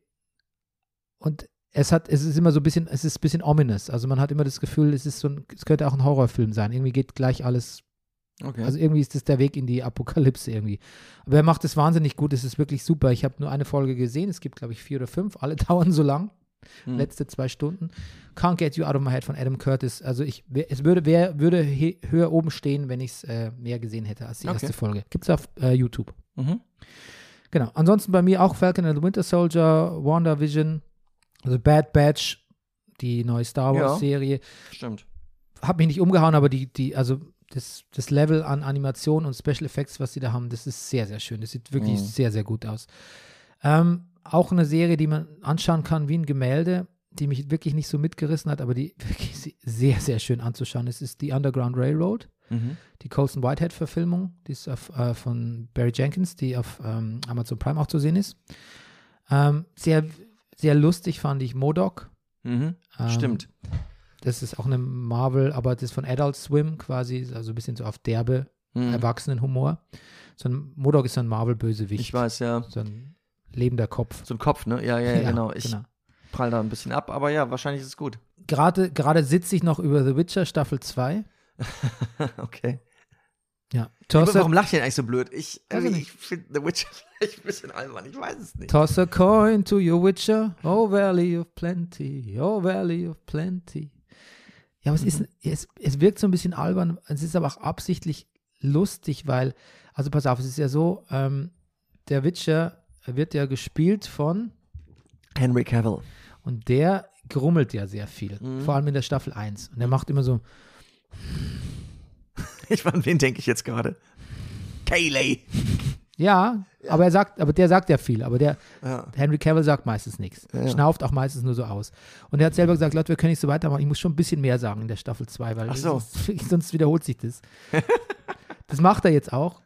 Und es hat, es ist immer so ein bisschen, es ist ein bisschen ominous. Also man hat immer das Gefühl, es ist so ein, es könnte auch ein Horrorfilm sein. Irgendwie geht gleich alles Okay. also irgendwie ist das der Weg in die Apokalypse irgendwie. Aber er macht es wahnsinnig gut, es ist wirklich super. Ich habe nur eine Folge gesehen, es gibt glaube ich vier oder fünf, alle dauern so lang, Hm. letzte zwei Stunden. Can't Get You Out of My Head von Adam Curtis. Also ich, es würde, wer, würde he, höher oben stehen, wenn ich es äh, mehr gesehen hätte als die Okay. erste Folge. Gibt es auf äh, YouTube. Mhm. Genau. Ansonsten bei mir auch Falcon and the Winter Soldier, WandaVision, also Bad Batch, die neue Star Ja. Wars Serie. Stimmt. hat mich nicht umgehauen, aber die, die, also das, das Level an Animation und Special Effects, was sie da haben, das ist sehr, sehr schön. Das sieht wirklich Mhm. sehr, sehr gut aus. Ähm, auch eine Serie, die man anschauen kann wie ein Gemälde, die mich wirklich nicht so mitgerissen hat, aber die wirklich se- sehr, sehr schön anzuschauen ist, ist die Underground Railroad, Mhm. die Colson Whitehead-Verfilmung, die ist auf, äh, von Barry Jenkins, die auf ähm, Amazon Prime auch zu sehen ist. Ähm, sehr, sehr lustig fand ich Modoc. Mhm. Ähm, Stimmt. Das ist auch eine Marvel, aber das ist von Adult Swim quasi, also ein bisschen so auf derbe Mhm. Erwachsenenhumor. So ein Modok ist so ein Marvel-Bösewicht. Ich weiß, ja. So ein lebender Kopf. So ein Kopf, ne? Ja, ja, ja, genau. Ich prall da ein bisschen ab, aber ja, wahrscheinlich ist es gut. Gerade, gerade sitze ich noch über The Witcher Staffel 2. okay. Ja. A, warum lacht ihr eigentlich so blöd? Ich, Weiß ich finde The Witcher vielleicht ein bisschen albern, ich weiß es nicht. toss a coin to your Witcher, oh Valley of Plenty, oh Valley of Plenty. Ja, aber es, ist, es, es wirkt so ein bisschen albern, es ist aber auch absichtlich lustig, weil, also pass auf, es ist ja so, ähm, der Witcher wird ja gespielt von Henry Cavill. Und der grummelt ja sehr viel, Mhm. vor allem in der Staffel 1. Und er macht immer so, Ich, an wen denke ich jetzt gerade? Kayleigh. ja, aber er sagt, aber der sagt ja viel, aber der Ja. Henry Cavill sagt meistens nichts. Ja. Schnauft auch meistens nur so aus. Und er hat selber gesagt, Leute, wir können nicht so weitermachen. Ich muss schon ein bisschen mehr sagen in der Staffel 2, weil so. sonst, sonst wiederholt sich das. das macht er jetzt auch.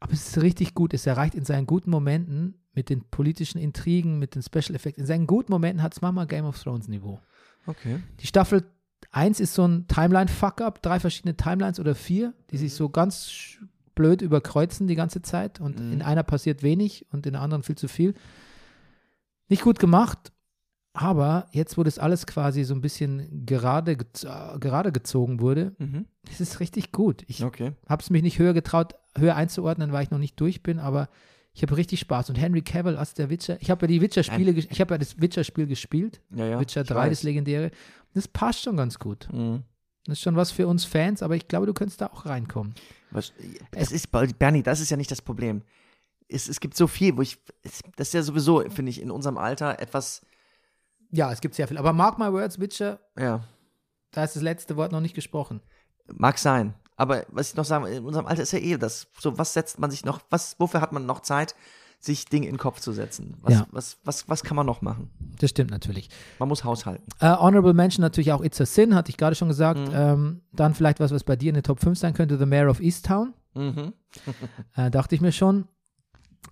Aber es ist richtig gut. Es erreicht in seinen guten Momenten mit den politischen Intrigen, mit den Special Effects, in seinen guten Momenten hat es Mama Game of Thrones Niveau. Okay. Die Staffel 1 ist so ein Timeline-Fuck-up, drei verschiedene Timelines oder vier, die sich so ganz blöd überkreuzen die ganze Zeit und Mhm. in einer passiert wenig und in der anderen viel zu viel. Nicht gut gemacht, aber jetzt, wo das alles quasi so ein bisschen gerade, äh, gerade gezogen wurde, Mhm. es ist richtig gut. Ich Okay. habe es mich nicht höher getraut, höher einzuordnen, weil ich noch nicht durch bin, aber ich habe richtig Spaß. Und Henry Cavill als der Witcher, ich habe ja die Witcher-Spiele, ich habe ja das Witcher-Spiel gespielt, Ja, ja. Witcher ich 3, das legendäre. Das passt schon ganz gut. Mhm. Das ist schon was für uns Fans, aber ich glaube, du könntest da auch reinkommen. Was, es ist, Bernie, das ist ja nicht das Problem. Es, es gibt so viel, wo ich, das ist ja sowieso, finde ich, in unserem Alter etwas, Ja, es gibt sehr viel. Aber mark my words, Witcher, ja, da ist das letzte Wort noch nicht gesprochen. mag sein. Aber was ich noch sagen, in unserem Alter ist ja eh das, so was setzt man sich noch, was, wofür hat man noch Zeit, sich Dinge in den Kopf zu setzen? Was, Ja. was, was, was kann man noch machen? Das stimmt natürlich. Man muss haushalten. Äh, Honorable Mention natürlich auch It's a Sin, hatte ich gerade schon gesagt. Mhm. Ähm, dann vielleicht was, was bei dir in der Top 5 sein könnte, The Mayor of Easttown. Mhm. Äh, dachte ich mir schon.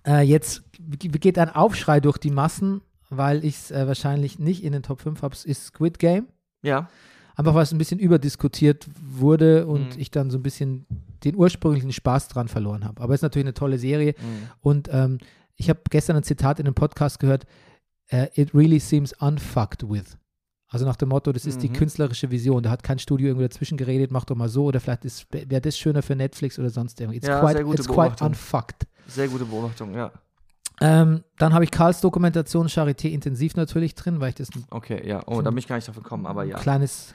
Äh, jetzt geht ein Aufschrei durch die Massen, weil ich es äh, wahrscheinlich nicht in den Top 5 habe, ist Squid Game. Ja. Einfach weil es ein bisschen überdiskutiert wurde und Mhm. ich dann so ein bisschen den ursprünglichen Spaß dran verloren habe. Aber es ist natürlich eine tolle Serie. Mhm. Und ähm, ich habe gestern ein Zitat in einem Podcast gehört, äh, it really seems unfucked with. Also nach dem Motto, das ist die Mhm. künstlerische Vision. Da hat kein Studio irgendwie dazwischen geredet, mach doch mal so oder vielleicht wäre das schöner für Netflix oder sonst irgendwie. It's Ja, quite, sehr gute it's quite Beobachtung. unfucked. Sehr gute Beobachtung, ja. Ähm, dann habe ich Karls Dokumentation Charité intensiv natürlich drin, weil ich das ein Okay, ja. Oh, da bin ich gar nicht drauf gekommen, aber ja. kleines,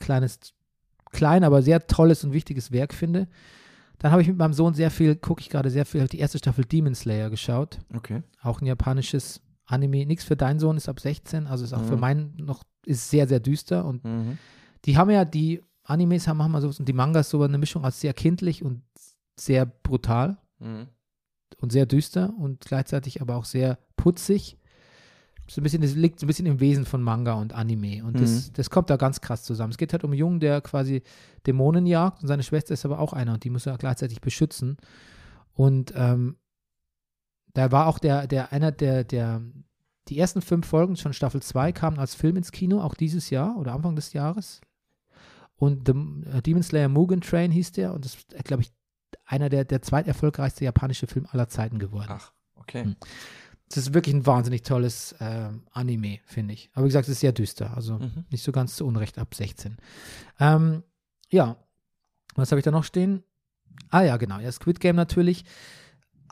kleines, klein, aber sehr tolles und wichtiges Werk finde. Dann habe ich mit meinem Sohn sehr viel, gucke ich gerade sehr viel, die erste Staffel Demon Slayer geschaut. Okay. Auch ein japanisches Anime. Nichts für deinen Sohn ist ab 16, also ist auch für Mhm. meinen noch, ist sehr, sehr düster. Und Mhm. die haben ja, die Animes haben manchmal sowas und die Mangas so eine Mischung aus sehr kindlich und sehr brutal Mhm. und sehr düster und gleichzeitig aber auch sehr putzig. So ein bisschen, das liegt so ein bisschen im Wesen von Manga und Anime. Und das, Mhm. das kommt da ganz krass zusammen. Es geht halt um einen Jungen, der quasi Dämonen jagt und seine Schwester ist aber auch einer und die muss er gleichzeitig beschützen. Und ähm, da war auch der, der, einer der, der, die ersten fünf Folgen, schon Staffel 2, kamen als Film ins Kino, auch dieses Jahr oder Anfang des Jahres. Und The, äh, Demon Slayer Mugen Train hieß der und das ist, glaube ich, einer der, der zweiterfolgreichste japanische Film aller Zeiten geworden. Ach, okay. Hm. Das ist wirklich ein wahnsinnig tolles ähm, Anime, finde ich. Aber wie gesagt, es ist sehr düster, also Mhm. nicht so ganz zu Unrecht ab 16. Ähm, ja, was habe ich da noch stehen? Ah ja, genau, ja, Squid Game natürlich.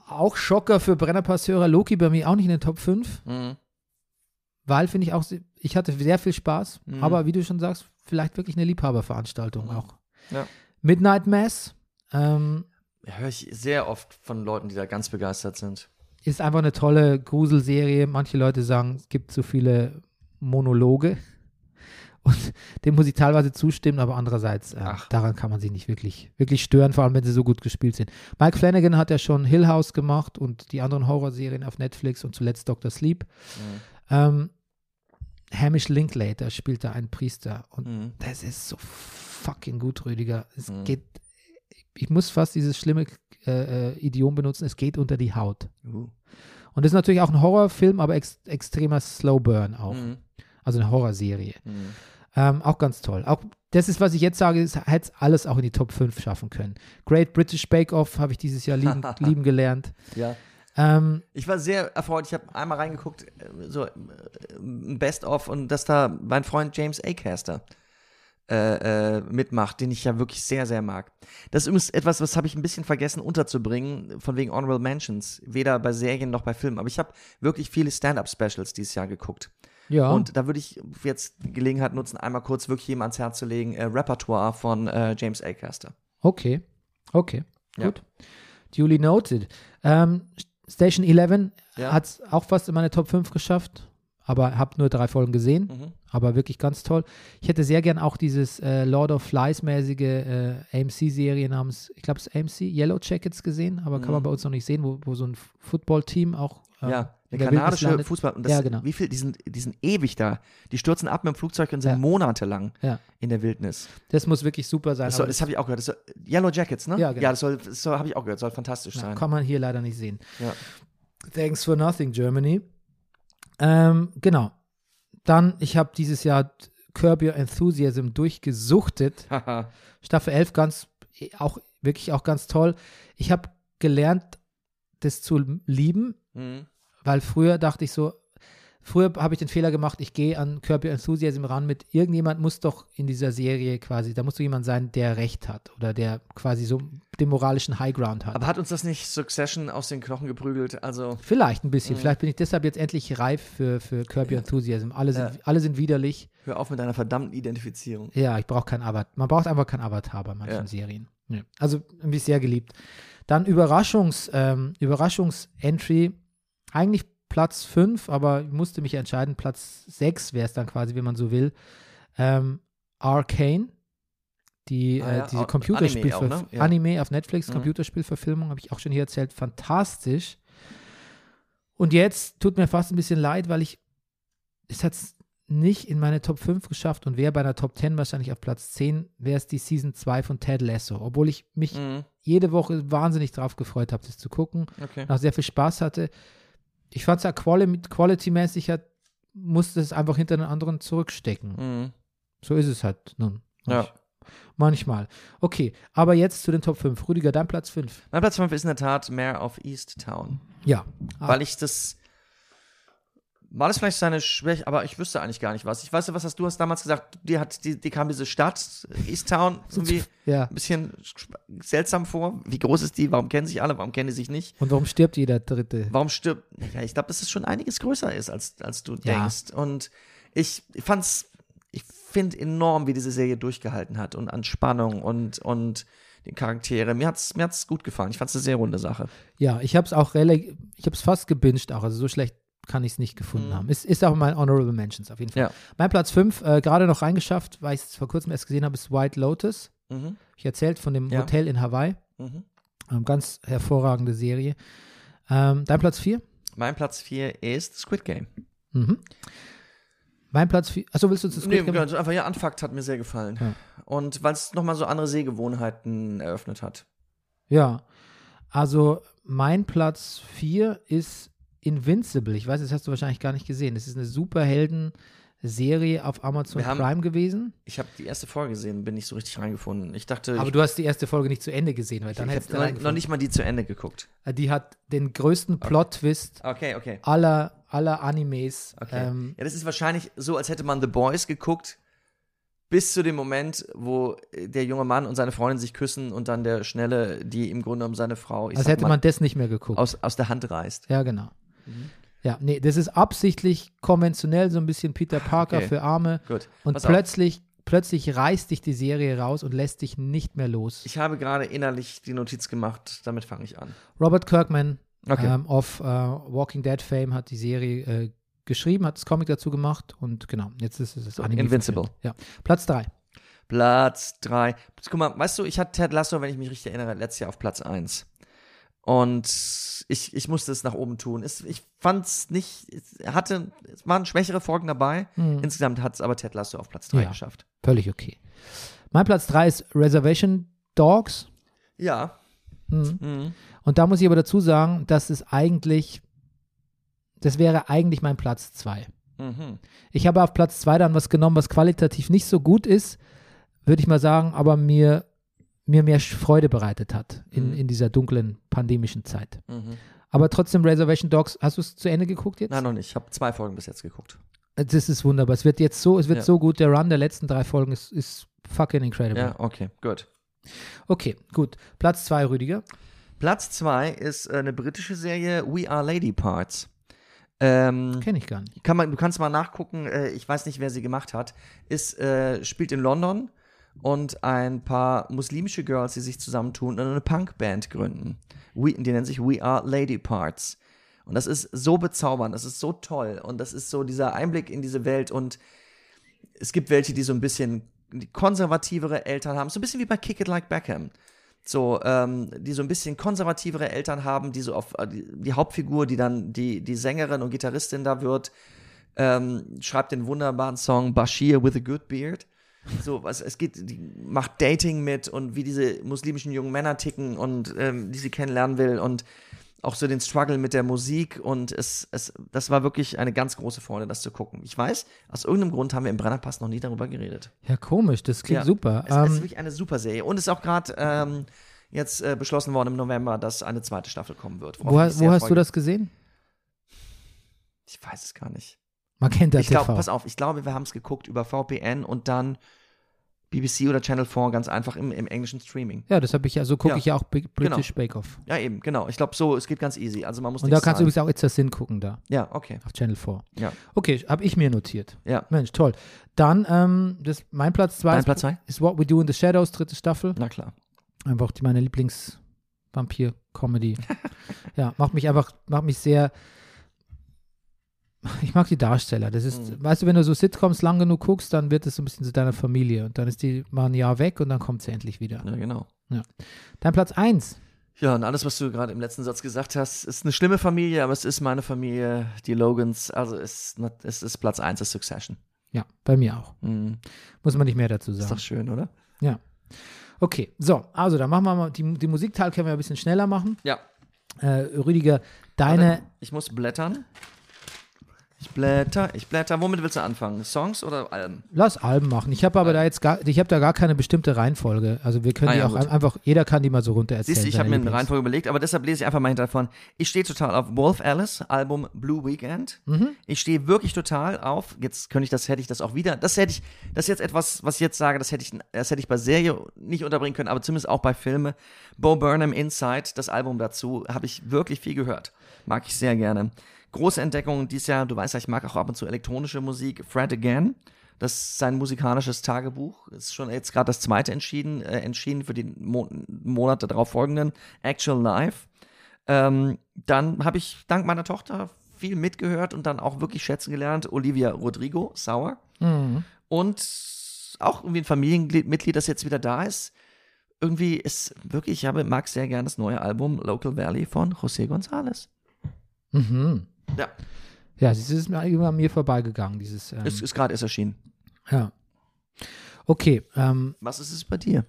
Auch Schocker für Brennerpasshörer. Loki bei mir auch nicht in den Top 5, Mhm. weil finde ich auch, ich hatte sehr viel Spaß, Mhm. aber wie du schon sagst, vielleicht wirklich eine Liebhaberveranstaltung Mhm. auch. Ja. Midnight Mass ähm, höre ich sehr oft von Leuten, die da ganz begeistert sind. Ist einfach eine tolle Gruselserie. Manche Leute sagen, es gibt so viele Monologe. Und dem muss ich teilweise zustimmen, aber andererseits, äh, daran kann man sich nicht wirklich, wirklich stören, vor allem wenn sie so gut gespielt sind. Mike Flanagan hat ja schon Hill House gemacht und die anderen Horrorserien auf Netflix und zuletzt Dr. Sleep. Mhm. Ähm, Hamish Linklater spielt da einen Priester und Mhm. das ist so fucking gut, Rüdiger. Es Mhm. geht, ich muss fast dieses schlimme äh, äh, Idiom benutzen, es geht unter die Haut. Uh. Und das ist natürlich auch ein Horrorfilm, aber ex extremer Slow Burn auch. Mhm. Also eine Horrorserie. Mhm. Ähm, auch ganz toll. Auch das ist, was ich jetzt sage, es hätte alles auch in die Top 5 schaffen können. Great British Bake Off habe ich dieses Jahr lieben, lieben gelernt. Ja. Ähm, Ich war sehr erfreut. Ich habe einmal reingeguckt, äh, so äh, ein Best-of und dass da mein Freund James Acaster äh, äh, mitmacht, den ich ja wirklich sehr, sehr mag. Das ist übrigens etwas, was habe ich ein bisschen vergessen unterzubringen, von wegen Honorable Mentions, weder bei Serien noch bei Filmen. Aber ich habe wirklich viele Stand-Up-Specials dieses Jahr geguckt. ja, Und da würde ich jetzt die Gelegenheit nutzen, einmal kurz wirklich jedem ans Herz zu legen, äh, Repertoire von äh, James Acaster. okay. Okay, Ja. gut. Duly noted. Ähm, Station 11 Ja. hat es auch fast in meine Top 5 geschafft, aber habe nur drei Folgen gesehen. Mhm. Aber wirklich ganz toll. Ich hätte sehr gern auch dieses äh, Lord of Flies-mäßige äh, AMC-Serie namens, ich glaube, es ist AMC, Yellow Jackets gesehen, aber kann Mhm. man bei uns noch nicht sehen, wo, wo so ein Football-Team auch ähm, Ja, der kanadische. Fußball. Und das, Ja, genau. Wie viel? Die sind, die sind ewig da. Die stürzen ab mit dem Flugzeug und sind Ja. monatelang Ja. in der Wildnis. Das muss wirklich super sein. Das, soll, das habe ich auch gehört. Das soll, Yellow Jackets, ne? Ja, genau. Ja, das soll, das habe ich auch gehört. Soll fantastisch Ja, sein. kann man hier leider nicht sehen. Ja. Thanks for nothing, Germany. Ähm, genau. Dann, ich habe dieses Jahr Curb Your Enthusiasm durchgesuchtet. Staffel 11 ganz, auch wirklich auch ganz toll. Ich habe gelernt, das zu lieben, Mhm. weil früher dachte ich so, früher habe ich den Fehler gemacht, ich gehe an Curb Your Enthusiasm ran mit, irgendjemand muss doch in dieser Serie quasi, da muss doch jemand sein, der Recht hat oder der quasi so den moralischen Highground hat. Aber hat uns das nicht Succession aus den Knochen geprügelt? Also, Vielleicht ein bisschen. Mhm. Vielleicht bin ich deshalb jetzt endlich reif für, für Curb Your Enthusiasm. Alle sind, Ja. alle sind widerlich. hör auf mit deiner verdammten Identifizierung. Ja, ich brauche kein Avatar. Man braucht einfach kein Avatar bei manchen Ja. Serien. Ja. Also, habe ich sehr geliebt. Dann Überraschungs, ähm, Überraschungsentry. Eigentlich Platz 5, aber ich musste mich entscheiden. Platz 6 wäre es dann quasi, wenn man so will. Ähm, Arcane. Die, Ah äh, ja, diese au- Computerspiel Anime auch, ne? Ja. Anime auf Netflix, Mhm. Computerspielverfilmung, habe ich auch schon hier erzählt. Fantastisch. Und jetzt tut mir fast ein bisschen leid, weil ich, es hat es nicht in meine Top 5 geschafft und wäre bei einer Top 10 wahrscheinlich auf Platz 10, wäre es die Season 2 von Ted Lasso. Obwohl ich mich Mhm. jede Woche wahnsinnig drauf gefreut habe, das zu gucken Okay. auch sehr viel Spaß hatte. Ich fand es ja quali quality-mäßig, hat, musste es einfach hinter den anderen zurückstecken. Mhm. So ist es halt nun. Ja. Manch- Manchmal. Okay, aber jetzt zu den Top 5. Rüdiger, dein Platz 5. Mein Platz 5 ist in der Tat Mayor of East Town. Ja. Ah. Weil ich das. War das vielleicht seine Schwäche, aber ich wüsste eigentlich gar nicht was. Ich weiß, was hast du hast damals gesagt, dir hat die, die kam diese Stadt, East Town, irgendwie ja. ein bisschen seltsam vor. Wie groß ist die? Warum kennen sich alle? Warum kennen die sich nicht? Und warum stirbt jeder Dritte? Warum stirbt. Ja, ich glaube, dass es schon einiges größer ist, als, als du Ja. denkst. Und ich fand's, ich finde enorm, wie diese Serie durchgehalten hat und an Spannung und, und die Charaktere. Mir hat's, mir hat's gut gefallen. Ich fand's eine sehr runde Sache. Ja, ich habe es auch relativ, ich habe es fast gebinged auch, also so schlecht kann ich es nicht gefunden Mhm. haben. Es ist auch mein Honorable Mentions auf jeden Fall. Ja. Mein Platz 5, äh, gerade noch reingeschafft, weil ich es vor kurzem erst gesehen habe, ist White Lotus. Mhm. Ich erzählt von dem Ja. Hotel in Hawaii. Mhm. Ähm, ganz hervorragende Serie. Ähm, dein Platz 4? Mein Platz 4 ist Squid Game. Mhm. Mein Platz 4. Achso, willst du zu Nee, Squid Game? ganz einfach, ja, Unfucked hat mir sehr gefallen. Ja. Und weil es nochmal so andere Sehgewohnheiten eröffnet hat. Ja. Also, mein Platz 4 ist Invincible. Ich weiß, das hast du wahrscheinlich gar nicht gesehen. Das ist eine Superhelden-Serie auf Amazon haben- Prime gewesen. Ich habe die erste Folge gesehen, bin nicht so richtig reingefunden. Ich dachte, Aber ich, du hast die erste Folge nicht zu Ende gesehen, weil dann ich hättest du noch, nicht mal die zu Ende geguckt. Die hat den größten Plot-Twist Okay, okay. aller, aller Animes. Okay. Ähm, ja, das ist wahrscheinlich so, als hätte man The Boys geguckt, bis zu dem Moment, wo äh, der junge Mann und seine Freundin sich küssen und dann der Schnelle, die im Grunde um seine Frau, als hätte man das nicht mehr geguckt. aus, aus der Hand reißt. ja, genau. Mhm. Ja, nee, das ist absichtlich konventionell, so ein bisschen Peter Parker Okay. für Arme. Gut. Und Pass auf. plötzlich, plötzlich reißt dich die Serie raus und lässt dich nicht mehr los. Ich habe gerade innerlich die Notiz gemacht, damit fange ich an. Robert Kirkman Okay. ähm, of äh, Walking Dead Fame hat die Serie äh, geschrieben, hat das Comic dazu gemacht und genau, jetzt ist es das Anime. Invincible. Ja. Platz 3. Platz 3. Guck mal, weißt du, ich hatte Ted Lasso, wenn ich mich richtig erinnere, letztes Jahr auf Platz 1. Und ich, ich musste es nach oben tun. Es, ich fand es nicht, es hatte, es waren schwächere Folgen dabei. Mhm. Insgesamt hat es aber Ted Lasso auf Platz 3 Ja. geschafft. Völlig okay. Mein Platz 3 ist Reservation Dogs. Ja. Mhm. Mhm. Und da muss ich aber dazu sagen, dass es eigentlich, das wäre eigentlich mein Platz 2. Mhm. Ich habe auf Platz 2 dann was genommen, was qualitativ nicht so gut ist, würde ich mal sagen, aber mir, mir mehr Freude bereitet hat in, Mhm. in dieser dunklen pandemischen Zeit. Mhm. Aber trotzdem Reservation Dogs, hast du es zu Ende geguckt jetzt? Nein, noch nicht. Ich habe zwei Folgen bis jetzt geguckt. Das ist wunderbar. Es wird jetzt so, es wird Ja. so gut. Der Run der letzten drei Folgen ist, ist fucking incredible. Ja, okay, gut. Okay, gut. Platz 2, Rüdiger. Platz 2 ist äh, eine britische Serie, We Are Lady Parts. Ähm, Kenne ich gar nicht. kann man, du kannst mal nachgucken, äh, ich weiß nicht, wer sie gemacht hat, ist, äh, spielt in London und ein paar muslimische Girls, die sich zusammentun und eine Punkband gründen. We, die nennen sich We Are Lady Parts. Und das ist so bezaubernd, das ist so toll und das ist so dieser Einblick in diese Welt und es gibt welche, die so ein bisschen konservativere Eltern haben, so ein bisschen wie bei Kick It Like Beckham. so, ähm, die so ein bisschen konservativere Eltern haben, die so auf äh, die, die Hauptfigur, die dann die, die Sängerin und Gitarristin da wird, ähm, schreibt den wunderbaren Song Bashir with a Good Beard. So, was, es geht, die macht Dating mit und wie diese muslimischen jungen Männer ticken und ähm, die sie kennenlernen will und auch so den Struggle mit der Musik und es, es, das war wirklich eine ganz große Freude, das zu gucken. Ich weiß, aus irgendeinem Grund haben wir im Brennerpass noch nie darüber geredet. Ja, komisch, das klingt Ja. super. Es, es ist Ähm, wirklich eine super Serie und es ist auch gerade ähm, jetzt äh, beschlossen worden im November, dass eine zweite Staffel kommen wird. wo wo hast du freue. das gesehen? Ich weiß es gar nicht. Magenta Ich glaube, pass auf, ich glaube, wir haben es geguckt über VPN und dann BBC oder Channel 4 ganz einfach im, im englischen Streaming. Ja, das habe ich ja, so gucke Ja. ich ja auch Big British Genau. Bake Off. Ja, eben, genau. Ich glaube, so, es geht ganz easy. Also man muss Und da kannst du zahlen. übrigens auch It's a Sin gucken da, Ja, okay. auf Channel 4. Ja. Okay, habe ich mir notiert. Ja. Mensch, toll. Dann, ähm, das, mein Platz 2 Dein ist, Platz zwei? ist What We Do in the Shadows, dritte Staffel. Na klar. Einfach die, meine Lieblings-Vampir-Comedy. ja, macht mich einfach, macht mich sehr. Ich mag die Darsteller. Das ist, Mhm. weißt du, wenn du so Sitcoms lang genug guckst, dann wird es so ein bisschen zu deiner Familie. Und dann ist die mal ein Jahr weg und dann kommt sie endlich wieder. Ja, genau. Dein Platz 1. Ja, und alles, was du gerade im letzten Satz gesagt hast, ist eine schlimme Familie, aber es ist meine Familie, die Logans. Also es, es ist Platz 1 ist Succession. Ja, bei mir auch. Mhm. Muss man nicht mehr dazu Ist sagen. doch schön, oder? Okay, so, also dann machen wir mal, die, die Musikteil können wir ein bisschen schneller machen. Ja. Äh, Rüdiger, deine, Warte, Ich muss blättern. Ich blätter, ich blätter. Womit willst du anfangen? Songs oder Alben? lass Alben machen. Ich habe aber da jetzt gar, ich habe da gar keine bestimmte Reihenfolge. Also wir können Ah die ja, auch gut. ein, einfach, jeder kann die mal so runter erzählen. Siehst ich habe mir eine. Reihenfolge überlegt, aber deshalb lese ich einfach mal hinter davon. Ich stehe total auf Wolf Alice, Album Blue Weekend. Mhm. Ich stehe wirklich total auf, jetzt könnte ich das, hätte ich das auch wieder, das hätte ich, das ist jetzt etwas, was ich jetzt sage, das hätte ich, das hätte ich bei Serie nicht unterbringen können, aber zumindest auch bei Filme. Bo Burnham Inside, das Album dazu, habe ich wirklich viel gehört. Mag ich sehr gerne. Große Entdeckung dieses Jahr, du weißt ja, ich mag auch ab und zu elektronische Musik. Fred Again, das ist sein musikalisches Tagebuch. Ist schon jetzt gerade das zweite entschieden, äh, entschieden für die Mo Monate darauf folgenden. Actual Life. Ähm, dann habe ich dank meiner Tochter viel mitgehört und dann auch wirklich schätzen gelernt. Olivia Rodrigo, Sauer. Mhm. Und auch irgendwie ein Familienmitglied, das jetzt wieder da ist. Irgendwie ist wirklich, ich habe, mag sehr gerne das neue Album Local Valley von José González. Mhm. Ja, Ja, es ist mir an mir vorbeigegangen, dieses. Ähm, ist, ist gerade erst erschienen. ja. Okay, ähm, Was ist es bei dir?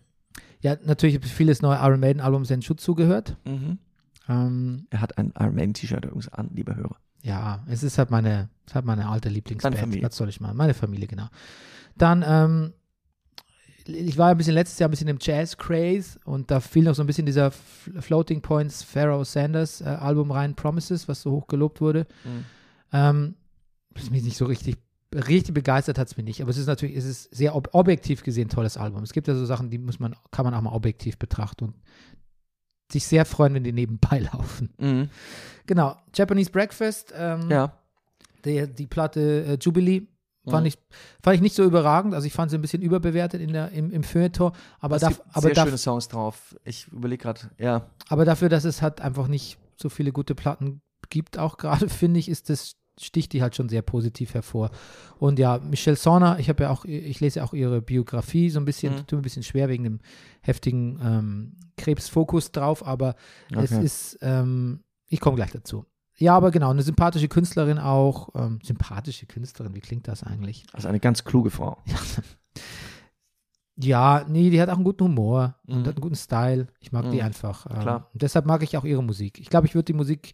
ja, natürlich habe ich vieles neue Iron Maiden Album Senshutsu gehört. Mhm. Ähm, Er hat ein Iron Maiden T-Shirt übrigens an, lieber Hörer. ja, es ist halt meine, es ist halt meine alte Lieblingsband. Was soll ich machen? Meine Familie, genau. Dann, ähm, ich war ein bisschen letztes Jahr ein bisschen im Jazz-Craze und da fiel noch so ein bisschen dieser Floating Points Pharaoh Sanders äh, Album rein, Promises, was so hoch gelobt wurde. Mhm. Ähm, ist mich nicht so richtig, richtig begeistert hat es mich nicht, aber es ist natürlich, es ist sehr ob objektiv gesehen ein tolles Album. Es gibt ja so Sachen, die muss man, kann man auch mal objektiv betrachten und sich sehr freuen, wenn die nebenbei laufen. Mhm. Genau, Japanese Breakfast, ähm, Ja. die, die Platte äh, Jubilee. Fand, Mhm. ich, fand ich nicht so überragend, also ich fand sie ein bisschen überbewertet in der, im, im Feuilleton, aber, Es darf, gibt aber, sehr darf, schöne Songs drauf. Ich überlege gerade, ja. aber dafür, dass es halt einfach nicht so viele gute Platten gibt, auch gerade, finde ich, ist das, sticht die halt schon sehr positiv hervor. Und ja, Michelle Sorner, ich habe ja auch, ich lese ja auch ihre Biografie so ein bisschen, Mhm. tut mir ein bisschen schwer wegen dem heftigen ähm, Krebsfokus drauf, aber es Okay. ist, ähm, ich komme gleich dazu. Ja, aber genau, eine sympathische Künstlerin auch. Ähm, sympathische Künstlerin, wie klingt das eigentlich? Also eine ganz kluge Frau. Ja, nee, die hat auch einen guten Humor und Mhm. hat einen guten Style. Ich mag die Mhm. einfach. Ähm, Klar. Und deshalb mag ich auch ihre Musik. Ich glaube, ich würde die Musik.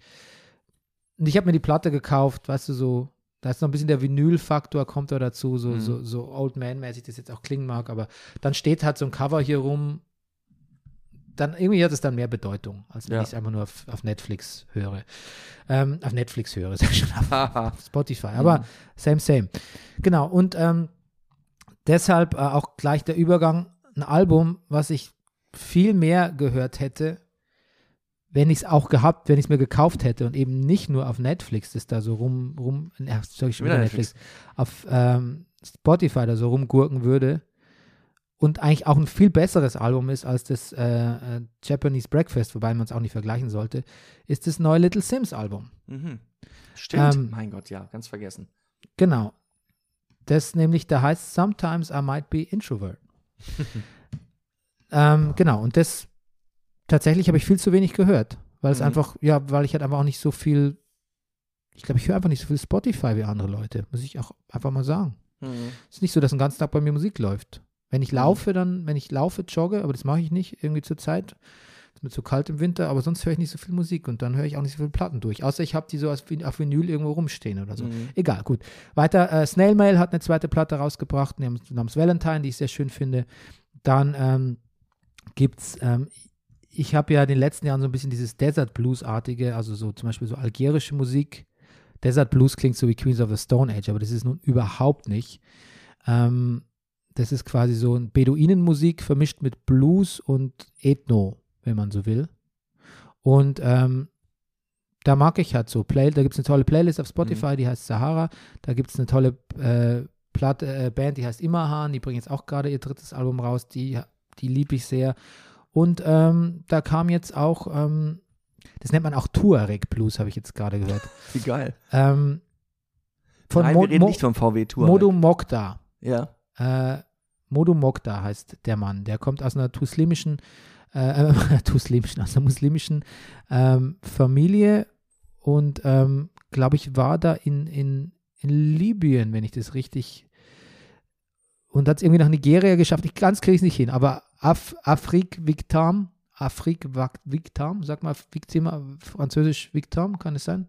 Und ich habe mir die Platte gekauft, weißt du, so. Da ist noch ein bisschen der Vinyl-Faktor, kommt da dazu, so, Mhm. so, so Old Man-mäßig, das jetzt auch klingen mag, aber dann steht halt so ein Cover hier rum. Dann irgendwie hat es dann mehr Bedeutung, als wenn Ja. ich es einfach nur auf, auf Netflix höre. Ähm, auf Netflix höre, sag ich schon, auf Haha. Spotify. Aber Mhm. same, same. Genau. Und ähm, deshalb äh, auch gleich der Übergang, ein Album, was ich viel mehr gehört hätte, wenn ich es auch gehabt, wenn ich es mir gekauft hätte und eben nicht nur auf Netflix, das da so rum, rum, sag ich schon wieder Wieder Netflix, auf ähm, Spotify da so rumgurken würde und eigentlich auch ein viel besseres Album ist als das äh, äh, Japanese Breakfast, wobei man es auch nicht vergleichen sollte, ist das neue Little Sims Album. Mhm. Stimmt. Ähm, mein Gott, ja, ganz vergessen. Genau. Das nämlich, da heißt Sometimes I might be introvert. ähm, genau, und das Tatsächlich habe ich viel zu wenig gehört, weil es Mhm. einfach, ja, weil ich halt einfach auch nicht so viel, ich glaube, ich höre einfach nicht so viel Spotify wie andere Leute, muss ich auch einfach mal sagen. Mhm. Es ist nicht so, dass den ganzen Tag bei mir Musik läuft. Wenn ich laufe, dann, wenn ich laufe, jogge, aber das mache ich nicht irgendwie zur Zeit. Ist mir zu kalt im Winter, aber sonst höre ich nicht so viel Musik und dann höre ich auch nicht so viele Platten durch. Außer ich habe die so auf Vinyl irgendwo rumstehen oder so. Mhm. Egal, gut. Weiter, äh, Snail Mail hat eine zweite Platte rausgebracht, namens, Valentine, die ich sehr schön finde. Dann ähm, gibt's, ähm, ich habe ja in den letzten Jahren so ein bisschen dieses Desert Blues-artige, also so zum Beispiel so algerische Musik. Desert Blues klingt so wie Queens of the Stone Age, aber das ist nun überhaupt nicht. Ähm, das ist quasi so ein Beduinenmusik vermischt mit Blues und Ethno, wenn man so will. Und ähm, da mag ich halt so. Play, da gibt es eine tolle Playlist auf Spotify, die heißt Sahara. Da gibt es eine tolle äh, Platte, äh, Band, die heißt Immerhan. Die bringen jetzt auch gerade ihr drittes Album raus. Die, die liebe ich sehr. Und ähm, da kam jetzt auch, ähm, das nennt man auch Tuareg Blues, habe ich jetzt gerade gehört. Wie geil. ähm, von Nein, Mo wir reden Mo nicht vom VW Tour. Modu Mokta. Ja. Äh, Modu Mokta heißt der Mann. Der kommt aus einer tuslimischen, äh, tuslimischen, aus einer muslimischen ähm, Familie und ähm, glaube ich war da in, in, in Libyen, wenn ich das richtig und hat es irgendwie nach Nigeria geschafft. Ich ganz kriege es nicht hin, aber Af Afrik Victam, Afrik Victam, sag mal Victim, französisch Victam, kann es sein?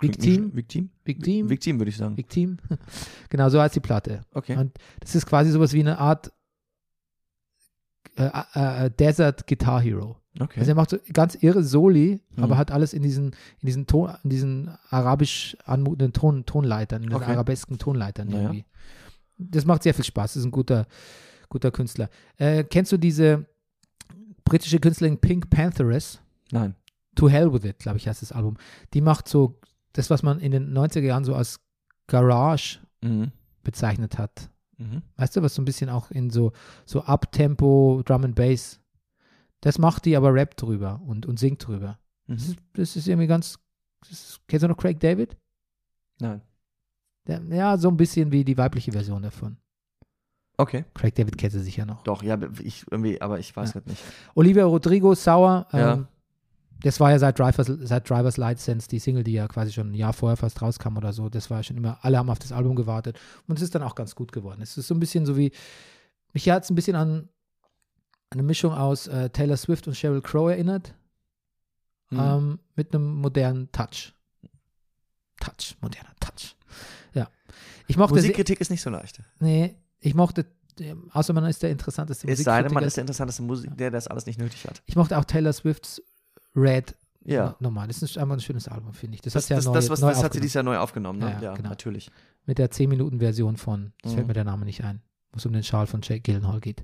Victim, Victim? Victim, Victim, würde ich sagen. Victim. genau, so heißt die Platte. Okay. Und das ist quasi sowas wie eine Art äh, äh, äh, Desert Guitar Hero. Okay. Also er macht so ganz irre Soli, Mhm. aber hat alles in diesen, in diesen Ton, in diesen arabisch anmutenden Ton, Tonleitern, in den Okay. arabesken Tonleitern Naja. irgendwie. Das macht sehr viel Spaß. Das ist ein guter, guter Künstler. Äh, kennst du diese britische Künstlerin Pink Pantheress? Nein. To Hell with It, glaube ich, heißt das Album. Die macht so das, was man in den 90er Jahren so als Garage Mhm. bezeichnet hat. Mhm. Weißt du, was so ein bisschen auch in so, so Uptempo, Drum and Bass. Das macht die aber Rap drüber und, und singt drüber. Das, Mhm. ist, das ist irgendwie ganz. Das ist, kennst du noch Craig David? Nein. Der, ja, so ein bisschen wie die weibliche Version davon. Okay. Craig David kennst du sicher noch. Doch, ja, ich irgendwie, aber ich weiß Ja. nicht. Olivia Rodrigo, Sauer. Ähm, Ja. Das war ja seit Drivers, seit Drivers License, die Single, die ja quasi schon ein Jahr vorher fast rauskam oder so. Das war ja schon immer, alle haben auf das Album gewartet. Und es ist dann auch ganz gut geworden. Es ist so ein bisschen so wie, mich hat es ein bisschen an eine Mischung aus äh, Taylor Swift und Sheryl Crow erinnert. Mhm. ähm, mit einem modernen Touch. Touch, moderner Touch. Ja. Ich mochte Musikkritik ist nicht so leicht. nee, ich mochte, äh, außer man ist der interessanteste Es sei denn, man ist der interessanteste Musik, der das alles nicht nötig hat. Ich mochte auch Taylor Swifts Red Ja. normal. Das ist einfach ein schönes Album, finde ich. Das, Das, hat sie ja das, neu, das, was, neu das hat sie aufgenommen. dieses Jahr neu aufgenommen, ne? Ja, Ja, genau. natürlich. Mit der 10-Minuten-Version von, das Mhm. fällt mir der Name nicht ein, wo es um den Schal von Jake Gyllenhaal geht.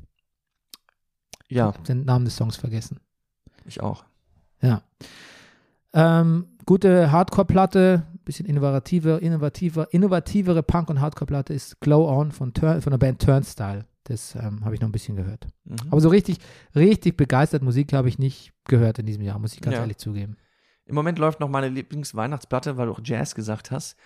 Ja, Ich hab den Namen des Songs vergessen. ich auch. Ja. Ähm, gute Hardcore-Platte, bisschen innovativer, innovativer, innovativere Punk- und Hardcore-Platte ist Glow On von, Turn, von der Band Turnstyle. Das ähm, habe ich noch ein bisschen gehört. Mhm. Aber so richtig, richtig begeistert Musik habe ich nicht gehört in diesem Jahr, muss ich ganz Ja. ehrlich zugeben. Im Moment läuft noch meine Lieblingsweihnachtsplatte, weil du auch Jazz gesagt hast.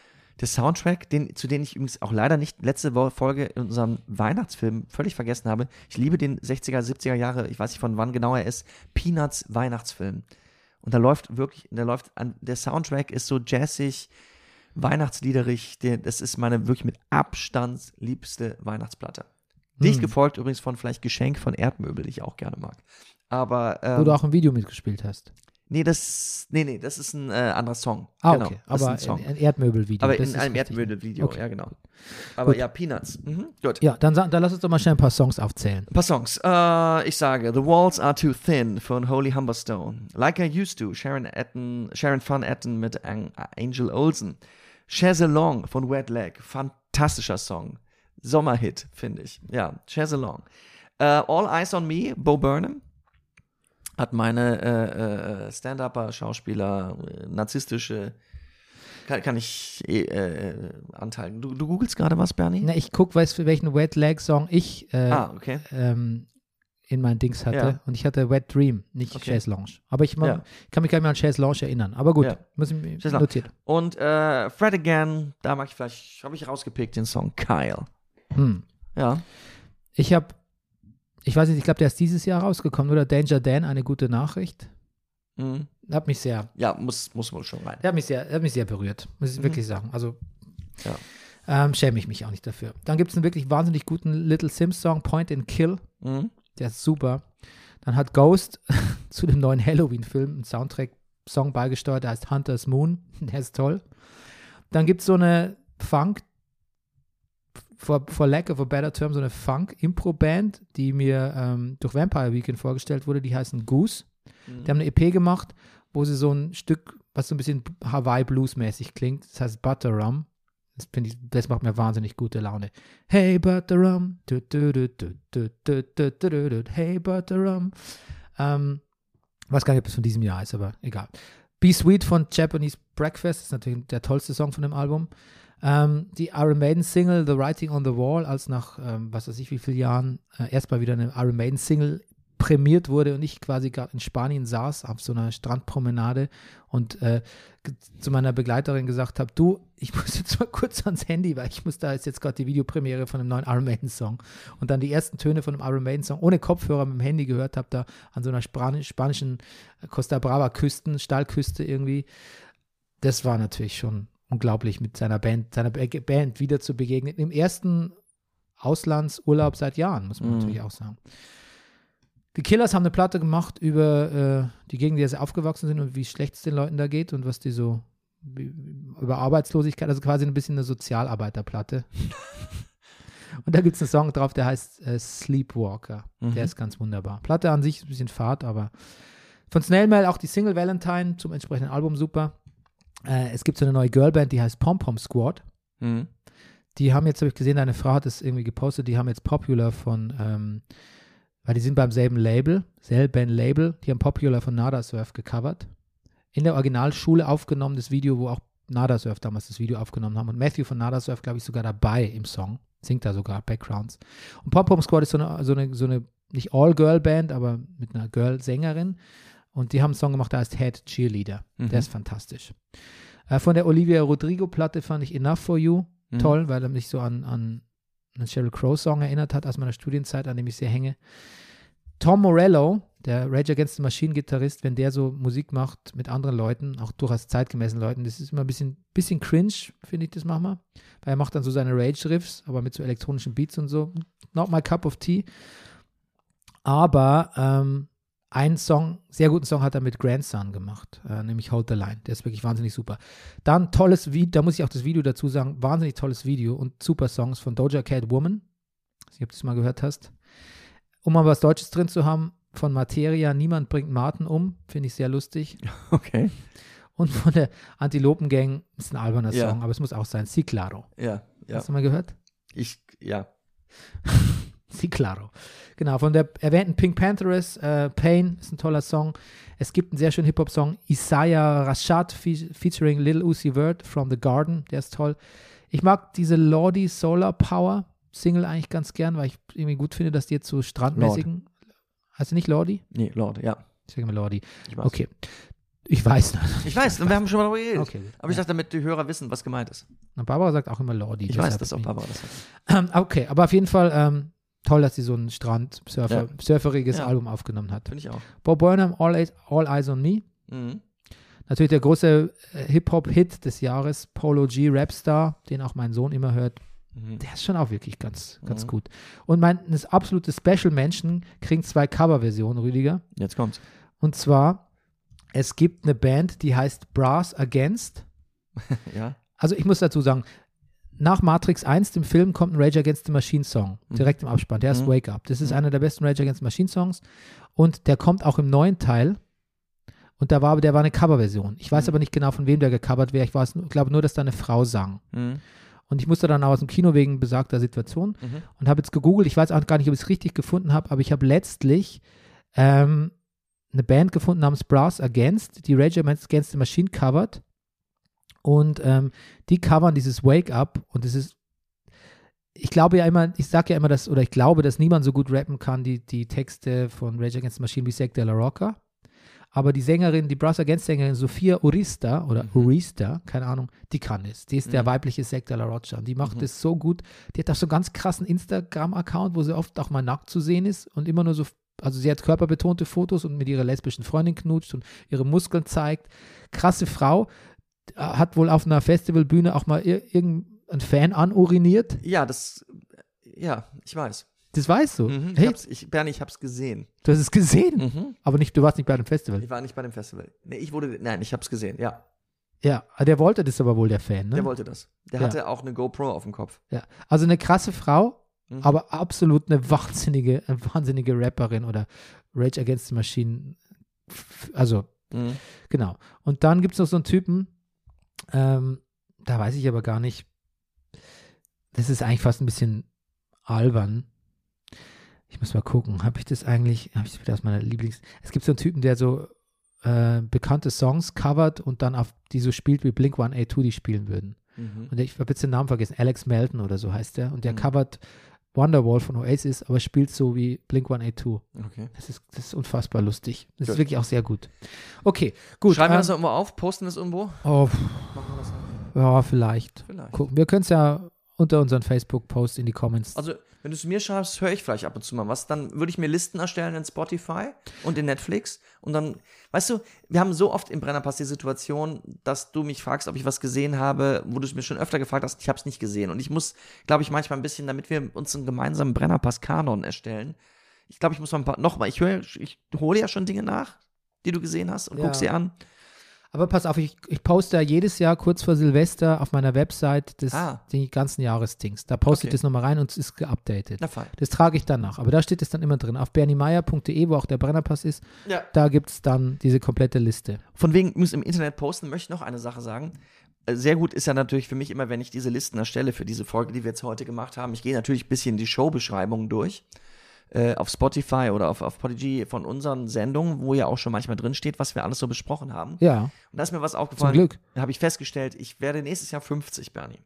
Der Soundtrack, den, zu dem ich übrigens auch leider nicht letzte Folge in unserem Weihnachtsfilm völlig vergessen habe. Ich liebe den 60er, 70er Jahre, ich weiß nicht von wann genau er ist, Peanuts Weihnachtsfilm. Und da läuft wirklich, da läuft an, der Soundtrack ist so jazzig, weihnachtsliederig. Der, das ist meine wirklich mit Abstand liebste Weihnachtsplatte. Dicht Hm. gefolgt übrigens von vielleicht Geschenk von Erdmöbel, die ich auch gerne mag. Aber ähm, Wo du auch ein Video mitgespielt hast. Nee, das, nee, nee, das ist ein äh, anderer Song. Ah, genau, okay. Aber ein ein, Erdmöbelvideo. Aber in einem richtig. Erdmöbel-Video, Okay. ja, genau. Aber Gut. ja, Peanuts. Mhm, gut. Ja, dann, dann lass uns doch mal schnell ein paar Songs aufzählen. Ein paar Songs. Äh, ich sage The Walls Are Too Thin von Holy Humberstone. Like I Used To, Sharon, Etten, Sharon Van Etten mit Ang Angel Olsen. Chaise Long von Wet Leg. Fantastischer Song. Sommerhit, finde ich. Ja, Chaise Long. Äh, All Eyes on Me, Bo Burnham. Hat meine äh, äh, Stand-Upper, Schauspieler, äh, narzisstische, kann, kann ich eh, äh, anteilen. Du, du googelst gerade was, Bernie? Na, ich gucke, weiß für welchen Wet Leg Song ich äh, Ah, okay. ähm, in mein Dings hatte. Ja. Und ich hatte Wet Dream, nicht Okay. Chaise Lounge. Aber ich ma- Ja. kann mich gar nicht mehr an Chaise Lounge erinnern. Aber gut, Ja. muss ich notiert. Und äh, Fred Again, da mag ich vielleicht, habe ich rausgepickt den Song Kyle. Hm. Ja. Ich habe Ich weiß nicht, ich glaube, der ist dieses Jahr rausgekommen, oder? Danger Dan, eine gute Nachricht. Mhm. Hat mich sehr, Ja, muss, muss wohl schon rein. der hat mich sehr, hat mich sehr berührt, muss ich wirklich sagen. Also Ja. ähm, schäme ich mich auch nicht dafür. Dann gibt es einen wirklich wahnsinnig guten Little Sims Song, Point and Kill. Mhm. Der ist super. Dann hat Ghost zu dem neuen Halloween-Film einen Soundtrack-Song beigesteuert, der heißt Hunter's Moon. Der ist toll. Dann gibt es so eine Funk, for, for lack of a better term, so eine Funk-Impro-Band, die mir ähm, durch Vampire Weekend vorgestellt wurde. Die heißen Goose. Mhm. Die haben eine EP gemacht, wo sie so ein Stück, was so ein bisschen Hawaii-Blues-mäßig klingt. Das heißt Butter Rum. Das, ich, das macht mir wahnsinnig gute Laune. Hey Butter Rum. Hey Butter Rum. Ähm, weiß gar nicht, ob es von diesem Jahr ist, aber egal. Be Sweet von Japanese Breakfast ist natürlich der tollste Song von dem Album. Ähm, die Iron Maiden Single The Writing on the Wall, als nach ähm, was weiß ich wie vielen Jahren äh, erstmal wieder eine Iron Maiden Single prämiert wurde und ich quasi gerade in Spanien saß auf so einer Strandpromenade und äh, zu meiner Begleiterin gesagt habe, du, ich muss jetzt mal kurz ans Handy, weil ich muss da ist jetzt gerade die Videopremiere von einem neuen Iron Maiden Song und dann die ersten Töne von einem Iron Maiden Song ohne Kopfhörer mit dem Handy gehört habe, da an so einer Spanisch, spanischen Costa Brava Küsten, Stahlküste irgendwie. Das war natürlich schon unglaublich mit seiner Band, seiner Ba- Band wieder zu begegnen. Im ersten Auslandsurlaub seit Jahren, muss man Mhm. natürlich auch sagen. Die Killers haben eine Platte gemacht über äh, die Gegend, in der sie aufgewachsen sind und wie schlecht es den Leuten da geht und was die so über Arbeitslosigkeit, also quasi ein bisschen eine Sozialarbeiterplatte. und da gibt es einen Song drauf, der heißt äh, Sleepwalker. Mhm. Der ist ganz wunderbar. Platte an sich ist ein bisschen Fahrt, aber von Snail Mail auch die Single Valentine zum entsprechenden Album super. Äh, es gibt so eine neue Girlband, die heißt Pom Pom Squad. Mhm. Die haben jetzt, habe ich gesehen, deine Frau hat es irgendwie gepostet, die haben jetzt Popular von, ähm, weil die sind beim selben Label, selben Label, die haben Popular von Nada Surf gecovert. In der Originalschule aufgenommen, das Video, wo auch Nada Surf damals das Video aufgenommen haben. Und Matthew von Nada Surf, glaube ich, sogar dabei im Song. Singt da sogar Backgrounds. Und Pop Pom Squad ist so eine, so eine, so eine nicht All-Girl-Band, aber mit einer Girl-Sängerin. Und die haben einen Song gemacht, der heißt Head Cheerleader. Mhm. Der ist fantastisch. Äh, von der Olivia Rodrigo-Platte fand ich Enough for You Mhm. toll, weil er mich so an, an einen Sheryl Crow-Song erinnert hat aus meiner Studienzeit, an dem ich sehr hänge. Tom Morello, der Rage Against the Machine-Gitarrist, wenn der so Musik macht mit anderen Leuten, auch durchaus zeitgemäßen Leuten, das ist immer ein bisschen, bisschen cringe, finde ich das manchmal. Weil er macht dann so seine Rage-Riffs, aber mit so elektronischen Beats und so. Not my cup of tea. Aber ähm, einen Song, sehr guten Song hat er mit Grandson gemacht, äh, nämlich Hold the Line. Der ist wirklich wahnsinnig super. Dann tolles Video, da muss ich auch das Video dazu sagen, wahnsinnig tolles Video und super Songs von Doja Cat Woman. Ich weiß nicht, ob du das mal gehört hast. Um mal was Deutsches drin zu haben, von Materia, Niemand bringt Martin um, finde ich sehr lustig. Okay. Und von der Antilopen Gang ist ein alberner Ja. Song, aber es muss auch sein. Si Claro. Ja, ja. Hast du mal gehört? Ich, ja. Si Claro. Genau, von der erwähnten Pink Pantheress, äh, Pain ist ein toller Song. Es gibt einen sehr schönen Hip-Hop-Song, Isaiah Rashad fe featuring Lil Uzi Vert from The Garden, der ist toll. Ich mag diese Lordi Solar Power Single eigentlich ganz gern, weil ich irgendwie gut finde, dass die jetzt so strandmäßigen. Heißt du nicht Lordi? Nee, Lord, ja. Ich sage immer Lordi. Ich weiß. Okay. Ich weiß. Ich weiß, wir haben schon mal darüber geredet. Okay. Aber ich dachte, damit die Hörer wissen, was gemeint ist. Und Barbara sagt auch immer Lordi. Ich weiß, dass auch Barbara das hat. Ähm, okay, aber auf jeden Fall ähm, toll, dass sie so ein Strand-Surfer, Ja. Ja. Album aufgenommen hat. Finde ich auch. Bob Burnham, All, Eyes- All Eyes on Me. Mhm. Natürlich der große äh, Hip-Hop-Hit des Jahres, Polo G, Rapstar, den auch mein Sohn immer hört. Mhm. Der ist schon auch wirklich ganz, ganz Mhm. gut. Und mein das absolute Special Menschen kriegen zwei Coverversionen, Rüdiger. Jetzt kommt's. Und zwar, es gibt eine Band, die heißt Brass Against. Ja. Also ich muss dazu sagen, nach Matrix 1, dem Film, kommt ein Rage Against the Machine Song, Mhm. direkt im Abspann. Der ist Mhm. Wake Up. Das ist Mhm. einer der besten Rage Against the Machine Songs. Und der kommt auch im neuen Teil. Und da war, aber- der war eine Coverversion. Ich weiß Mhm. aber nicht genau, von wem der gecovert wäre. Ich weiß, glaube nur, dass da eine Frau sang. Mhm. Und ich musste dann auch aus dem Kino wegen besagter Situation Mhm. und habe jetzt gegoogelt. Ich weiß auch gar nicht, ob ich es richtig gefunden habe, aber ich habe letztlich ähm, eine Band gefunden namens Brass Against, die Rage Against the Machine covert. Und ähm, die covern dieses Wake Up und es ist, ich glaube ja immer, ich sage ja immer, dass, oder ich glaube, dass niemand so gut rappen kann, die, die Texte von Rage Against the Machine wie Zack de la Rocca. Aber die Sängerin, die Brass Against Sängerin Sophia Urista oder Mhm. Urista, keine Ahnung, die kann es. Die ist der Mhm. weibliche Zack de la Rocha und die macht Mhm. es so gut. Die hat auch so einen ganz krassen Instagram-Account, wo sie oft auch mal nackt zu sehen ist und immer nur so, also sie hat körperbetonte Fotos und mit ihrer lesbischen Freundin knutscht und ihre Muskeln zeigt. Krasse Frau, hat wohl auf einer Festivalbühne auch mal ir irgendein Fan anuriniert. Ja, das, ja, ich weiß. Das weißt du. Mhm, ich Hey, hab's, ich, Bernie, ich hab's gesehen. du hast es gesehen, Mhm. aber nicht, du warst nicht bei dem Festival. Ich war nicht bei dem Festival. Nee, ich wurde, nein, ich hab's gesehen, ja. Ja, der wollte das aber wohl, der Fan. Ne? Der wollte das. Der Ja. hatte auch eine GoPro auf dem Kopf. Ja. Also eine krasse Frau, Mhm. aber absolut eine wahnsinnige, eine wahnsinnige Rapperin oder Rage Against the Machine. Also, Mhm. genau. Und dann gibt es noch so einen Typen, ähm, da weiß ich aber gar nicht. Das ist eigentlich fast ein bisschen albern. Ich muss mal gucken, habe ich das eigentlich, habe ich wieder aus meiner Lieblings. Es gibt so einen Typen, der so äh, bekannte Songs covert und dann auf die so spielt, wie Blink 182 die spielen würden. Mhm. Und ich habe jetzt den Namen vergessen, Alex Melton oder so heißt der. Und der Mhm. covert Wonderwall von Oasis, aber spielt so wie Blink 182. Okay. Das ist, das ist unfassbar lustig. Das Gut. ist wirklich auch sehr gut. Okay, gut. Schreiben wir ähm, das irgendwo auf? Posten wir es irgendwo? oh, pff, Machen wir das auf? ja, vielleicht. Vielleicht. Gucken. Wir können es ja unter unseren Facebook-Post in die Comments. Also, wenn du es mir schreibst, höre ich vielleicht ab und zu mal was. Dann würde ich mir Listen erstellen in Spotify und in Netflix. Und dann, weißt du, wir haben so oft im Brennerpass die Situation, dass du mich fragst, ob ich was gesehen habe, wo du es mir schon öfter gefragt hast, ich habe es nicht gesehen. Und ich muss, glaube ich, manchmal ein bisschen, damit wir uns einen gemeinsamen Brennerpass-Kanon erstellen. Ich glaube, ich muss mal ein paar, nochmal, ich höre, ich hole ja schon Dinge nach, die du gesehen hast und Ja. guck sie an. Aber pass auf, ich, ich poste ja jedes Jahr kurz vor Silvester auf meiner Website das, Ah. die ganzen Jahresdings. Da poste ich Okay. das nochmal rein und es ist geupdatet. Das trage ich dann nach. Aber da steht es dann immer drin. Auf berniemeyer.de, wo auch der Brennerpass ist, Ja. da gibt es dann diese komplette Liste. Von wegen muss im Internet posten, möchte ich noch eine Sache sagen. Äh, Sehr gut ist ja natürlich für mich immer, wenn ich diese Listen erstelle für diese Folge, die wir jetzt heute gemacht haben. Ich gehe natürlich ein bisschen die Showbeschreibungen durch. Äh, auf Spotify oder auf, auf Podigy von unseren Sendungen, wo ja auch schon manchmal drin steht, was wir alles so besprochen haben. Ja, Und da ist mir was zum aufgefallen. Glück. Da habe ich festgestellt, ich werde nächstes Jahr 50, Bernie.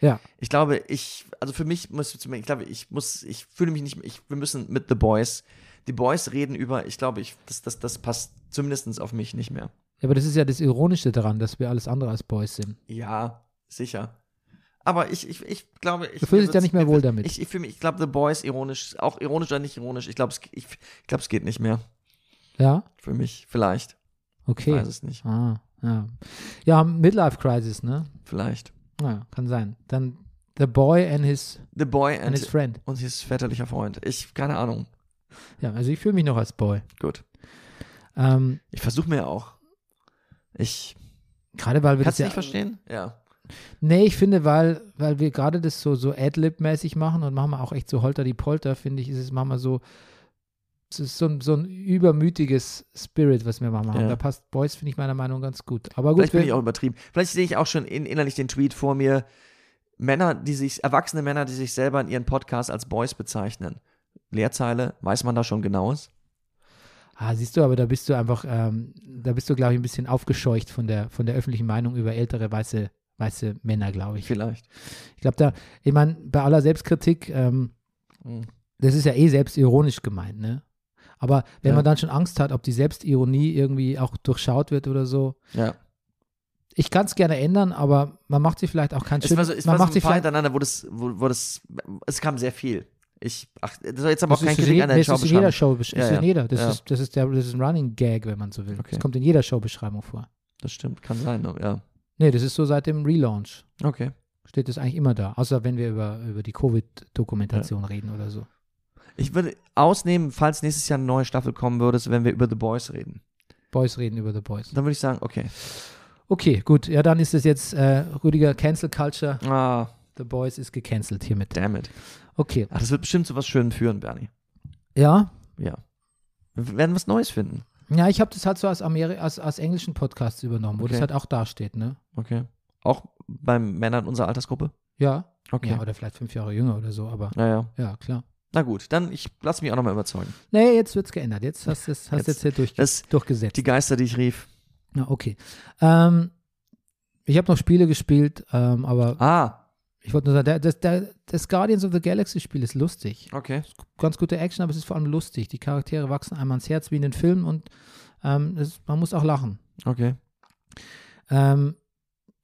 Ja. Ich glaube, ich, also für mich muss, ich glaube, ich muss, ich fühle mich nicht, ich, wir müssen mit The Boys, die Boys reden über, ich glaube, ich, das, das, das passt zumindest auf mich nicht mehr. Ja, aber das ist ja das Ironische daran, dass wir alles andere als Boys sind. Ja, sicher. Aber ich, ich, ich glaube, ich. Du fühlst dich da nicht mehr wohl damit. Ich, ich, fühle mich, ich glaube, The Boys ironisch, auch ironisch oder nicht ironisch. Ich glaube, es, ich, ich glaube, es geht nicht mehr. Ja? Für mich. Vielleicht. Ich Okay. weiß es nicht. Ah, ja. Ja, Midlife Crisis, ne? Vielleicht. Ja, kann sein. Dann The Boy and his, The Boy and and, his Friend. und his väterlicher Freund. Ich, keine Ahnung. Ja, also ich fühle mich noch als Boy. Gut. Ähm, Ich versuche mir auch. Ich. gerade weil wir Kannst du das nicht ja, verstehen? Ja. Nee, ich finde, weil, weil wir gerade das so, so Ad-Lib-mäßig machen und machen wir auch echt so Holter die Polter, finde ich, ist es manchmal so, es ist so ein, so ein übermütiges Spirit, was wir manchmal haben. Ja. Da passt Boys, finde ich meiner Meinung nach ganz gut. Aber gut, Vielleicht bin ich auch übertrieben. Vielleicht sehe ich auch schon in, innerlich den Tweet vor mir. Männer, die sich, erwachsene Männer, die sich selber in ihren Podcasts als Boys bezeichnen. Leerzeile, weiß man da schon genaues? ah, siehst du, aber da bist du einfach, ähm, da bist du, glaube ich, ein bisschen aufgescheucht von der, von der öffentlichen Meinung über ältere weiße, weiße Männer, glaube ich. Vielleicht. Ich glaube, da, ich meine, bei aller Selbstkritik, ähm, Hm. das ist ja eh selbstironisch gemeint, ne? Aber wenn Ja. man dann schon Angst hat, ob die Selbstironie irgendwie auch durchschaut wird oder so, Ja. ich kann es gerne ändern, aber man macht sich vielleicht auch keinen Es schön, so, es man war so macht ein paar vielleicht, hintereinander, wo das, wo, wo das, es kam sehr viel. Ich, ach, das jetzt aber auch das kein ist, in Kritik an der nee, das ist in jeder. Show, das Ja, ist in ja. jeder, das, Ja. ist, das, ist der, das ist ein Running Gag, wenn man so will. Okay. Das kommt in jeder Showbeschreibung vor. Das stimmt, kann sein, ja. Nee, das ist so seit dem Relaunch. Okay. Steht das eigentlich immer da, außer wenn wir über, über die Covid-Dokumentation reden oder so. Ich würde ausnehmen, falls nächstes Jahr eine neue Staffel kommen würde, wenn wir über The Boys reden. Boys reden über The Boys. Dann würde ich sagen, okay. Okay, gut. Ja, dann ist es jetzt äh, Rüdiger Cancel Culture. Ah, The Boys ist gecancelt hiermit. damn it. Okay. Ach, das wird bestimmt zu was Schönem führen, Bernie. Ja, Ja. Wir werden was Neues finden. Ja, ich habe das halt so als, Ameri als, als englischen Podcast übernommen, wo Okay. das halt auch dasteht, ne? Okay. Auch beim Männern unserer Altersgruppe? Ja. Okay. Ja, oder vielleicht fünf Jahre jünger oder so, aber Naja. ja, klar. Na gut, dann ich lass mich auch nochmal überzeugen. Nee, jetzt wird's geändert. Jetzt hast du es hast Jetzt- jetzt hier durch, Das, durchgesetzt. die Geister, die ich rief. Ja, okay. Ähm, ich habe noch Spiele gespielt, ähm, aber Ah, ich wollte nur sagen, das, der, das Guardians of the Galaxy Spiel ist lustig. okay. Ganz gute Action, aber es ist vor allem lustig. Die Charaktere wachsen einem ans Herz wie in den Filmen und Ähm, das, man muss auch lachen. Okay. Ähm,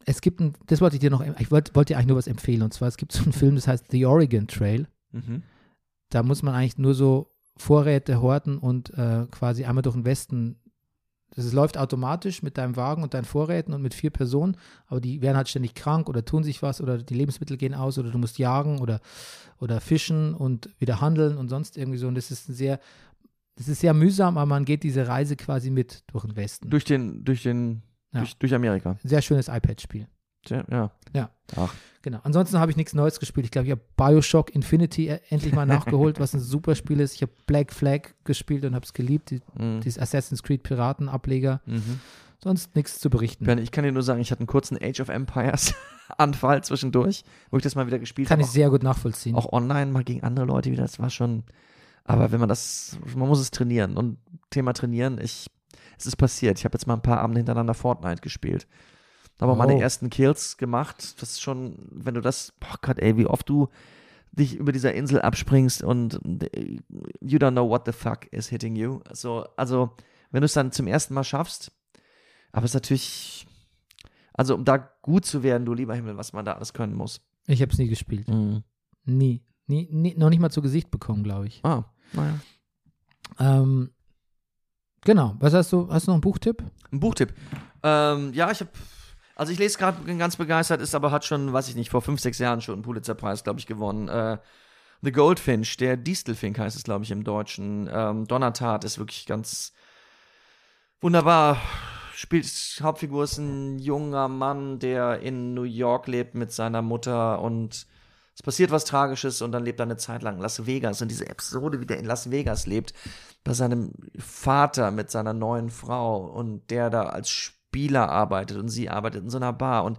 es gibt ein, das wollte ich dir noch, ich wollte wollt dir eigentlich nur was empfehlen. Und zwar, es gibt so einen Film, das heißt The Oregon Trail. Mhm. Da muss man eigentlich nur so Vorräte horten und äh, quasi einmal durch den Westen. Das läuft automatisch mit deinem Wagen und deinen Vorräten und mit vier Personen, aber die werden halt ständig krank oder tun sich was oder die Lebensmittel gehen aus oder du musst jagen oder, oder fischen und wieder handeln und sonst irgendwie so. Und das ist ein sehr, das ist sehr mühsam, aber man geht diese Reise quasi mit durch den Westen. Durch den, durch den, Ja. durch, durch Amerika. Sehr schönes iPad-Spiel. Ja. Ja. Ach. Genau. Ansonsten habe ich nichts Neues gespielt. Ich glaube, ich habe Bioshock Infinity e- endlich mal nachgeholt, was ein super Spiel ist. Ich habe Black Flag gespielt und habe es geliebt, die, Mhm. dieses Assassin's Creed Piraten-Ableger. Mhm. Sonst nichts zu berichten. Bernd, ich kann dir nur sagen, ich hatte einen kurzen Age of Empires Anfall zwischendurch, wo ich das mal wieder gespielt Kann habe. ich sehr gut nachvollziehen. Auch online mal gegen andere Leute wieder. Das war schon. Aber wenn man das, man muss es trainieren. Und Thema trainieren, ich, es ist passiert. Ich habe jetzt mal ein paar Abende hintereinander Fortnite gespielt. Aber meine Oh. ersten Kills gemacht. Das ist schon, wenn du das, boah Gott, ey, wie oft du dich über dieser Insel abspringst und äh, you don't know what the fuck is hitting you. Also, also wenn du es dann zum ersten Mal schaffst, aber es ist natürlich, also um da gut zu werden, du lieber Himmel, was man da alles können muss. Ich habe es nie gespielt. Nie. nie. Nie. Noch nicht mal zu Gesicht bekommen, glaube ich. Ah, naja. Ähm, genau. Was hast du? Hast du noch einen Buchtipp? Ein Buchtipp. Ähm, ja, ich habe, also ich lese gerade ganz begeistert, ist aber hat schon, weiß ich nicht, vor fünf, sechs Jahren schon einen Pulitzerpreis, glaube ich, gewonnen. Äh, The Goldfinch, der Distelfink heißt es, glaube ich, im Deutschen. Ähm, Donnertat ist wirklich ganz wunderbar. Spielt, Hauptfigur ist ein junger Mann, der in New York lebt mit seiner Mutter und es passiert was Tragisches und dann lebt er eine Zeit lang in Las Vegas. Und diese Episode, wie der in Las Vegas lebt, bei seinem Vater mit seiner neuen Frau und der da als Spieler arbeitet und sie arbeitet in so einer Bar und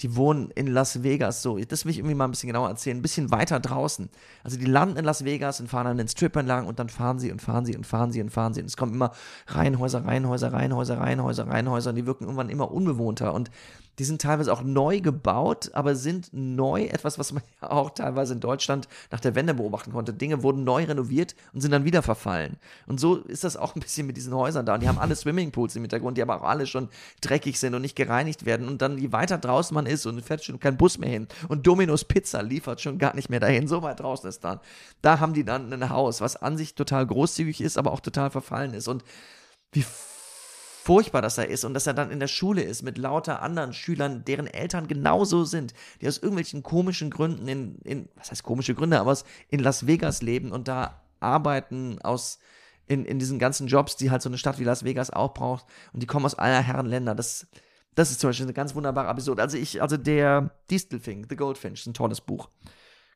die wohnen in Las Vegas so. Das will ich irgendwie mal ein bisschen genauer erzählen. Ein bisschen weiter draußen. Also die landen in Las Vegas und fahren dann den Strip entlang und dann fahren sie und fahren sie und fahren sie und fahren sie. Und es kommen immer Reihenhäuser, Reihenhäuser, Reihenhäuser, Reihenhäuser, Reihenhäuser und die wirken irgendwann immer unbewohnter. Und die sind teilweise auch neu gebaut, aber sind neu, etwas, was man ja auch teilweise in Deutschland nach der Wende beobachten konnte. Dinge wurden neu renoviert und sind dann wieder verfallen. Und so ist das auch ein bisschen mit diesen Häusern da. Und die haben alle Swimmingpools im Hintergrund, die aber auch alle schon dreckig sind und nicht gereinigt werden. Und dann, je weiter draußen man ist und fährt schon kein Bus mehr hin und Domino's Pizza liefert schon gar nicht mehr dahin, so weit draußen ist dann. Da haben die dann ein Haus, was an sich total großzügig ist, aber auch total verfallen ist. Und wie furchtbar das da ist und dass er dann in der Schule ist mit lauter anderen Schülern, deren Eltern genauso sind, die aus irgendwelchen komischen Gründen in, in was heißt komische Gründe, aber in Las Vegas leben und da arbeiten aus in, in diesen ganzen Jobs, die halt so eine Stadt wie Las Vegas auch braucht und die kommen aus aller Herren Länder. Das, das ist zum Beispiel eine ganz wunderbare Episode. Also ich, also der Distelfink, The Goldfinch, ist ein tolles Buch.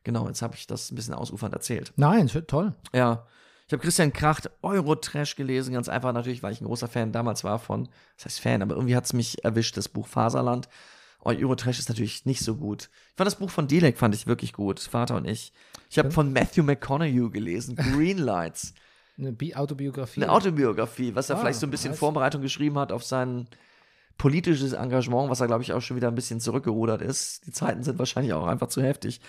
Genau, jetzt habe ich das ein bisschen ausufernd erzählt. Nein, toll. Ja. Ich habe Christian Kracht Eurotrash gelesen, ganz einfach natürlich, weil ich ein großer Fan damals war von, das heißt Fan, aber irgendwie hat es mich erwischt, das Buch Faserland. Oh, Eurotrash ist natürlich nicht so gut. Ich fand das Buch von Dilek fand ich wirklich gut, Vater und ich. Ich habe von Matthew McConaughey gelesen, Green Lights, Eine Bi Autobiografie. eine Autobiografie, was er Ah, vielleicht so ein bisschen nice. Vorbereitung geschrieben hat auf sein politisches Engagement, was er glaube ich auch schon wieder ein bisschen zurückgerudert ist. Die Zeiten sind wahrscheinlich auch einfach zu heftig.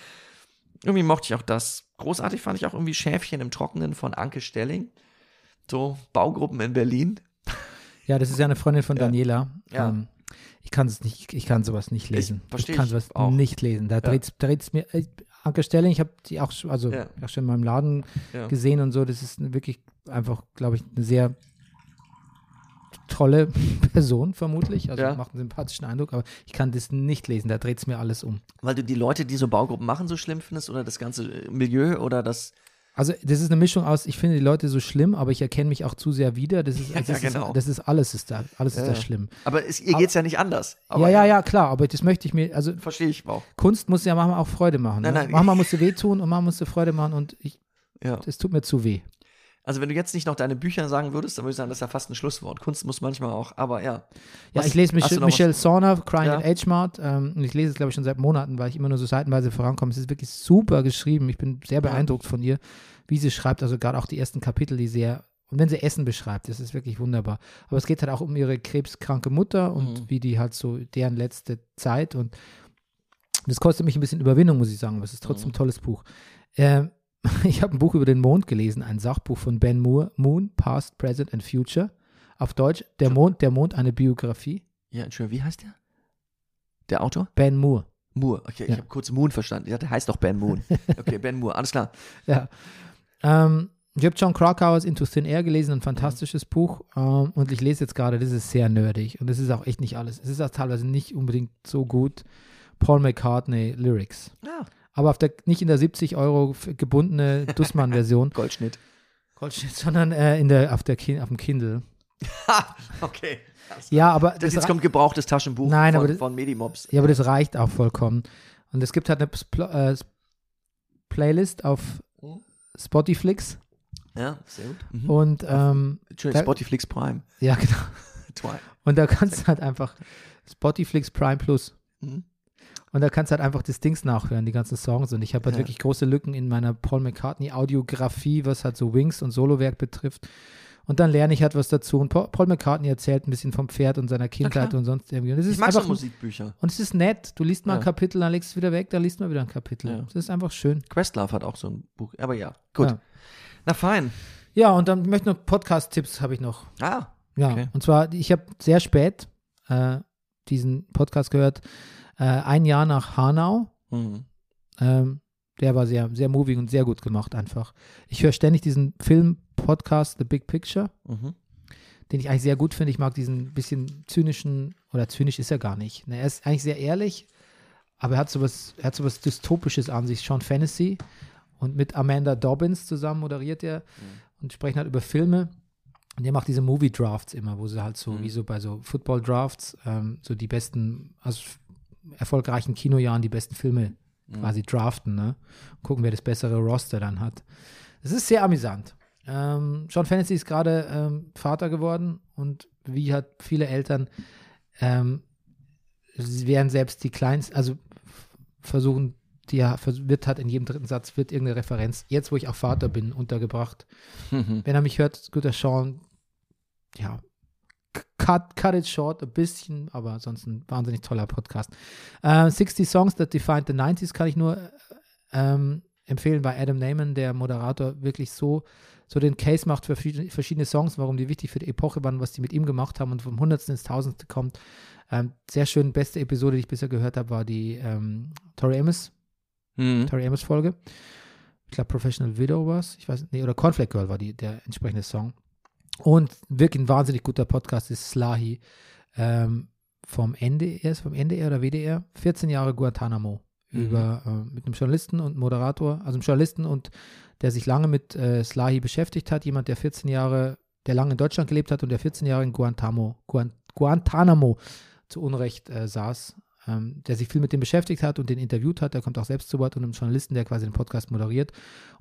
Irgendwie mochte ich auch das. Großartig fand ich auch irgendwie Schäfchen im Trockenen von Anke Stelling. So Baugruppen in Berlin. Ja, das ist ja eine Freundin von Ja. Daniela. Ja. Ähm, ich kann es nicht, ich kann sowas nicht lesen. versteh kann ich sowas auch. nicht lesen. Da dreht's, dreht's mir. Äh, Anke Stelling, ich habe die auch, schon- also Ja. auch schon in meinem Laden Ja. gesehen und so. Das ist wirklich einfach, glaube ich, eine sehr tolle Person, vermutlich. Also Ja. macht einen sympathischen Eindruck, aber ich kann das nicht lesen. Da dreht es mir alles um. Weil du die Leute, die so Baugruppen machen, so schlimm findest oder das ganze äh, Milieu oder das. Also, das ist eine Mischung aus, ich finde die Leute so schlimm, aber ich erkenne mich auch zu sehr wieder. Das ist, Ja, das, ja, ist, genau. das ist alles ist da, alles ist Ja, da ja. schlimm. Aber es, ihr geht's ja nicht anders. Aber ja, ja, ja, klar, aber das möchte ich mir, also Verstehe ich auch. Kunst muss ja manchmal auch Freude machen. Nein, ne? nein. Manchmal musst du wehtun und manchmal musst du Freude machen und ich, Ja. es tut mir zu weh. Also wenn du jetzt nicht noch deine Bücher sagen würdest, dann würde ich sagen, das ist ja fast ein Schlusswort. Kunst muss manchmal auch, aber ja. Ja, Was- ich lese Mich Michelle Sauna, Crying Ja. at Age Mart. Ähm, und ich lese es, glaube ich, schon seit Monaten, weil ich immer nur so seitenweise vorankomme. Es ist wirklich super geschrieben. Ich bin sehr beeindruckt von ihr, wie sie schreibt. Also gerade auch die ersten Kapitel, die sehr, und wenn sie Essen beschreibt, das ist wirklich wunderbar. Aber es geht halt auch um ihre krebskranke Mutter und Mhm. wie die halt so, deren letzte Zeit. Und das kostet mich ein bisschen Überwindung, muss ich sagen. Aber es ist trotzdem Mhm. ein tolles Buch. Ähm, ich habe ein Buch über den Mond gelesen, ein Sachbuch von Ben Moore, Moon, Past, Present and Future. Auf Deutsch, der Mond, der Mond, eine Biografie. Ja, Entschuldigung, wie heißt der? Der Autor? Ben Moore. Moore. Okay, ich Ja. habe kurz Moon verstanden. Ich dachte, der heißt doch Ben Moon. Okay, Ben Moore, alles klar. Ja. Ähm, ich habe John Krakauers Into Thin Air gelesen, ein fantastisches Buch. Ähm, und ich lese jetzt gerade, das ist sehr nerdig. Und das ist auch echt nicht alles. Es ist auch teilweise nicht unbedingt so gut. Paul McCartney Lyrics. Ja. Aber auf der, nicht in der 70 Euro gebundene Dussmann-Version, Goldschnitt. Goldschnitt, sondern äh, in der, auf, der auf dem Kindle. Ha, okay. Ja, aber Das, das, jetzt kommt gebrauchtes Taschenbuch Nein, von, das- von Medimobs. ja, aber das reicht auch vollkommen. Und es gibt halt eine Spl äh, Playlist auf Spotiflix. Ja, sehr gut. Mhm. Und ähm, Entschuldigung, Spotiflix Prime. ja, genau. Und da kannst du halt einfach Spotiflix Prime Plus. Mhm. Und da kannst du halt einfach das Dings nachhören, die ganzen Songs. Und ich habe halt Ja. wirklich große Lücken in meiner Paul McCartney Audiografie, was halt so Wings und Solowerk betrifft. Und dann lerne ich halt was dazu. Und Paul, McCartney erzählt ein bisschen vom Pferd und seiner Kindheit und sonst irgendwie. Und es Ich ist mag so einfach Musikbücher. und es ist nett. Du liest mal ein Ja. Kapitel, dann legst du es wieder weg, dann liest mal wieder ein Kapitel. Ja. Es ist einfach schön. Questlove hat auch so ein Buch. Aber ja, gut. Na fein. Ja, und dann möchte ich noch Podcast-Tipps habe ich noch. Ah, Ja, Okay. und zwar, ich habe sehr spät äh, diesen Podcast gehört, äh, ein Jahr nach Hanau. mhm. Ähm, der war sehr, sehr moving und sehr gut gemacht einfach. Ich höre ständig diesen Film-Podcast The Big Picture, Mhm. den ich eigentlich sehr gut finde. Ich mag diesen bisschen zynischen, oder zynisch ist er gar nicht. Ne, er ist eigentlich sehr ehrlich, aber er hat sowas, er hat sowas Dystopisches an sich. Sean Fantasy und mit Amanda Dobbins zusammen moderiert er und sprechen halt über Filme. Und der macht diese Movie Drafts immer, wo sie halt so, wie so bei so Football Drafts, ähm, so die besten, aus erfolgreichen Kinojahren die besten Filme quasi draften, ne? Gucken, wer das bessere Roster dann hat. Es ist sehr amüsant. Ähm, Sean Fantasy ist gerade ähm, Vater geworden und wie hat viele Eltern ähm, sie werden selbst die kleinsten, also versuchen, die wird halt in jedem dritten Satz wird irgendeine Referenz, jetzt wo ich auch Vater bin, untergebracht. Mhm. Wenn er mich hört, guter Sean, ja, cut, cut it short, ein bisschen, aber sonst ein wahnsinnig toller Podcast. Äh, 60 Songs That Defined the 90s kann ich nur äh, ähm, empfehlen bei Adam Neyman, der Moderator wirklich so, so den Case macht für verschiedene, verschiedene Songs, warum die wichtig für die Epoche waren, was die mit ihm gemacht haben und vom Hundertsten ins Tausendste kommt. Ähm, sehr schön, beste Episode, die ich bisher gehört habe, war die ähm, Tori Amos Mhm. Tori Amos Folge. Ich glaube, Professional Widow war es. Ich weiß nicht. Nee, oder Cornflake Girl war die, der entsprechende Song. Und wirklich ein wahnsinnig guter Podcast ist Slahi ähm, vom NDR, vom NDR oder WDR. 14 Jahre Guantanamo. Mhm. Über, äh, mit einem Journalisten und Moderator, also einem Journalisten und der sich lange mit äh, Slahi beschäftigt hat. Jemand, der 14 Jahre, der lange in Deutschland gelebt hat und der 14 Jahre in Guantanamo, Guan, Guantanamo zu Unrecht äh, saß ähm, der sich viel mit dem beschäftigt hat und den interviewt hat. Der kommt auch selbst zu Wort und einem Journalisten, der quasi den Podcast moderiert.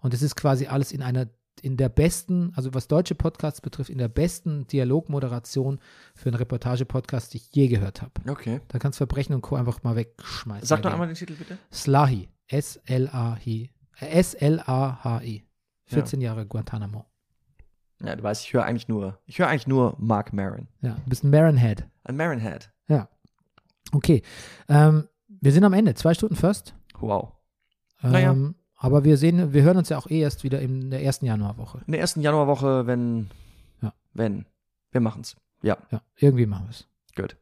Und es ist quasi alles in einer, in der besten, also was deutsche Podcasts betrifft, in der besten Dialogmoderation für einen Reportage-Podcast, die ich je gehört habe. Okay. Da kannst du Verbrechen und Co. einfach mal wegschmeißen. Sag doch einmal den Titel bitte. Slahi. S-L-A-H-I. Äh, S-L-A-H-I. 14 Jahre Guantanamo. Ja, du weißt, ich höre eigentlich nur, ich höre eigentlich nur Mark Maron. Ja, du bist ein Maronhead. Ein Maron Head. Ja. Okay. Ähm, wir sind am Ende. Zwei Stunden first. Wow. Ähm, Naja. Aber wir sehen, wir hören uns ja auch eh erst wieder in der ersten Januarwoche. In der ersten Januarwoche, wenn, Ja. wenn, wir machen's. Ja, Ja, irgendwie machen wir es. gut.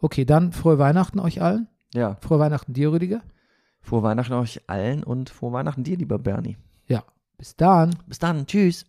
Okay, dann frohe Weihnachten euch allen. Ja, Frohe Weihnachten dir, Rüdiger. frohe Weihnachten euch allen und frohe Weihnachten dir, lieber Bernie. Ja, bis dann. Bis dann, tschüss.